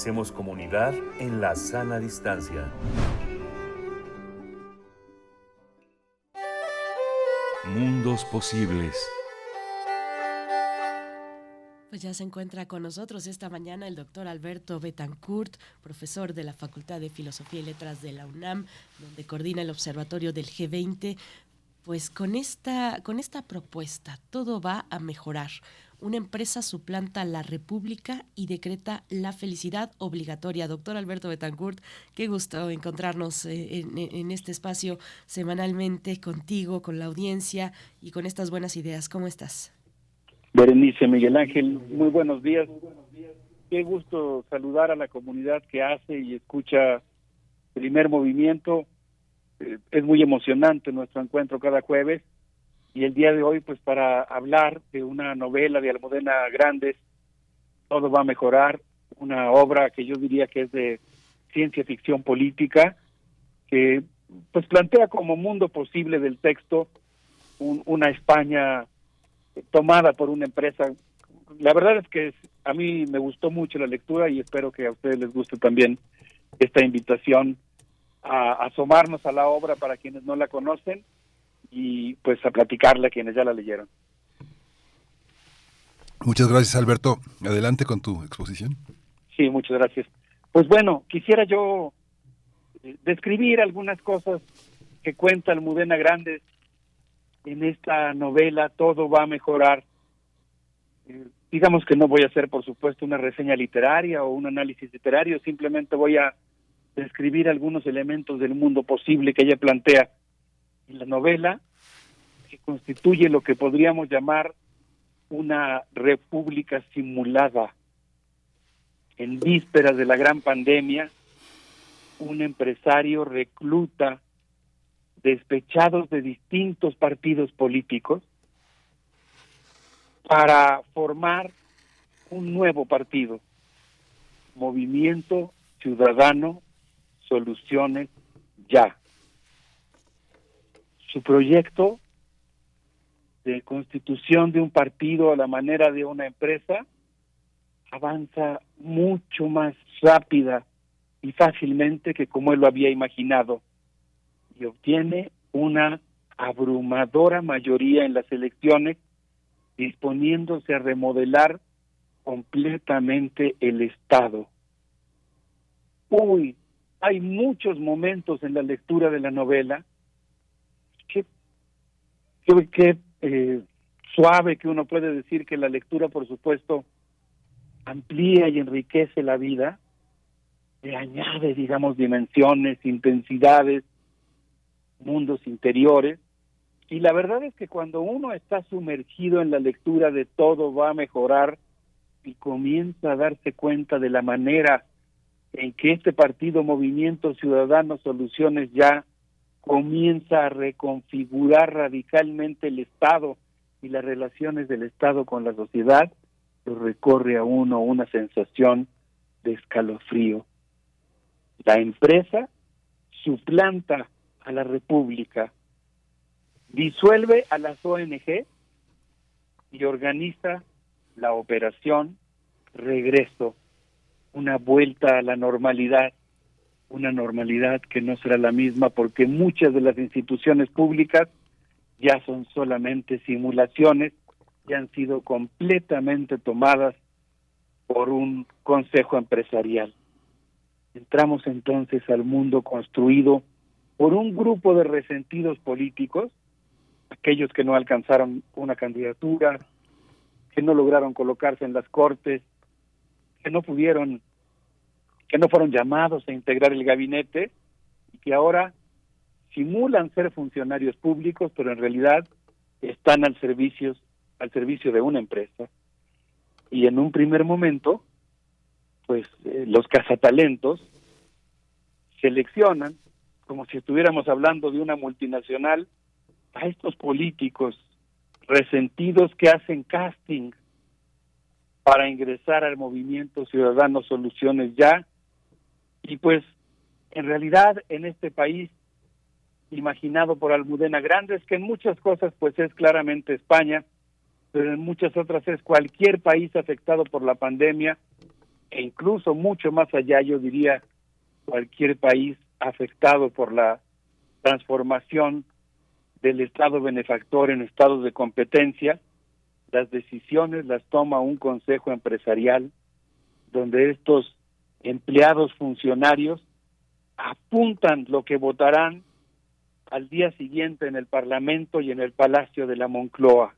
Hacemos comunidad en la sana distancia. Mundos posibles. Pues ya se encuentra con nosotros esta mañana el doctor Alberto Betancourt, profesor de la Facultad de Filosofía y Letras de la UNAM, donde coordina el observatorio del G20. pues con esta, con esta propuesta todo va a mejorar. Una empresa suplanta la república y decreta la felicidad obligatoria. Doctor Alberto Betancourt, qué gusto encontrarnos eh, en, este espacio semanalmente contigo, con la audiencia y con estas buenas ideas. ¿Cómo estás? Berenice Miguel Ángel, muy buenos días. Qué gusto saludar a la comunidad que hace y escucha primer movimiento. Eh, es muy emocionante nuestro encuentro cada jueves y el día de hoy pues para hablar de una novela de Almudena Grandes, Todo va a mejorar, una obra que yo diría que es de ciencia ficción política, que pues plantea como mundo posible del texto una España tomada por una empresa. La verdad es que a mí me gustó mucho la lectura y espero que a ustedes les guste también esta invitación a asomarnos a la obra para quienes no la conocen y pues a platicarla a quienes ya la leyeron. Muchas gracias Alberto. Adelante con tu exposición. Sí, muchas gracias. Pues bueno, quisiera yo eh, describir algunas cosas que cuenta Almudena Grandes en esta novela Todo va a mejorar. Eh, digamos que no voy a hacer, por supuesto, una reseña literaria o un análisis literario, simplemente voy a describir algunos elementos del mundo posible que ella plantea en la novela, que constituye lo que podríamos llamar una república simulada. En vísperas de la gran pandemia, un empresario recluta despechados de distintos partidos políticos para formar un nuevo partido, Movimiento Ciudadano Soluciones Ya. Su proyecto de constitución de un partido a la manera de una empresa avanza mucho más rápida y fácilmente que como él lo había imaginado y obtiene una abrumadora mayoría en las elecciones, disponiéndose a remodelar completamente el Estado. Uy, hay muchos momentos en la lectura de la novela que, eh, suave que uno puede decir que la lectura, por supuesto, amplía y enriquece la vida, le añade, digamos, dimensiones, intensidades, mundos interiores. Y la verdad es que cuando uno está sumergido en la lectura de todo va a mejorar y comienza a darse cuenta de la manera en que este partido Movimiento Ciudadano Soluciones ya comienza a reconfigurar radicalmente el Estado y las relaciones del Estado con la sociedad, lo recorre a uno una sensación de escalofrío. La empresa suplanta a la República, disuelve a las ONG y organiza la operación Regreso, una vuelta a la normalidad, una normalidad que no será la misma porque muchas de las instituciones públicas ya son solamente simulaciones y han sido completamente tomadas por un consejo empresarial. Entramos entonces al mundo construido por un grupo de resentidos políticos, aquellos que no alcanzaron una candidatura, que no lograron colocarse en las cortes, que no pudieron, que no fueron llamados a integrar el gabinete y que ahora simulan ser funcionarios públicos, pero en realidad están al servicio, al servicio de una empresa. Y en un primer momento, pues eh, los cazatalentos seleccionan como si estuviéramos hablando de una multinacional, a estos políticos resentidos que hacen casting para ingresar al movimiento Ciudadanos Soluciones Ya. Y pues, en realidad, en este país, imaginado por Almudena Grandes, que en muchas cosas pues es claramente España, pero en muchas otras es cualquier país afectado por la pandemia, e incluso mucho más allá, yo diría, cualquier país afectado por la transformación del Estado benefactor en estados de competencia, las decisiones las toma un consejo empresarial donde estos empleados funcionarios apuntan lo que votarán al día siguiente en el Parlamento y en el Palacio de la Moncloa.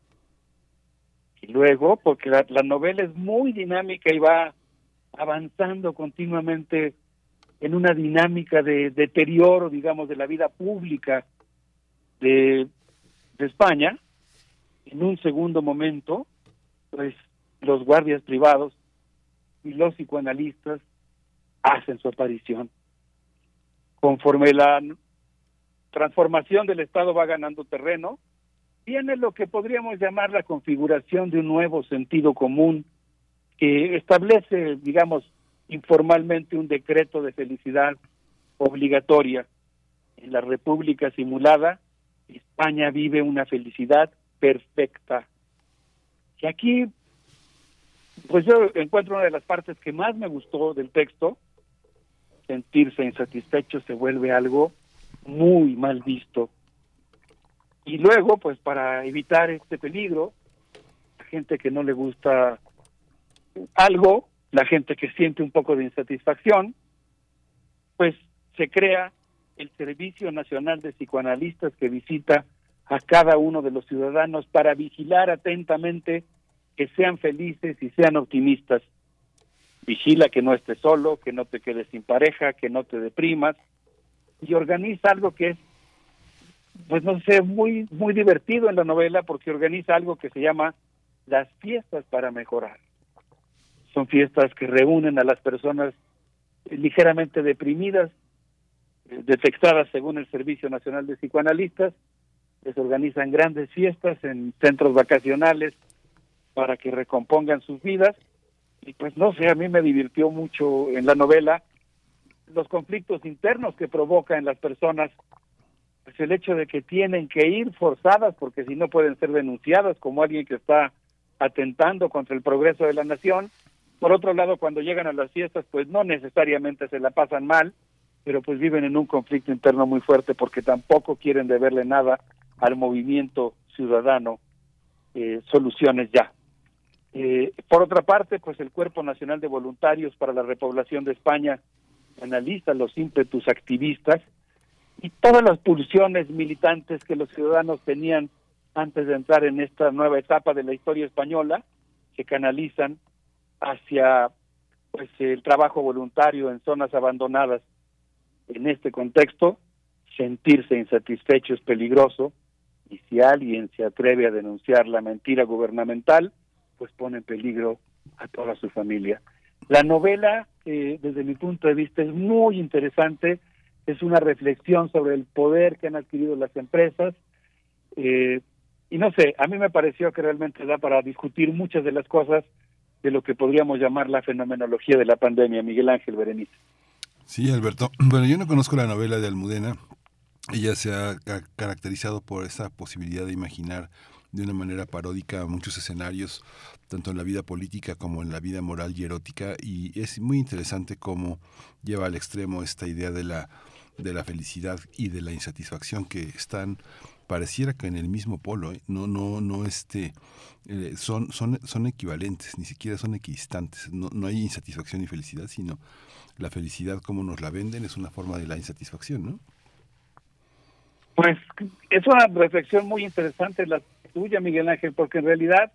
Y luego, porque la, la novela es muy dinámica y va avanzando continuamente en una dinámica de deterioro, digamos, de la vida pública de, de España, en un segundo momento, pues los guardias privados y los psicoanalistas hacen su aparición. Conforme la transformación del Estado va ganando terreno, viene lo que podríamos llamar la configuración de un nuevo sentido común que establece, digamos, informalmente un decreto de felicidad obligatoria. En la República simulada, España vive una felicidad perfecta. Y aquí, pues yo encuentro una de las partes que más me gustó del texto, sentirse insatisfecho se vuelve algo muy mal visto. Y luego, pues para evitar este peligro, la gente que no le gusta algo, la gente que siente un poco de insatisfacción, pues se crea el Servicio Nacional de Psicoanalistas que visita a cada uno de los ciudadanos para vigilar atentamente que sean felices y sean optimistas. Vigila que no estés solo, que no te quedes sin pareja, que no te deprimas y organiza algo que es pues no sé, muy muy divertido en la novela porque organiza algo que se llama las fiestas para mejorar. Son fiestas que reúnen a las personas ligeramente deprimidas, eh, detectadas según el Servicio Nacional de Psicoanalistas, les organizan grandes fiestas en centros vacacionales para que recompongan sus vidas. Y pues no sé, a mí me divirtió mucho en la novela los conflictos internos que provoca en las personas pues el hecho de que tienen que ir forzadas porque si no pueden ser denunciadas como alguien que está atentando contra el progreso de la nación. Por otro lado, cuando llegan a las fiestas, pues no necesariamente se la pasan mal, pero pues viven en un conflicto interno muy fuerte porque tampoco quieren deberle nada al movimiento ciudadano eh, soluciones ya. Eh, por otra parte, pues el Cuerpo Nacional de Voluntarios para la Repoblación de España analiza los ímpetus activistas y todas las pulsiones militantes que los ciudadanos tenían antes de entrar en esta nueva etapa de la historia española, que canalizan hacia pues el trabajo voluntario en zonas abandonadas. En este contexto, sentirse insatisfecho es peligroso y si alguien se atreve a denunciar la mentira gubernamental, pues pone en peligro a toda su familia. La novela, eh, desde mi punto de vista, es muy interesante es una reflexión sobre el poder que han adquirido las empresas. Eh, y no sé, a mí me pareció que realmente da para discutir muchas de las cosas de lo que podríamos llamar la fenomenología de la pandemia, Miguel Ángel Berenice. Sí, Alberto. [clears throat] Bueno, yo no conozco la novela de Almudena. Ella se ha caracterizado por esa posibilidad de imaginar de una manera paródica muchos escenarios, tanto en la vida política como en la vida moral y erótica, y es muy interesante cómo lleva al extremo esta idea de la de la felicidad y de la insatisfacción que están pareciera que en el mismo polo, ¿eh? no, no, no, este, eh, son, son, son equivalentes, ni siquiera son equidistantes, no, no hay insatisfacción y felicidad, sino la felicidad como nos la venden es una forma de la insatisfacción, ¿no? Pues es una reflexión muy interesante la tuya, Miguel Ángel, porque en realidad,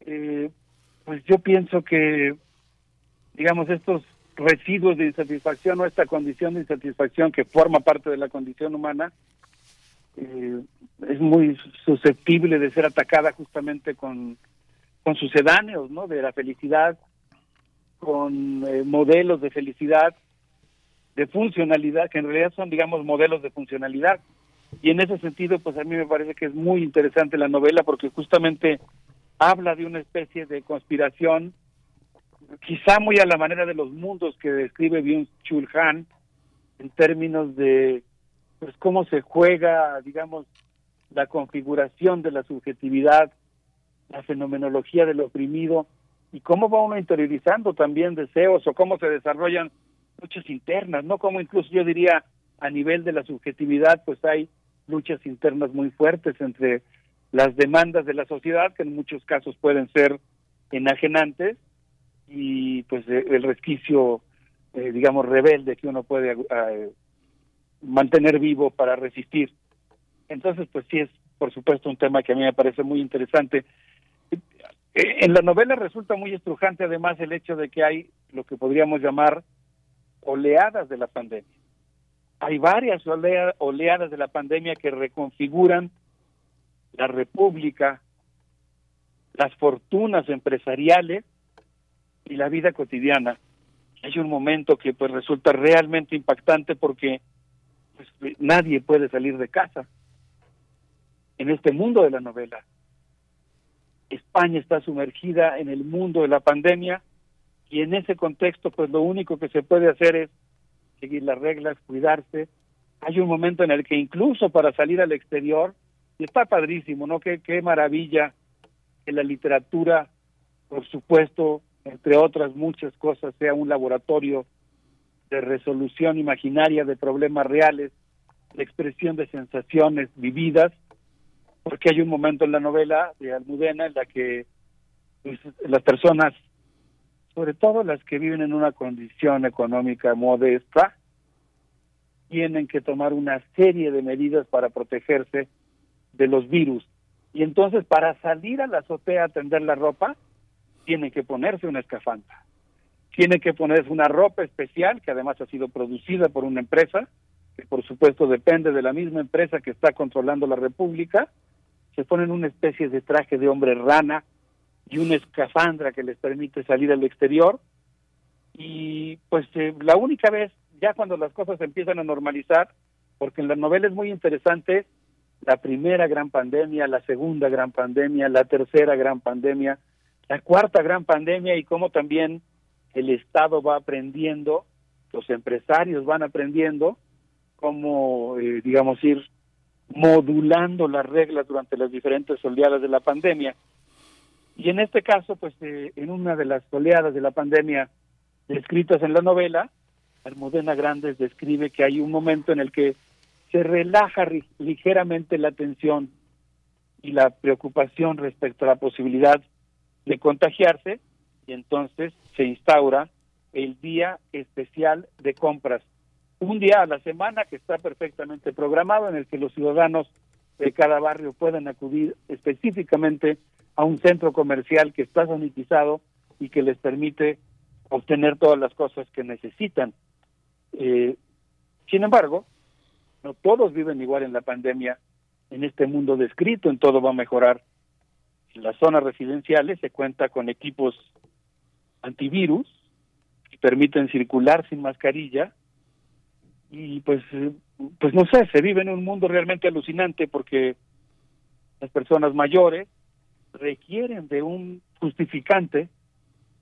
eh, pues yo pienso que, digamos, estos residuos de insatisfacción o esta condición de insatisfacción que forma parte de la condición humana eh, es muy susceptible de ser atacada justamente con, con sucedáneos, ¿no? De la felicidad, con eh, modelos de felicidad, de funcionalidad, que en realidad son, digamos, modelos de funcionalidad. Y en ese sentido, pues a mí me parece que es muy interesante la novela porque justamente habla de una especie de conspiración quizá muy a la manera de los mundos que describe bien Chul Han en términos de pues cómo se juega, digamos, la configuración de la subjetividad, la fenomenología del oprimido y cómo va uno interiorizando también deseos o cómo se desarrollan luchas internas, no como incluso yo diría a nivel de la subjetividad, pues hay luchas internas muy fuertes entre las demandas de la sociedad, que en muchos casos pueden ser enajenantes, y pues eh, el resquicio, eh, digamos, rebelde que uno puede eh, mantener vivo, para resistir. Entonces, pues sí es, por supuesto, un tema que a mí me parece muy interesante. En la novela resulta muy estrujante además el hecho de que hay lo que podríamos llamar oleadas de la pandemia. Hay varias oleadas de la pandemia que reconfiguran la república, las fortunas empresariales y la vida cotidiana. Hay un momento que pues resulta realmente impactante porque pues, nadie puede salir de casa en este mundo de la novela. España está sumergida en el mundo de la pandemia y en ese contexto pues lo único que se puede hacer es seguir las reglas, cuidarse. Hay un momento en el que incluso para salir al exterior, y está padrísimo, ¿no? Qué, qué maravilla que la literatura, por supuesto, entre otras muchas cosas, sea un laboratorio de resolución imaginaria de problemas reales, de expresión de sensaciones vividas, porque hay un momento en la novela de Almudena en la que pues, las personas, sobre todo las que viven en una condición económica modesta, tienen que tomar una serie de medidas para protegerse de los virus. Y entonces para salir a la azotea a tender la ropa, tienen que ponerse una escafandra. Tienen que ponerse una ropa especial que además ha sido producida por una empresa, que por supuesto depende de la misma empresa que está controlando la República. Se ponen una especie de traje de hombre rana y una escafandra que les permite salir al exterior. Y pues eh, la única vez, ya cuando las cosas empiezan a normalizar, porque en la novela es muy interesante, la primera gran pandemia, la segunda gran pandemia, la tercera gran pandemia, la cuarta gran pandemia y cómo también el Estado va aprendiendo, los empresarios van aprendiendo cómo, eh, digamos, ir modulando las reglas durante las diferentes oleadas de la pandemia. Y en este caso, pues eh, en una de las oleadas de la pandemia descritas en la novela, Almudena Grandes describe que hay un momento en el que se relaja ligeramente la tensión y la preocupación respecto a la posibilidad de contagiarse y entonces se instaura el día especial de compras. Un día a la semana que está perfectamente programado en el que los ciudadanos de cada barrio pueden acudir específicamente a un centro comercial que está sanitizado y que les permite obtener todas las cosas que necesitan. Eh, sin embargo, no todos viven igual en la pandemia, en este mundo descrito, en todo va a mejorar. En las zonas residenciales se cuenta con equipos antivirus que permiten circular sin mascarilla y pues eh, pues no sé, se vive en un mundo realmente alucinante porque las personas mayores requieren de un justificante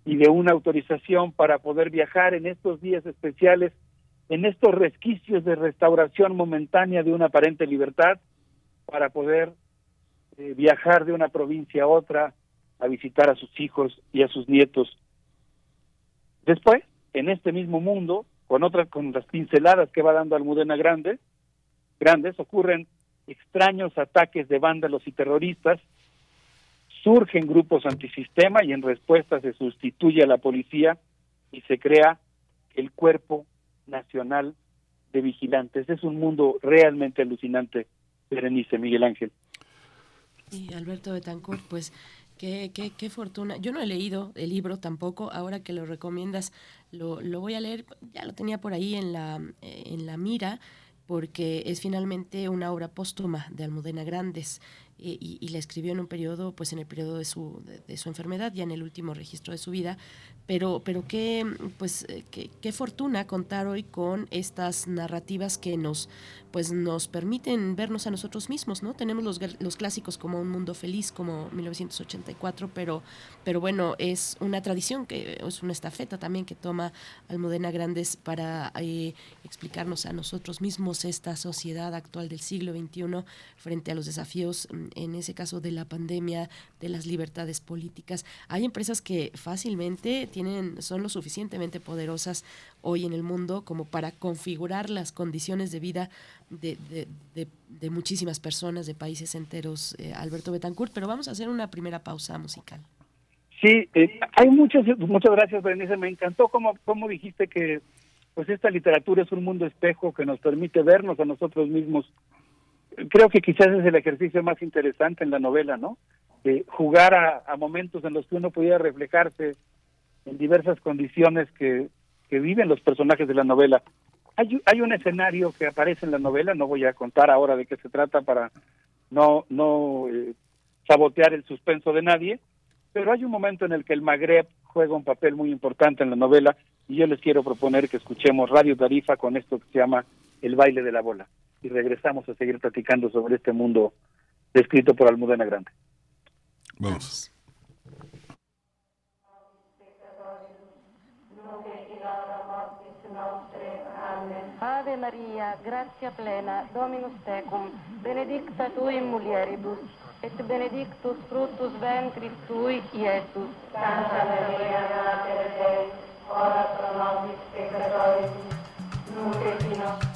y de una autorización para poder viajar en estos días especiales en estos resquicios de restauración momentánea de una aparente libertad para poder eh, viajar de una provincia a otra a visitar a sus hijos y a sus nietos. Después, en este mismo mundo, con otras con las pinceladas que va dando Almudena Grande, Grandes, ocurren extraños ataques de vándalos y terroristas, surgen grupos antisistema y en respuesta se sustituye a la policía y se crea el cuerpo nacional de vigilantes. Es un mundo realmente alucinante, Berenice, Miguel Ángel. Y Alberto Betancourt, pues Qué, qué, qué, fortuna. Yo no he leído el libro tampoco. Ahora que lo recomiendas, lo, lo, voy a leer. Ya lo tenía por ahí en la, en la mira, porque es finalmente una obra póstuma de Almudena Grandes. Eh, y, y, la escribió en un periodo, pues en el periodo de su, de, su enfermedad, ya en el último registro de su vida, pero, pero qué, pues, eh, qué, qué, fortuna contar hoy con estas narrativas que nos, pues, nos permiten vernos a nosotros mismos, ¿no? Tenemos los, los clásicos como Un Mundo Feliz, como 1984, pero, pero bueno, es una tradición, que es una estafeta también que toma Almudena Grandes para eh, explicarnos a nosotros mismos esta sociedad actual del siglo XXI frente a los desafíos mm, en ese caso de la pandemia, de las libertades políticas. Hay empresas que fácilmente tienen, son lo suficientemente poderosas hoy en el mundo como para configurar las condiciones de vida de, de, muchísimas personas, de países enteros, eh, Alberto Betancourt, pero vamos a hacer una primera pausa musical. Sí, eh, hay muchas, muchas gracias, Berenice. Me encantó cómo, cómo dijiste que pues esta literatura es un mundo espejo que nos permite vernos a nosotros mismos. Creo que quizás es el ejercicio más interesante en la novela, ¿no? jugar a, a, momentos en los que uno pudiera reflejarse en diversas condiciones que, que viven los personajes de la novela. Hay, hay un escenario que aparece en la novela, no voy a contar ahora de qué se trata para no, no eh, sabotear el suspenso de nadie, pero hay un momento en el que el Magreb juega un papel muy importante en la novela y yo les quiero proponer que escuchemos Radio Tarifa con esto que se llama El baile de la bola y regresamos a seguir platicando sobre este mundo descrito por Almudena Grande. Vamos. Ave Maria, gratia plena, Dominus tecum, benedicta tu in mulieribus, et benedictus fructus ventris tui, Iesus. Santa Maria, Mater Dei, ora pro nobis peccatoribus, nunc et in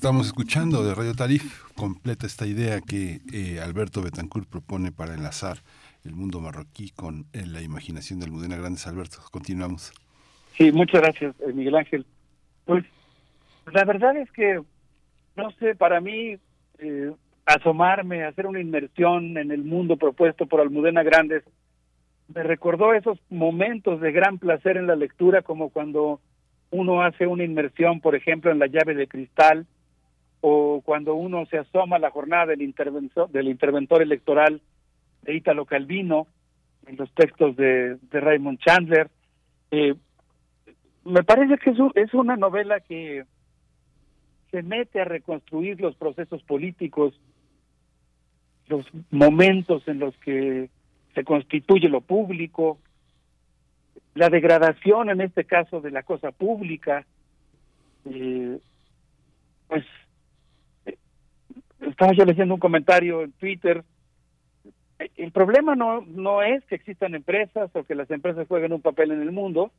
estamos escuchando de Radio Tarif completa esta idea que eh, Alberto Betancourt propone para enlazar el mundo marroquí con eh, la imaginación de Almudena Grandes. Alberto, continuamos. Sí, muchas gracias, eh, Miguel Ángel. Pues la verdad es que, no sé, para mí asomarme, hacer una inmersión en el mundo propuesto por Almudena Grandes, me recordó esos momentos de gran placer en la lectura, como cuando uno hace una inmersión, por ejemplo, en la llave de cristal, o cuando uno se asoma a la jornada del interventor, del interventor electoral de Italo Calvino, en los textos de, de Raymond Chandler. Eh, me parece que es, es una novela que se mete a reconstruir los procesos políticos, los momentos en los que se constituye lo público, la degradación en este caso de la cosa pública, eh, pues estaba yo leyendo un comentario en Twitter. El problema no, no es que existan empresas o que las empresas jueguen un papel en el mundo,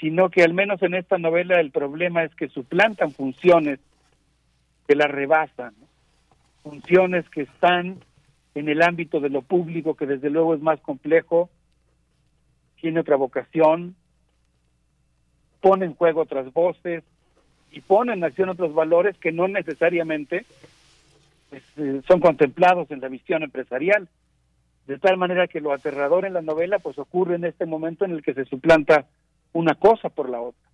sino que al menos en esta novela el problema es que suplantan funciones que las rebasan, funciones que están en el ámbito de lo público, que desde luego es más complejo, tiene otra vocación, pone en juego otras voces y pone en acción otros valores que no necesariamente este, son contemplados en la visión empresarial, de tal manera que lo aterrador en la novela pues ocurre en este momento en el que se suplanta una cosa por la otra.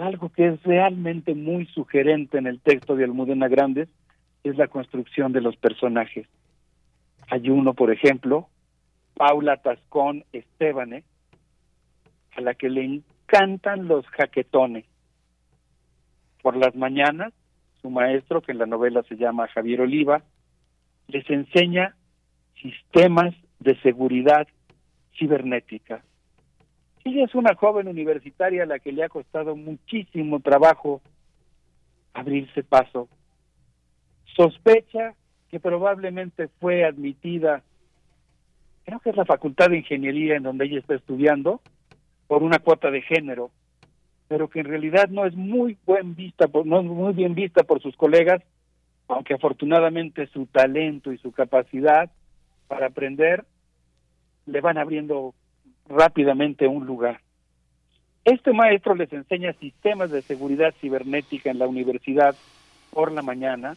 Algo que es realmente muy sugerente en el texto de Almudena Grandes es la construcción de los personajes. Hay uno, por ejemplo, Paula Tascón Estebane, a la que le encantan los jaquetones. Por las mañanas su maestro, que en la novela se llama Javier Oliva, les enseña sistemas de seguridad cibernética. Ella es una joven universitaria a la que le ha costado muchísimo trabajo abrirse paso. Sospecha que probablemente fue admitida, creo que es la Facultad de Ingeniería en donde ella está estudiando, por una cuota de género, pero que en realidad no es muy buen vista, por, no es muy bien vista por sus colegas, aunque afortunadamente su talento y su capacidad para aprender le van abriendo rápidamente un lugar. Este maestro les enseña sistemas de seguridad cibernética en la universidad por la mañana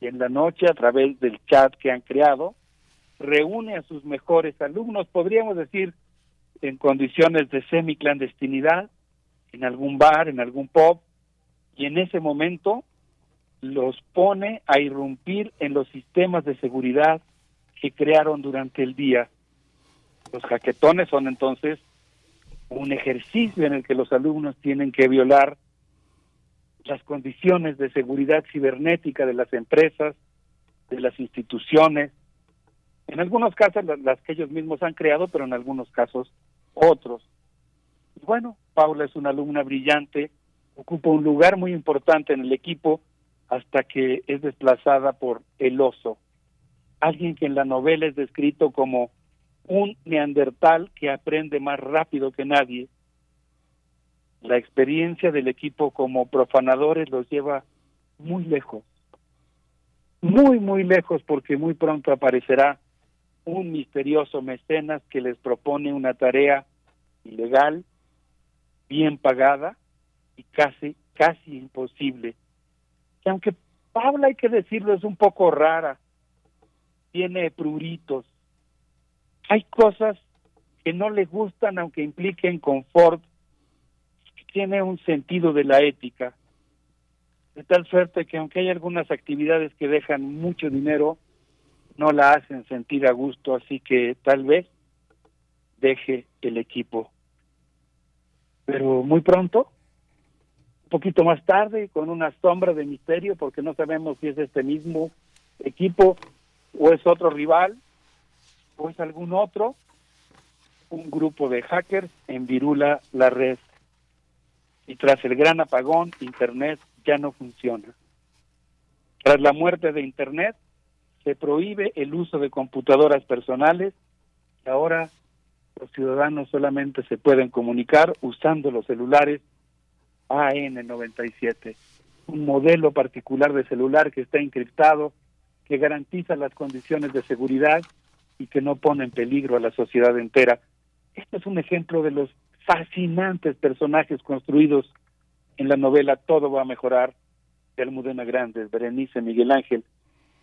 y en la noche a través del chat que han creado, reúne a sus mejores alumnos, podríamos decir, en condiciones de semiclandestinidad, en algún bar, en algún pub, y en ese momento los pone a irrumpir en los sistemas de seguridad que crearon durante el día los jaquetones son entonces un ejercicio en el que los alumnos tienen que violar las condiciones de seguridad cibernética de las empresas, de las instituciones, en algunos casos las que ellos mismos han creado, pero en algunos casos otros. Bueno, Paula es una alumna brillante, ocupa un lugar muy importante en el equipo hasta que es desplazada por el oso, alguien que en la novela es descrito como un neandertal que aprende más rápido que nadie. La experiencia del equipo como profanadores los lleva muy lejos, muy, muy lejos, porque muy pronto aparecerá un misterioso mecenas que les propone una tarea ilegal, bien pagada y casi, casi imposible. Que aunque Pablo, hay que decirlo, es un poco rara, tiene pruritos, hay cosas que no le gustan aunque impliquen confort, tiene un sentido de la ética, de tal suerte que aunque hay algunas actividades que dejan mucho dinero, no la hacen sentir a gusto, así que tal vez deje el equipo. Pero muy pronto, un poquito más tarde, con una sombra de misterio, porque no sabemos si es este mismo equipo o es otro rival, o es algún otro, un grupo de hackers envirula la red. Y tras el gran apagón, Internet ya no funciona. Tras la muerte de Internet, se prohíbe el uso de computadoras personales y ahora los ciudadanos solamente se pueden comunicar usando los celulares AN97, un modelo particular de celular que está encriptado, que garantiza las condiciones de seguridad y que no pone en peligro a la sociedad entera. Este es un ejemplo de los fascinantes personajes construidos en la novela Todo va a mejorar de Almudena Grandes, Berenice, Miguel Ángel.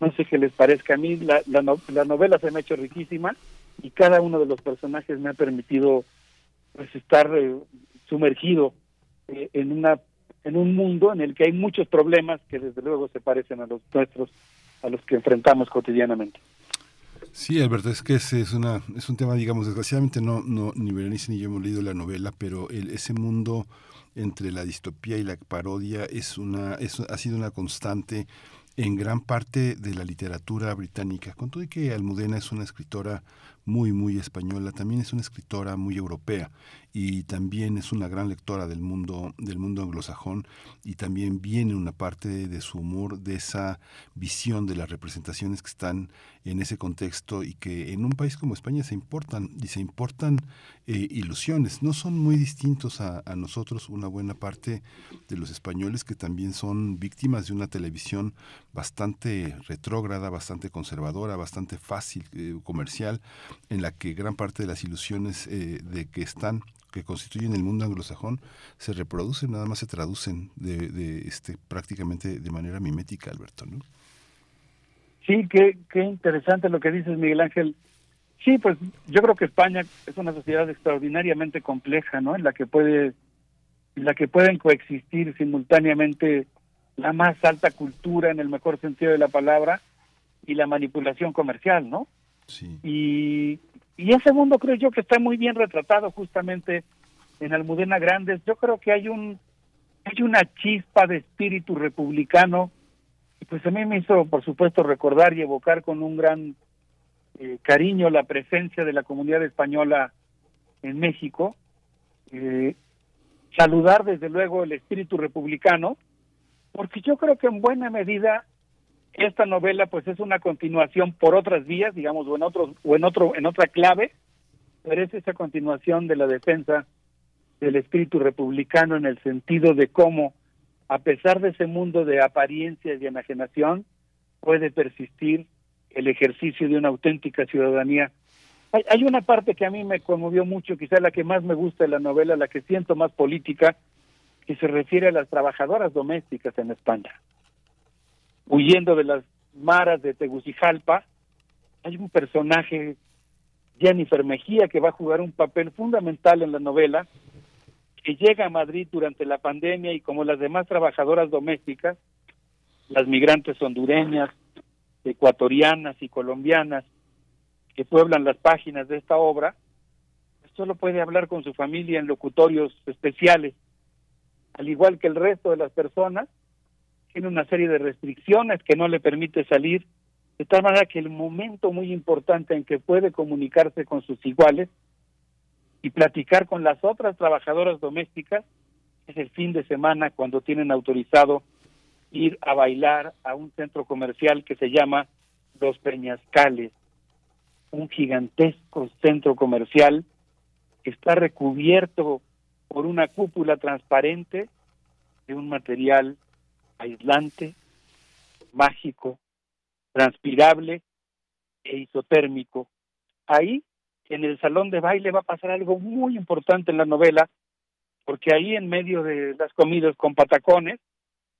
No sé qué les parezca a mí, la, la, novela se me ha hecho riquísima y cada uno de los personajes me ha permitido pues estar eh, sumergido eh, en una en un mundo en el que hay muchos problemas que desde luego se parecen a los nuestros, a los que enfrentamos cotidianamente. Sí, Alberto, es que es, es, una, es un tema, digamos, desgraciadamente no, no ni Berenice ni yo hemos leído la novela, pero el, ese mundo entre la distopía y la parodia es una, es, ha sido una constante en gran parte de la literatura británica. Con todo y que Almudena es una escritora muy, muy española, también es una escritora muy europea y también es una gran lectora del mundo, del mundo anglosajón y también viene una parte de su humor de esa visión de las representaciones que están en ese contexto y que en un país como España se importan y se importan eh, ilusiones. No son muy distintos a, nosotros una buena parte de los españoles que también son víctimas de una televisión bastante retrógrada, bastante conservadora, bastante fácil, eh, comercial, en la que gran parte de las ilusiones eh, de que están que constituyen el mundo anglosajón se reproducen, nada más se traducen de, este prácticamente de manera mimética, Alberto, ¿no? Sí, qué, qué interesante lo que dices, Miguel Ángel. Sí, pues yo creo que España es una sociedad extraordinariamente compleja, ¿no? En la que puede, en la que pueden coexistir simultáneamente la más alta cultura en el mejor sentido de la palabra y la manipulación comercial, ¿no? Sí. Y, y ese mundo creo yo que está muy bien retratado justamente en Almudena Grandes. Yo creo que hay un hay una chispa de espíritu republicano y pues a mí me hizo por supuesto recordar y evocar con un gran eh, cariño la presencia de la comunidad española en México eh, saludar desde luego el espíritu republicano, porque yo creo que en buena medida esta novela pues es una continuación por otras vías, digamos, o en otro o en otro en otra clave, pero es esa continuación de la defensa del espíritu republicano en el sentido de cómo a pesar de ese mundo de apariencias y enajenación puede persistir el ejercicio de una auténtica ciudadanía. Hay, hay una parte que a mí me conmovió mucho, quizá la que más me gusta de la novela, la que siento más política, que se refiere a las trabajadoras domésticas en España. Huyendo de las maras de Tegucigalpa, hay un personaje, Jennifer Mejía, que va a jugar un papel fundamental en la novela, que llega a Madrid durante la pandemia y como las demás trabajadoras domésticas, las migrantes hondureñas, ecuatorianas y colombianas que pueblan las páginas de esta obra, solo puede hablar con su familia en locutorios especiales, al igual que el resto de las personas, tiene una serie de restricciones que no le permite salir, de tal manera que el momento muy importante en que puede comunicarse con sus iguales y platicar con las otras trabajadoras domésticas es el fin de semana cuando tienen autorizado ir a bailar a un centro comercial que se llama Los Peñascales, un gigantesco centro comercial que está recubierto por una cúpula transparente de un material aislante, mágico, transpirable e isotérmico. Ahí, en el salón de baile, va a pasar algo muy importante en la novela, porque ahí en medio de las comidas con patacones,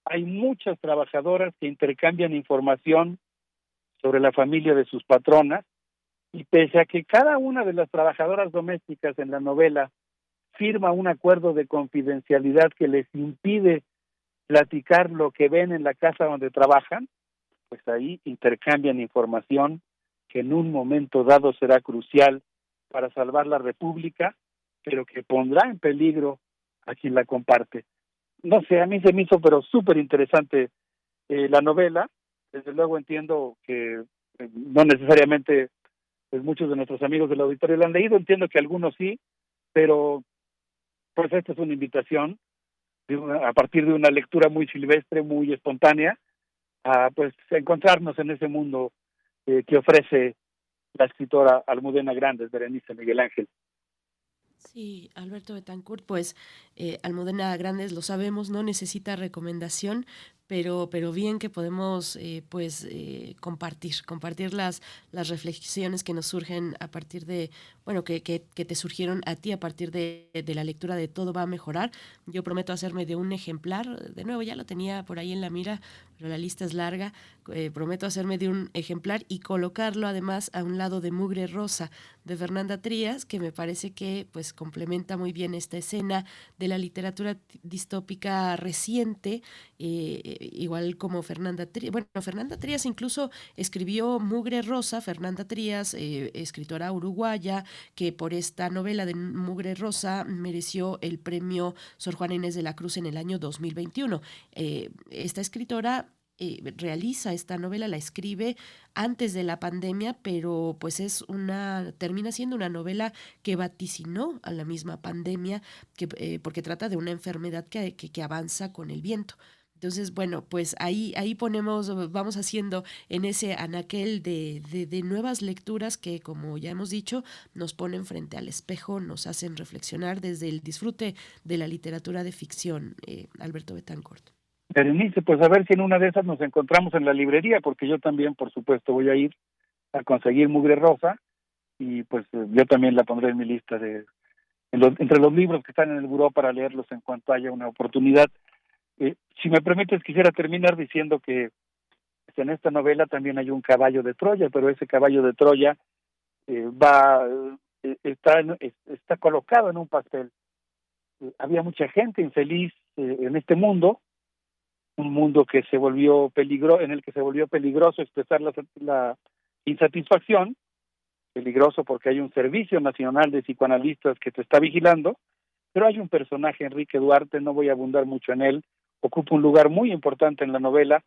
hay muchas trabajadoras que intercambian información sobre la familia de sus patronas, y pese a que cada una de las trabajadoras domésticas en la novela firma un acuerdo de confidencialidad que les impide platicar lo que ven en la casa donde trabajan, pues ahí intercambian información que en un momento dado será crucial para salvar la República, pero que pondrá en peligro a quien la comparte. No sé, a mí se me hizo pero súper interesante eh, la novela. Desde luego entiendo que eh, no necesariamente pues muchos de nuestros amigos del auditorio la han leído, entiendo que algunos sí, pero pues esta es una invitación a partir de una lectura muy silvestre, muy espontánea, a pues encontrarnos en ese mundo eh, que ofrece la escritora Almudena Grandes, Berenice Miguel Ángel. Sí, Alberto Betancourt, pues eh, Almudena Grandes, lo sabemos, no necesita recomendación, pero, pero bien que podemos eh, pues eh, compartir, compartir las, las reflexiones que nos surgen a partir de, bueno, que, que, te surgieron a ti a partir de, de, la lectura de Todo va a mejorar. Yo prometo hacerme de un ejemplar, de nuevo ya lo tenía por ahí en la mira, pero la lista es larga, eh, prometo hacerme de un ejemplar y colocarlo además a un lado de Mugre Rosa de Fernanda Trías, que me parece que pues complementa muy bien esta escena de la literatura distópica reciente, igual como Fernanda Trías. Bueno, Fernanda Trías incluso escribió Mugre Rosa, Fernanda Trías, eh, escritora uruguaya, que por esta novela de Mugre Rosa mereció el premio Sor Juana Inés de la Cruz en el año 2021. esta escritora eh, realiza esta novela, la escribe antes de la pandemia, pero pues es una, termina siendo una novela que vaticinó a la misma pandemia, que, eh, porque trata de una enfermedad que, que, avanza con el viento. Entonces, bueno, pues ahí, ahí ponemos, vamos haciendo en ese anaquel de, de, nuevas lecturas que, como ya hemos dicho, nos ponen frente al espejo, nos hacen reflexionar desde el disfrute de la literatura de ficción, eh, Alberto Betancourt. Berenice, pues a ver si en una de esas nos encontramos en la librería, porque yo también, por supuesto, voy a ir a conseguir Mugre Rosa y pues yo también la pondré en mi lista de entre los libros que están en el buró para leerlos en cuanto haya una oportunidad. Eh, si me permites, quisiera terminar diciendo que pues, en esta novela también hay un caballo de Troya, pero ese caballo de Troya eh, va eh, está está colocado en un pastel. había mucha gente infeliz en este mundo un mundo que se volvió peligro, en el que se volvió peligroso expresar la, la insatisfacción, peligroso porque hay un servicio nacional de psicoanalistas que te está vigilando, pero hay un personaje, Enrique Duarte, no voy a abundar mucho en él, ocupa un lugar muy importante en la novela,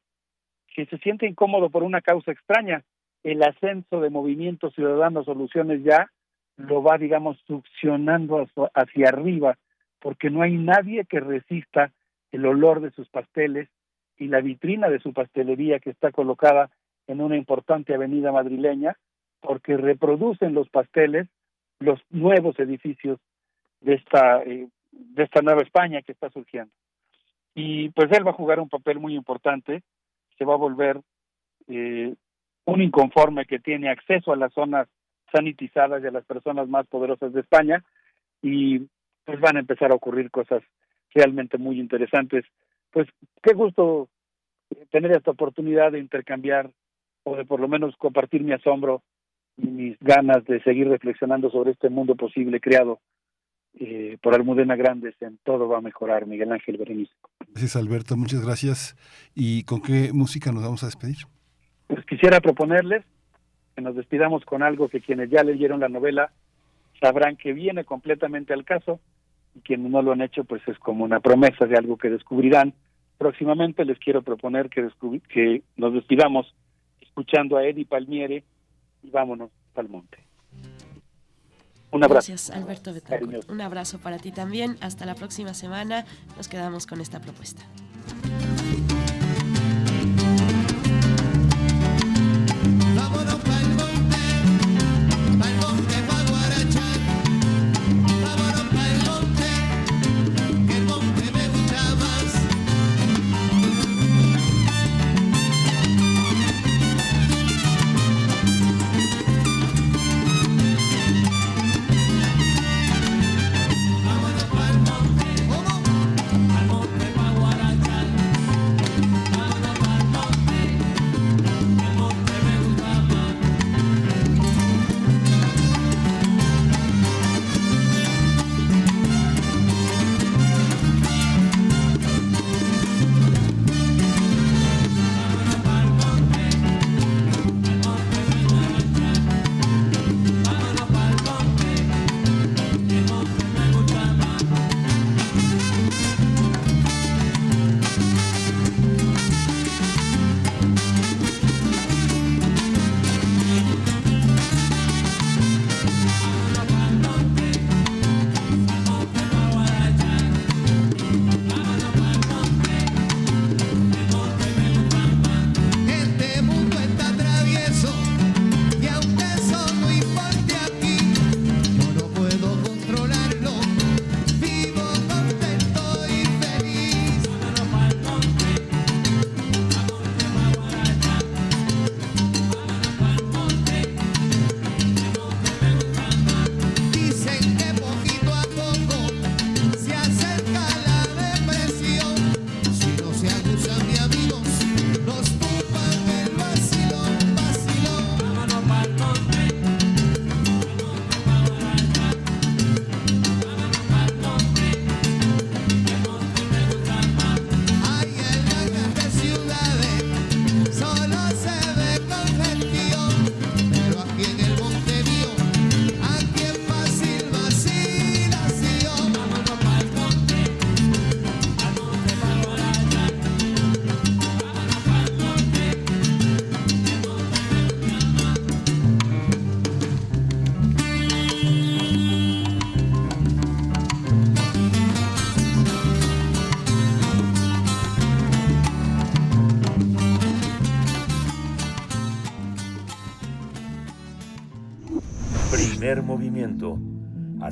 que se siente incómodo por una causa extraña. El ascenso de Movimiento Ciudadano Soluciones ya lo va, digamos, succionando hacia arriba porque no hay nadie que resista el olor de sus pasteles y la vitrina de su pastelería que está colocada en una importante avenida madrileña, porque reproducen los pasteles los nuevos edificios de esta eh, de esta nueva España que está surgiendo. Y pues él va a jugar un papel muy importante, se va a volver eh, un inconforme que tiene acceso a las zonas sanitizadas y a las personas más poderosas de España y pues van a empezar a ocurrir cosas realmente muy interesantes. Pues qué gusto tener esta oportunidad de intercambiar o de por lo menos compartir mi asombro y mis ganas de seguir reflexionando sobre este mundo posible creado eh, por Almudena Grandes en Todo va a mejorar, Miguel Ángel Berenice. Gracias Alberto, muchas gracias. ¿Y con qué música nos vamos a despedir? Pues quisiera proponerles que nos despidamos con algo que quienes ya leyeron la novela sabrán que viene completamente al caso y quienes no lo han hecho pues es como una promesa de algo que descubrirán. Próximamente les quiero proponer que, que nos despidamos escuchando a Eddie Palmiere y vámonos al monte. Un abrazo. Gracias, Alberto Betancourt. Un abrazo para ti también. Hasta la próxima semana. Nos quedamos con esta propuesta.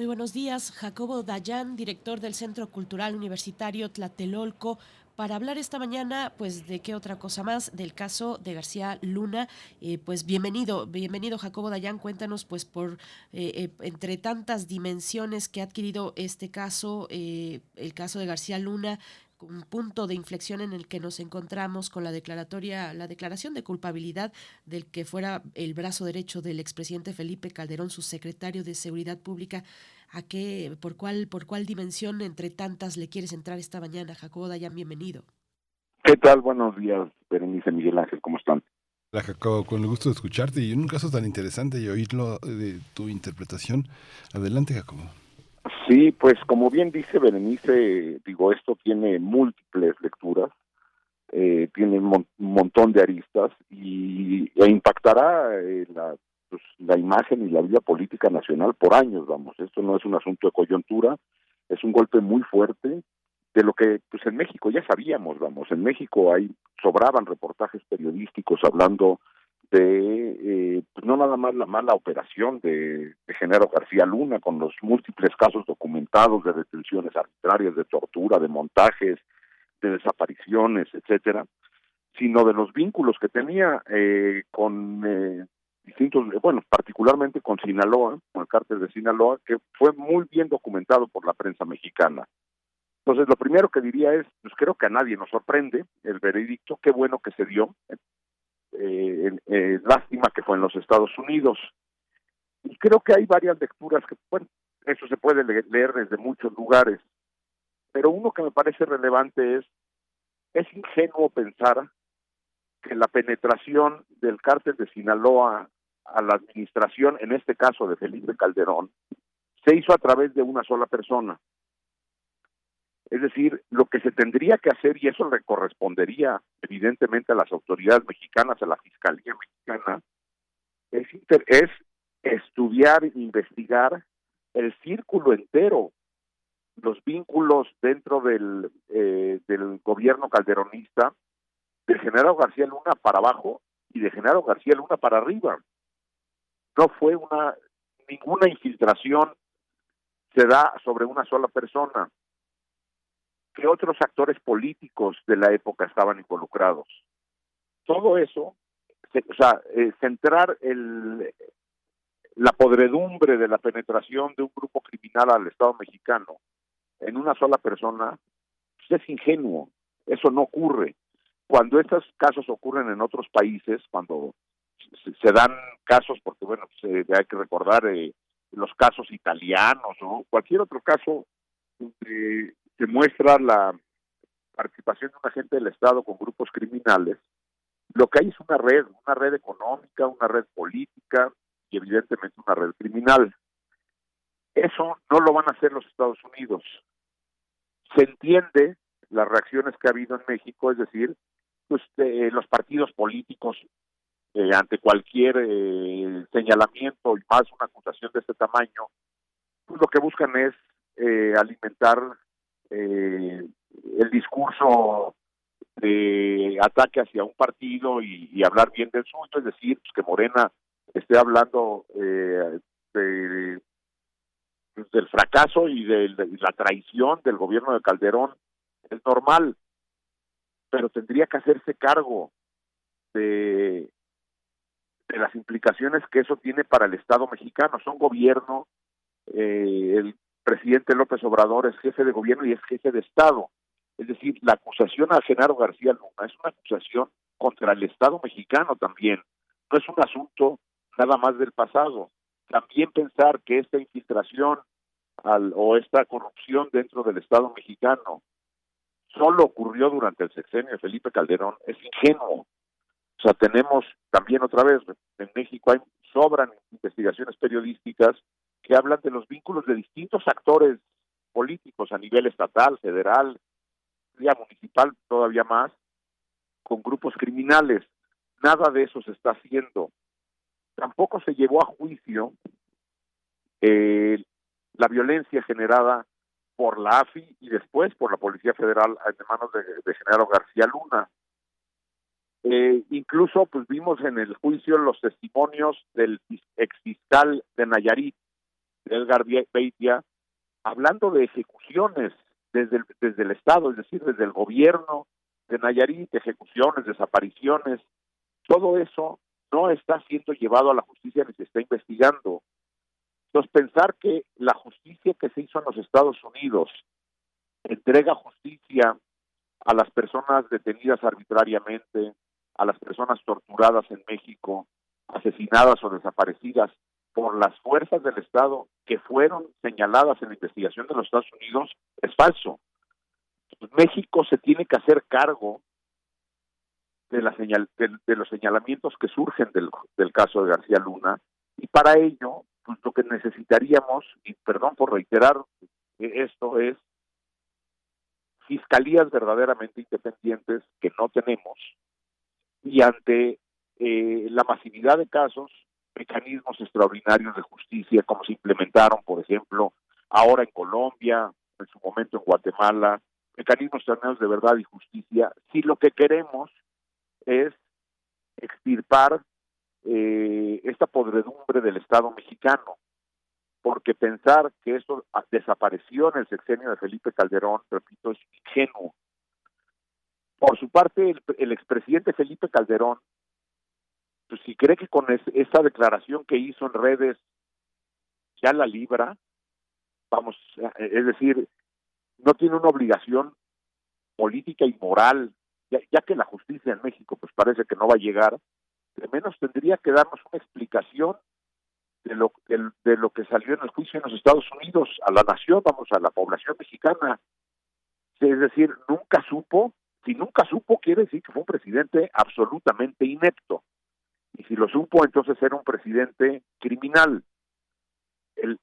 Muy buenos días, Jacobo Dayan, director del Centro Cultural Universitario Tlatelolco, para hablar esta mañana, pues, de qué otra cosa más, del caso de García Luna. Eh, pues bienvenido, bienvenido Jacobo Dayan, cuéntanos, pues, por eh, eh, entre tantas dimensiones que ha adquirido este caso, el caso de García Luna, un punto de inflexión en el que nos encontramos con la declaratoria, la declaración de culpabilidad del que fuera el brazo derecho del expresidente Felipe Calderón, su secretario de Seguridad Pública. a qué, por cuál, por cuál dimensión entre tantas le quieres entrar esta mañana. Jacobo Dayan, bienvenido. ¿Qué tal? Buenos días, Berenice Miguel Ángel, ¿cómo están? Hola Jacobo, con el gusto de escucharte y en un caso tan interesante y oírlo de tu interpretación. Adelante Jacobo. Sí, pues como bien dice Berenice, digo, esto tiene múltiples lecturas, eh, tiene un montón de aristas y e impactará eh, la, pues, la imagen y la vida política nacional por años, vamos. Esto no es un asunto de coyuntura, es un golpe muy fuerte de lo que pues en México ya sabíamos, vamos, en México hay sobraban reportajes periodísticos hablando de eh, pues no nada más la mala operación de, de Genaro García Luna con los múltiples casos documentados de detenciones arbitrarias, de tortura, de montajes, de desapariciones, etcétera, sino de los vínculos que tenía eh, con eh, distintos, bueno, particularmente con Sinaloa, con el cártel de Sinaloa, que fue muy bien documentado por la prensa mexicana. Entonces, lo primero que diría es, pues creo que a nadie nos sorprende el veredicto, qué bueno que se dio, eh, eh, lástima que fue en los Estados Unidos. Y creo que hay varias lecturas que, bueno, eso se puede leer desde muchos lugares, pero uno que me parece relevante es, es ingenuo pensar que la penetración del cártel de Sinaloa a la administración, en este caso de Felipe Calderón, se hizo a través de una sola persona. Es decir, lo que se tendría que hacer, y eso le correspondería evidentemente a las autoridades mexicanas, a la Fiscalía Mexicana, es, es estudiar, investigar el círculo entero, los vínculos dentro del, eh, del gobierno calderonista, de Genaro García Luna para abajo y de Genaro García Luna para arriba. No fue una ninguna infiltración se da sobre una sola persona que otros actores políticos de la época estaban involucrados. Todo eso, o sea, eh, centrar el, la podredumbre de la penetración de un grupo criminal al Estado mexicano en una sola persona, pues es ingenuo, eso no ocurre. Cuando estos casos ocurren en otros países, cuando se, dan casos, porque bueno, pues, hay que recordar eh, los casos italianos o cualquier otro caso donde se muestra la participación de un agente del Estado con grupos criminales, lo que hay es una red, una red económica, una red política y evidentemente una red criminal. Eso no lo van a hacer los Estados Unidos. Se entiende las reacciones que ha habido en México, es decir, pues los partidos políticos eh, ante cualquier eh, señalamiento y más una acusación de este tamaño, pues lo que buscan es eh, alimentar eh, el discurso de ataque hacia un partido y, hablar bien del suyo, es decir, pues, que Morena esté hablando eh, de, del fracaso y de, la traición del gobierno de Calderón, es normal, pero tendría que hacerse cargo de, de las implicaciones que eso tiene para el Estado mexicano. Son gobierno, eh, el presidente López Obrador es jefe de gobierno y es jefe de Estado. Es decir, la acusación a Genaro García Luna es una acusación contra el Estado mexicano también. No es un asunto nada más del pasado. También pensar que esta infiltración al, o esta corrupción dentro del Estado mexicano solo ocurrió durante el sexenio de Felipe Calderón es ingenuo. O sea, tenemos también otra vez, en México hay sobran investigaciones periodísticas que hablan de los vínculos de distintos actores políticos a nivel estatal, federal, ya municipal todavía más, con grupos criminales. Nada de eso se está haciendo. Tampoco se llevó a juicio eh, la violencia generada por la AFI y después por la Policía Federal en manos de, de Genaro García Luna. Eh, incluso pues vimos en el juicio los testimonios del ex fiscal de Nayarit, Edgar Beitia, hablando de ejecuciones desde el, desde el Estado, es decir, desde el gobierno de Nayarit, ejecuciones, desapariciones, todo eso no está siendo llevado a la justicia ni se está investigando. Entonces, pensar que la justicia que se hizo en los Estados Unidos entrega justicia a las personas detenidas arbitrariamente, a las personas torturadas en México, asesinadas o desaparecidas, por las fuerzas del Estado que fueron señaladas en la investigación de los Estados Unidos es falso. México se tiene que hacer cargo de, la señal, de, los señalamientos que surgen del, del, caso de García Luna y para ello pues lo que necesitaríamos y perdón por reiterar esto es fiscalías verdaderamente independientes que no tenemos y ante eh, la masividad de casos mecanismos extraordinarios de justicia como se implementaron por ejemplo ahora en Colombia en su momento en Guatemala mecanismos extraordinarios de verdad y justicia si lo que queremos es extirpar eh, esta podredumbre del Estado mexicano, porque pensar que esto desapareció en el sexenio de Felipe Calderón, repito, es ingenuo. Por su parte, el, expresidente Felipe Calderón, pues si cree que con esa declaración que hizo en redes ya la libra, vamos, es decir, no tiene una obligación política y moral ya, que la justicia en México pues parece que no va a llegar, de menos tendría que darnos una explicación de lo, de, lo que salió en el juicio en los Estados Unidos a la nación, vamos, a la población mexicana. Es decir, nunca supo, si nunca supo quiere decir que fue un presidente absolutamente inepto. Y si lo supo, entonces era un presidente criminal.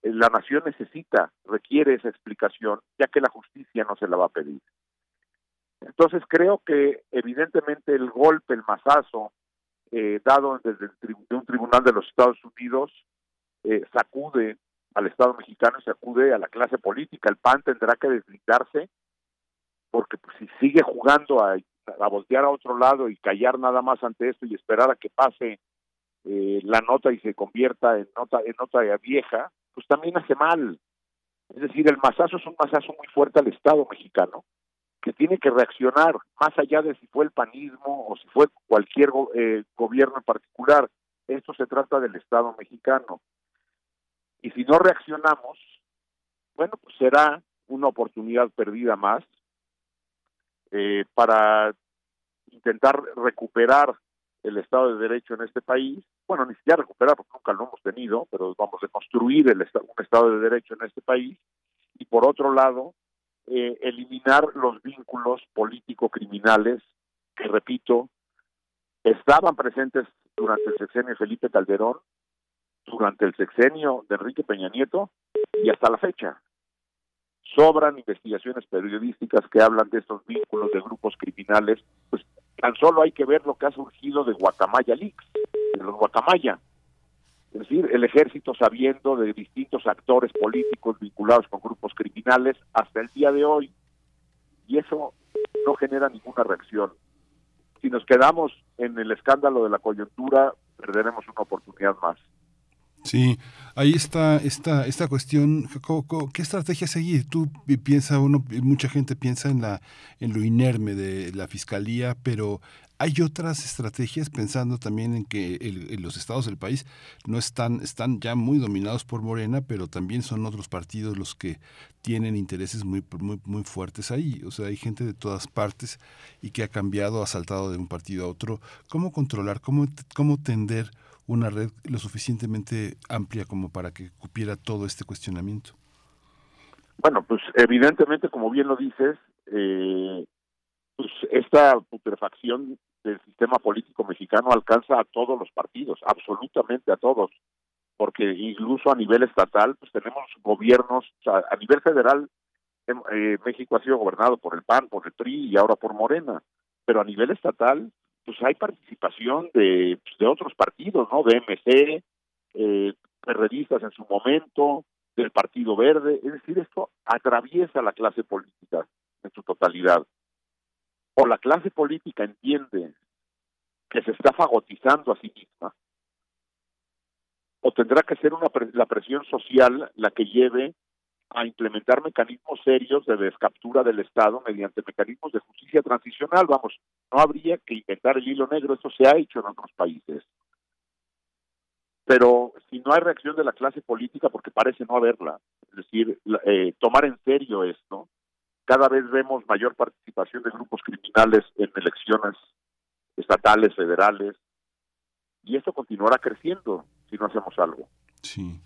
la nación necesita, requiere esa explicación, ya que la justicia no se la va a pedir. Entonces creo que evidentemente el golpe, el mazazo eh, dado desde un tribunal de los Estados Unidos eh, sacude al Estado mexicano sacude a la clase política. El PAN tendrá que desligarse porque pues, si sigue jugando a, a, voltear a otro lado y callar nada más ante esto y esperar a que pase eh, la nota y se convierta en nota en nota vieja, pues también hace mal. Es decir, el mazazo es un mazazo muy fuerte al Estado mexicano que tiene que reaccionar, más allá de si fue el panismo o si fue cualquier eh, gobierno en particular. Esto se trata del Estado mexicano. Y si no reaccionamos, bueno, pues será una oportunidad perdida más eh, para intentar recuperar el Estado de Derecho en este país. Bueno, ni siquiera recuperar, porque nunca lo hemos tenido, pero vamos a construir el, un Estado de Derecho en este país. Y por otro lado, eh, eliminar los vínculos político-criminales que, repito, estaban presentes durante el sexenio de Felipe Calderón, durante el sexenio de Enrique Peña Nieto y hasta la fecha. Sobran investigaciones periodísticas que hablan de estos vínculos de grupos criminales, pues tan solo hay que ver lo que ha surgido de Guacamaya Leaks, los Guacamaya, es decir, el ejército sabiendo de distintos actores políticos vinculados con grupos criminales hasta el día de hoy, y eso no genera ninguna reacción. Si nos quedamos en el escándalo de la coyuntura, perderemos una oportunidad más. Sí, ahí está esta, esta cuestión, ¿qué estrategia seguir? Tú piensa uno, mucha gente piensa en la en lo inerme de la fiscalía, pero hay otras estrategias pensando también en que los estados del país no están, están ya muy dominados por Morena, pero también son otros partidos los que tienen intereses muy, muy, muy fuertes ahí. O sea, hay gente de todas partes y que ha cambiado, ha saltado de un partido a otro. ¿Cómo controlar, cómo, cómo tender una red lo suficientemente amplia como para que cupiera todo este cuestionamiento? Bueno, pues evidentemente, como bien lo dices, eh, pues esta putrefacción del sistema político mexicano alcanza a todos los partidos, absolutamente a todos, porque incluso a nivel estatal, pues tenemos gobiernos, a nivel federal, em, eh, México ha sido gobernado por el PAN, por el PRI y ahora por Morena, pero a nivel estatal, pues hay participación de, pues, de otros partidos, ¿no? De MC, eh, en su momento, del Partido Verde, es decir, esto atraviesa la clase política en su totalidad o la clase política entiende que se está fagotizando a sí misma, o tendrá que ser una la presión social la que lleve a implementar mecanismos serios de descaptura del Estado mediante mecanismos de justicia transicional. Vamos, no habría que inventar el hilo negro, eso se ha hecho en otros países. Pero si no hay reacción de la clase política, porque parece no haberla, es decir, eh, tomar en serio esto, cada vez vemos mayor participación de grupos criminales en elecciones estatales, federales, y esto continuará creciendo si no hacemos algo. Sí.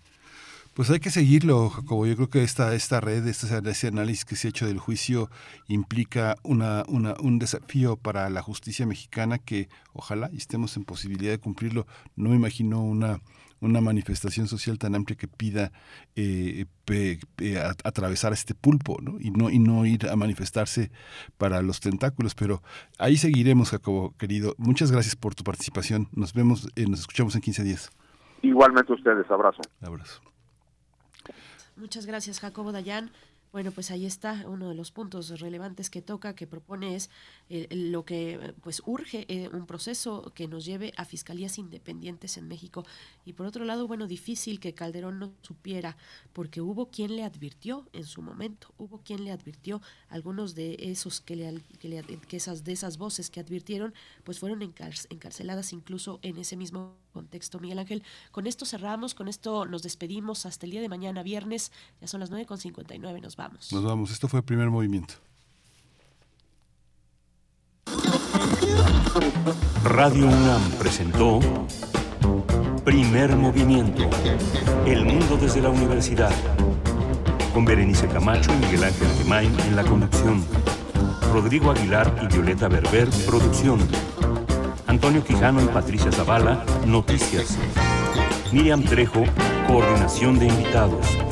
Pues hay que seguirlo, Jacobo. Yo creo que esta, esta red, este, análisis que se ha hecho del juicio implica una, una, un desafío para la justicia mexicana que ojalá estemos en posibilidad de cumplirlo. No me imagino una, una manifestación social tan amplia que pida eh, atravesar este pulpo ¿no? Y, no, y no ir a manifestarse para los tentáculos. Pero ahí seguiremos, Jacobo, querido. Muchas gracias por tu participación. Nos vemos, eh, nos escuchamos en 15 días. Igualmente ustedes, abrazo. Abrazo. Muchas gracias, Jacobo Dayan. Bueno, pues ahí está uno de los puntos relevantes que toca, que propone es eh, lo que pues urge eh, un proceso que nos lleve a fiscalías independientes en México. Y por otro lado, bueno, difícil que Calderón no supiera, porque hubo quien le advirtió en su momento, hubo quien le advirtió, algunos de esos que, le, que, esas de esas voces que advirtieron, pues fueron encarceladas incluso en ese mismo contexto. Miguel Ángel, con esto cerramos, con esto nos despedimos hasta el día de mañana, viernes, ya son las 9.59, nos vamos. Nos vamos, esto fue el primer movimiento. Radio UNAM presentó Primer Movimiento, El Mundo desde la Universidad, con Berenice Camacho y Miguel Ángel Gemain en la conducción, Rodrigo Aguilar y Violeta Berber, producción. Antonio Quijano y Patricia Zavala, Noticias. Miriam Trejo, Coordinación de Invitados.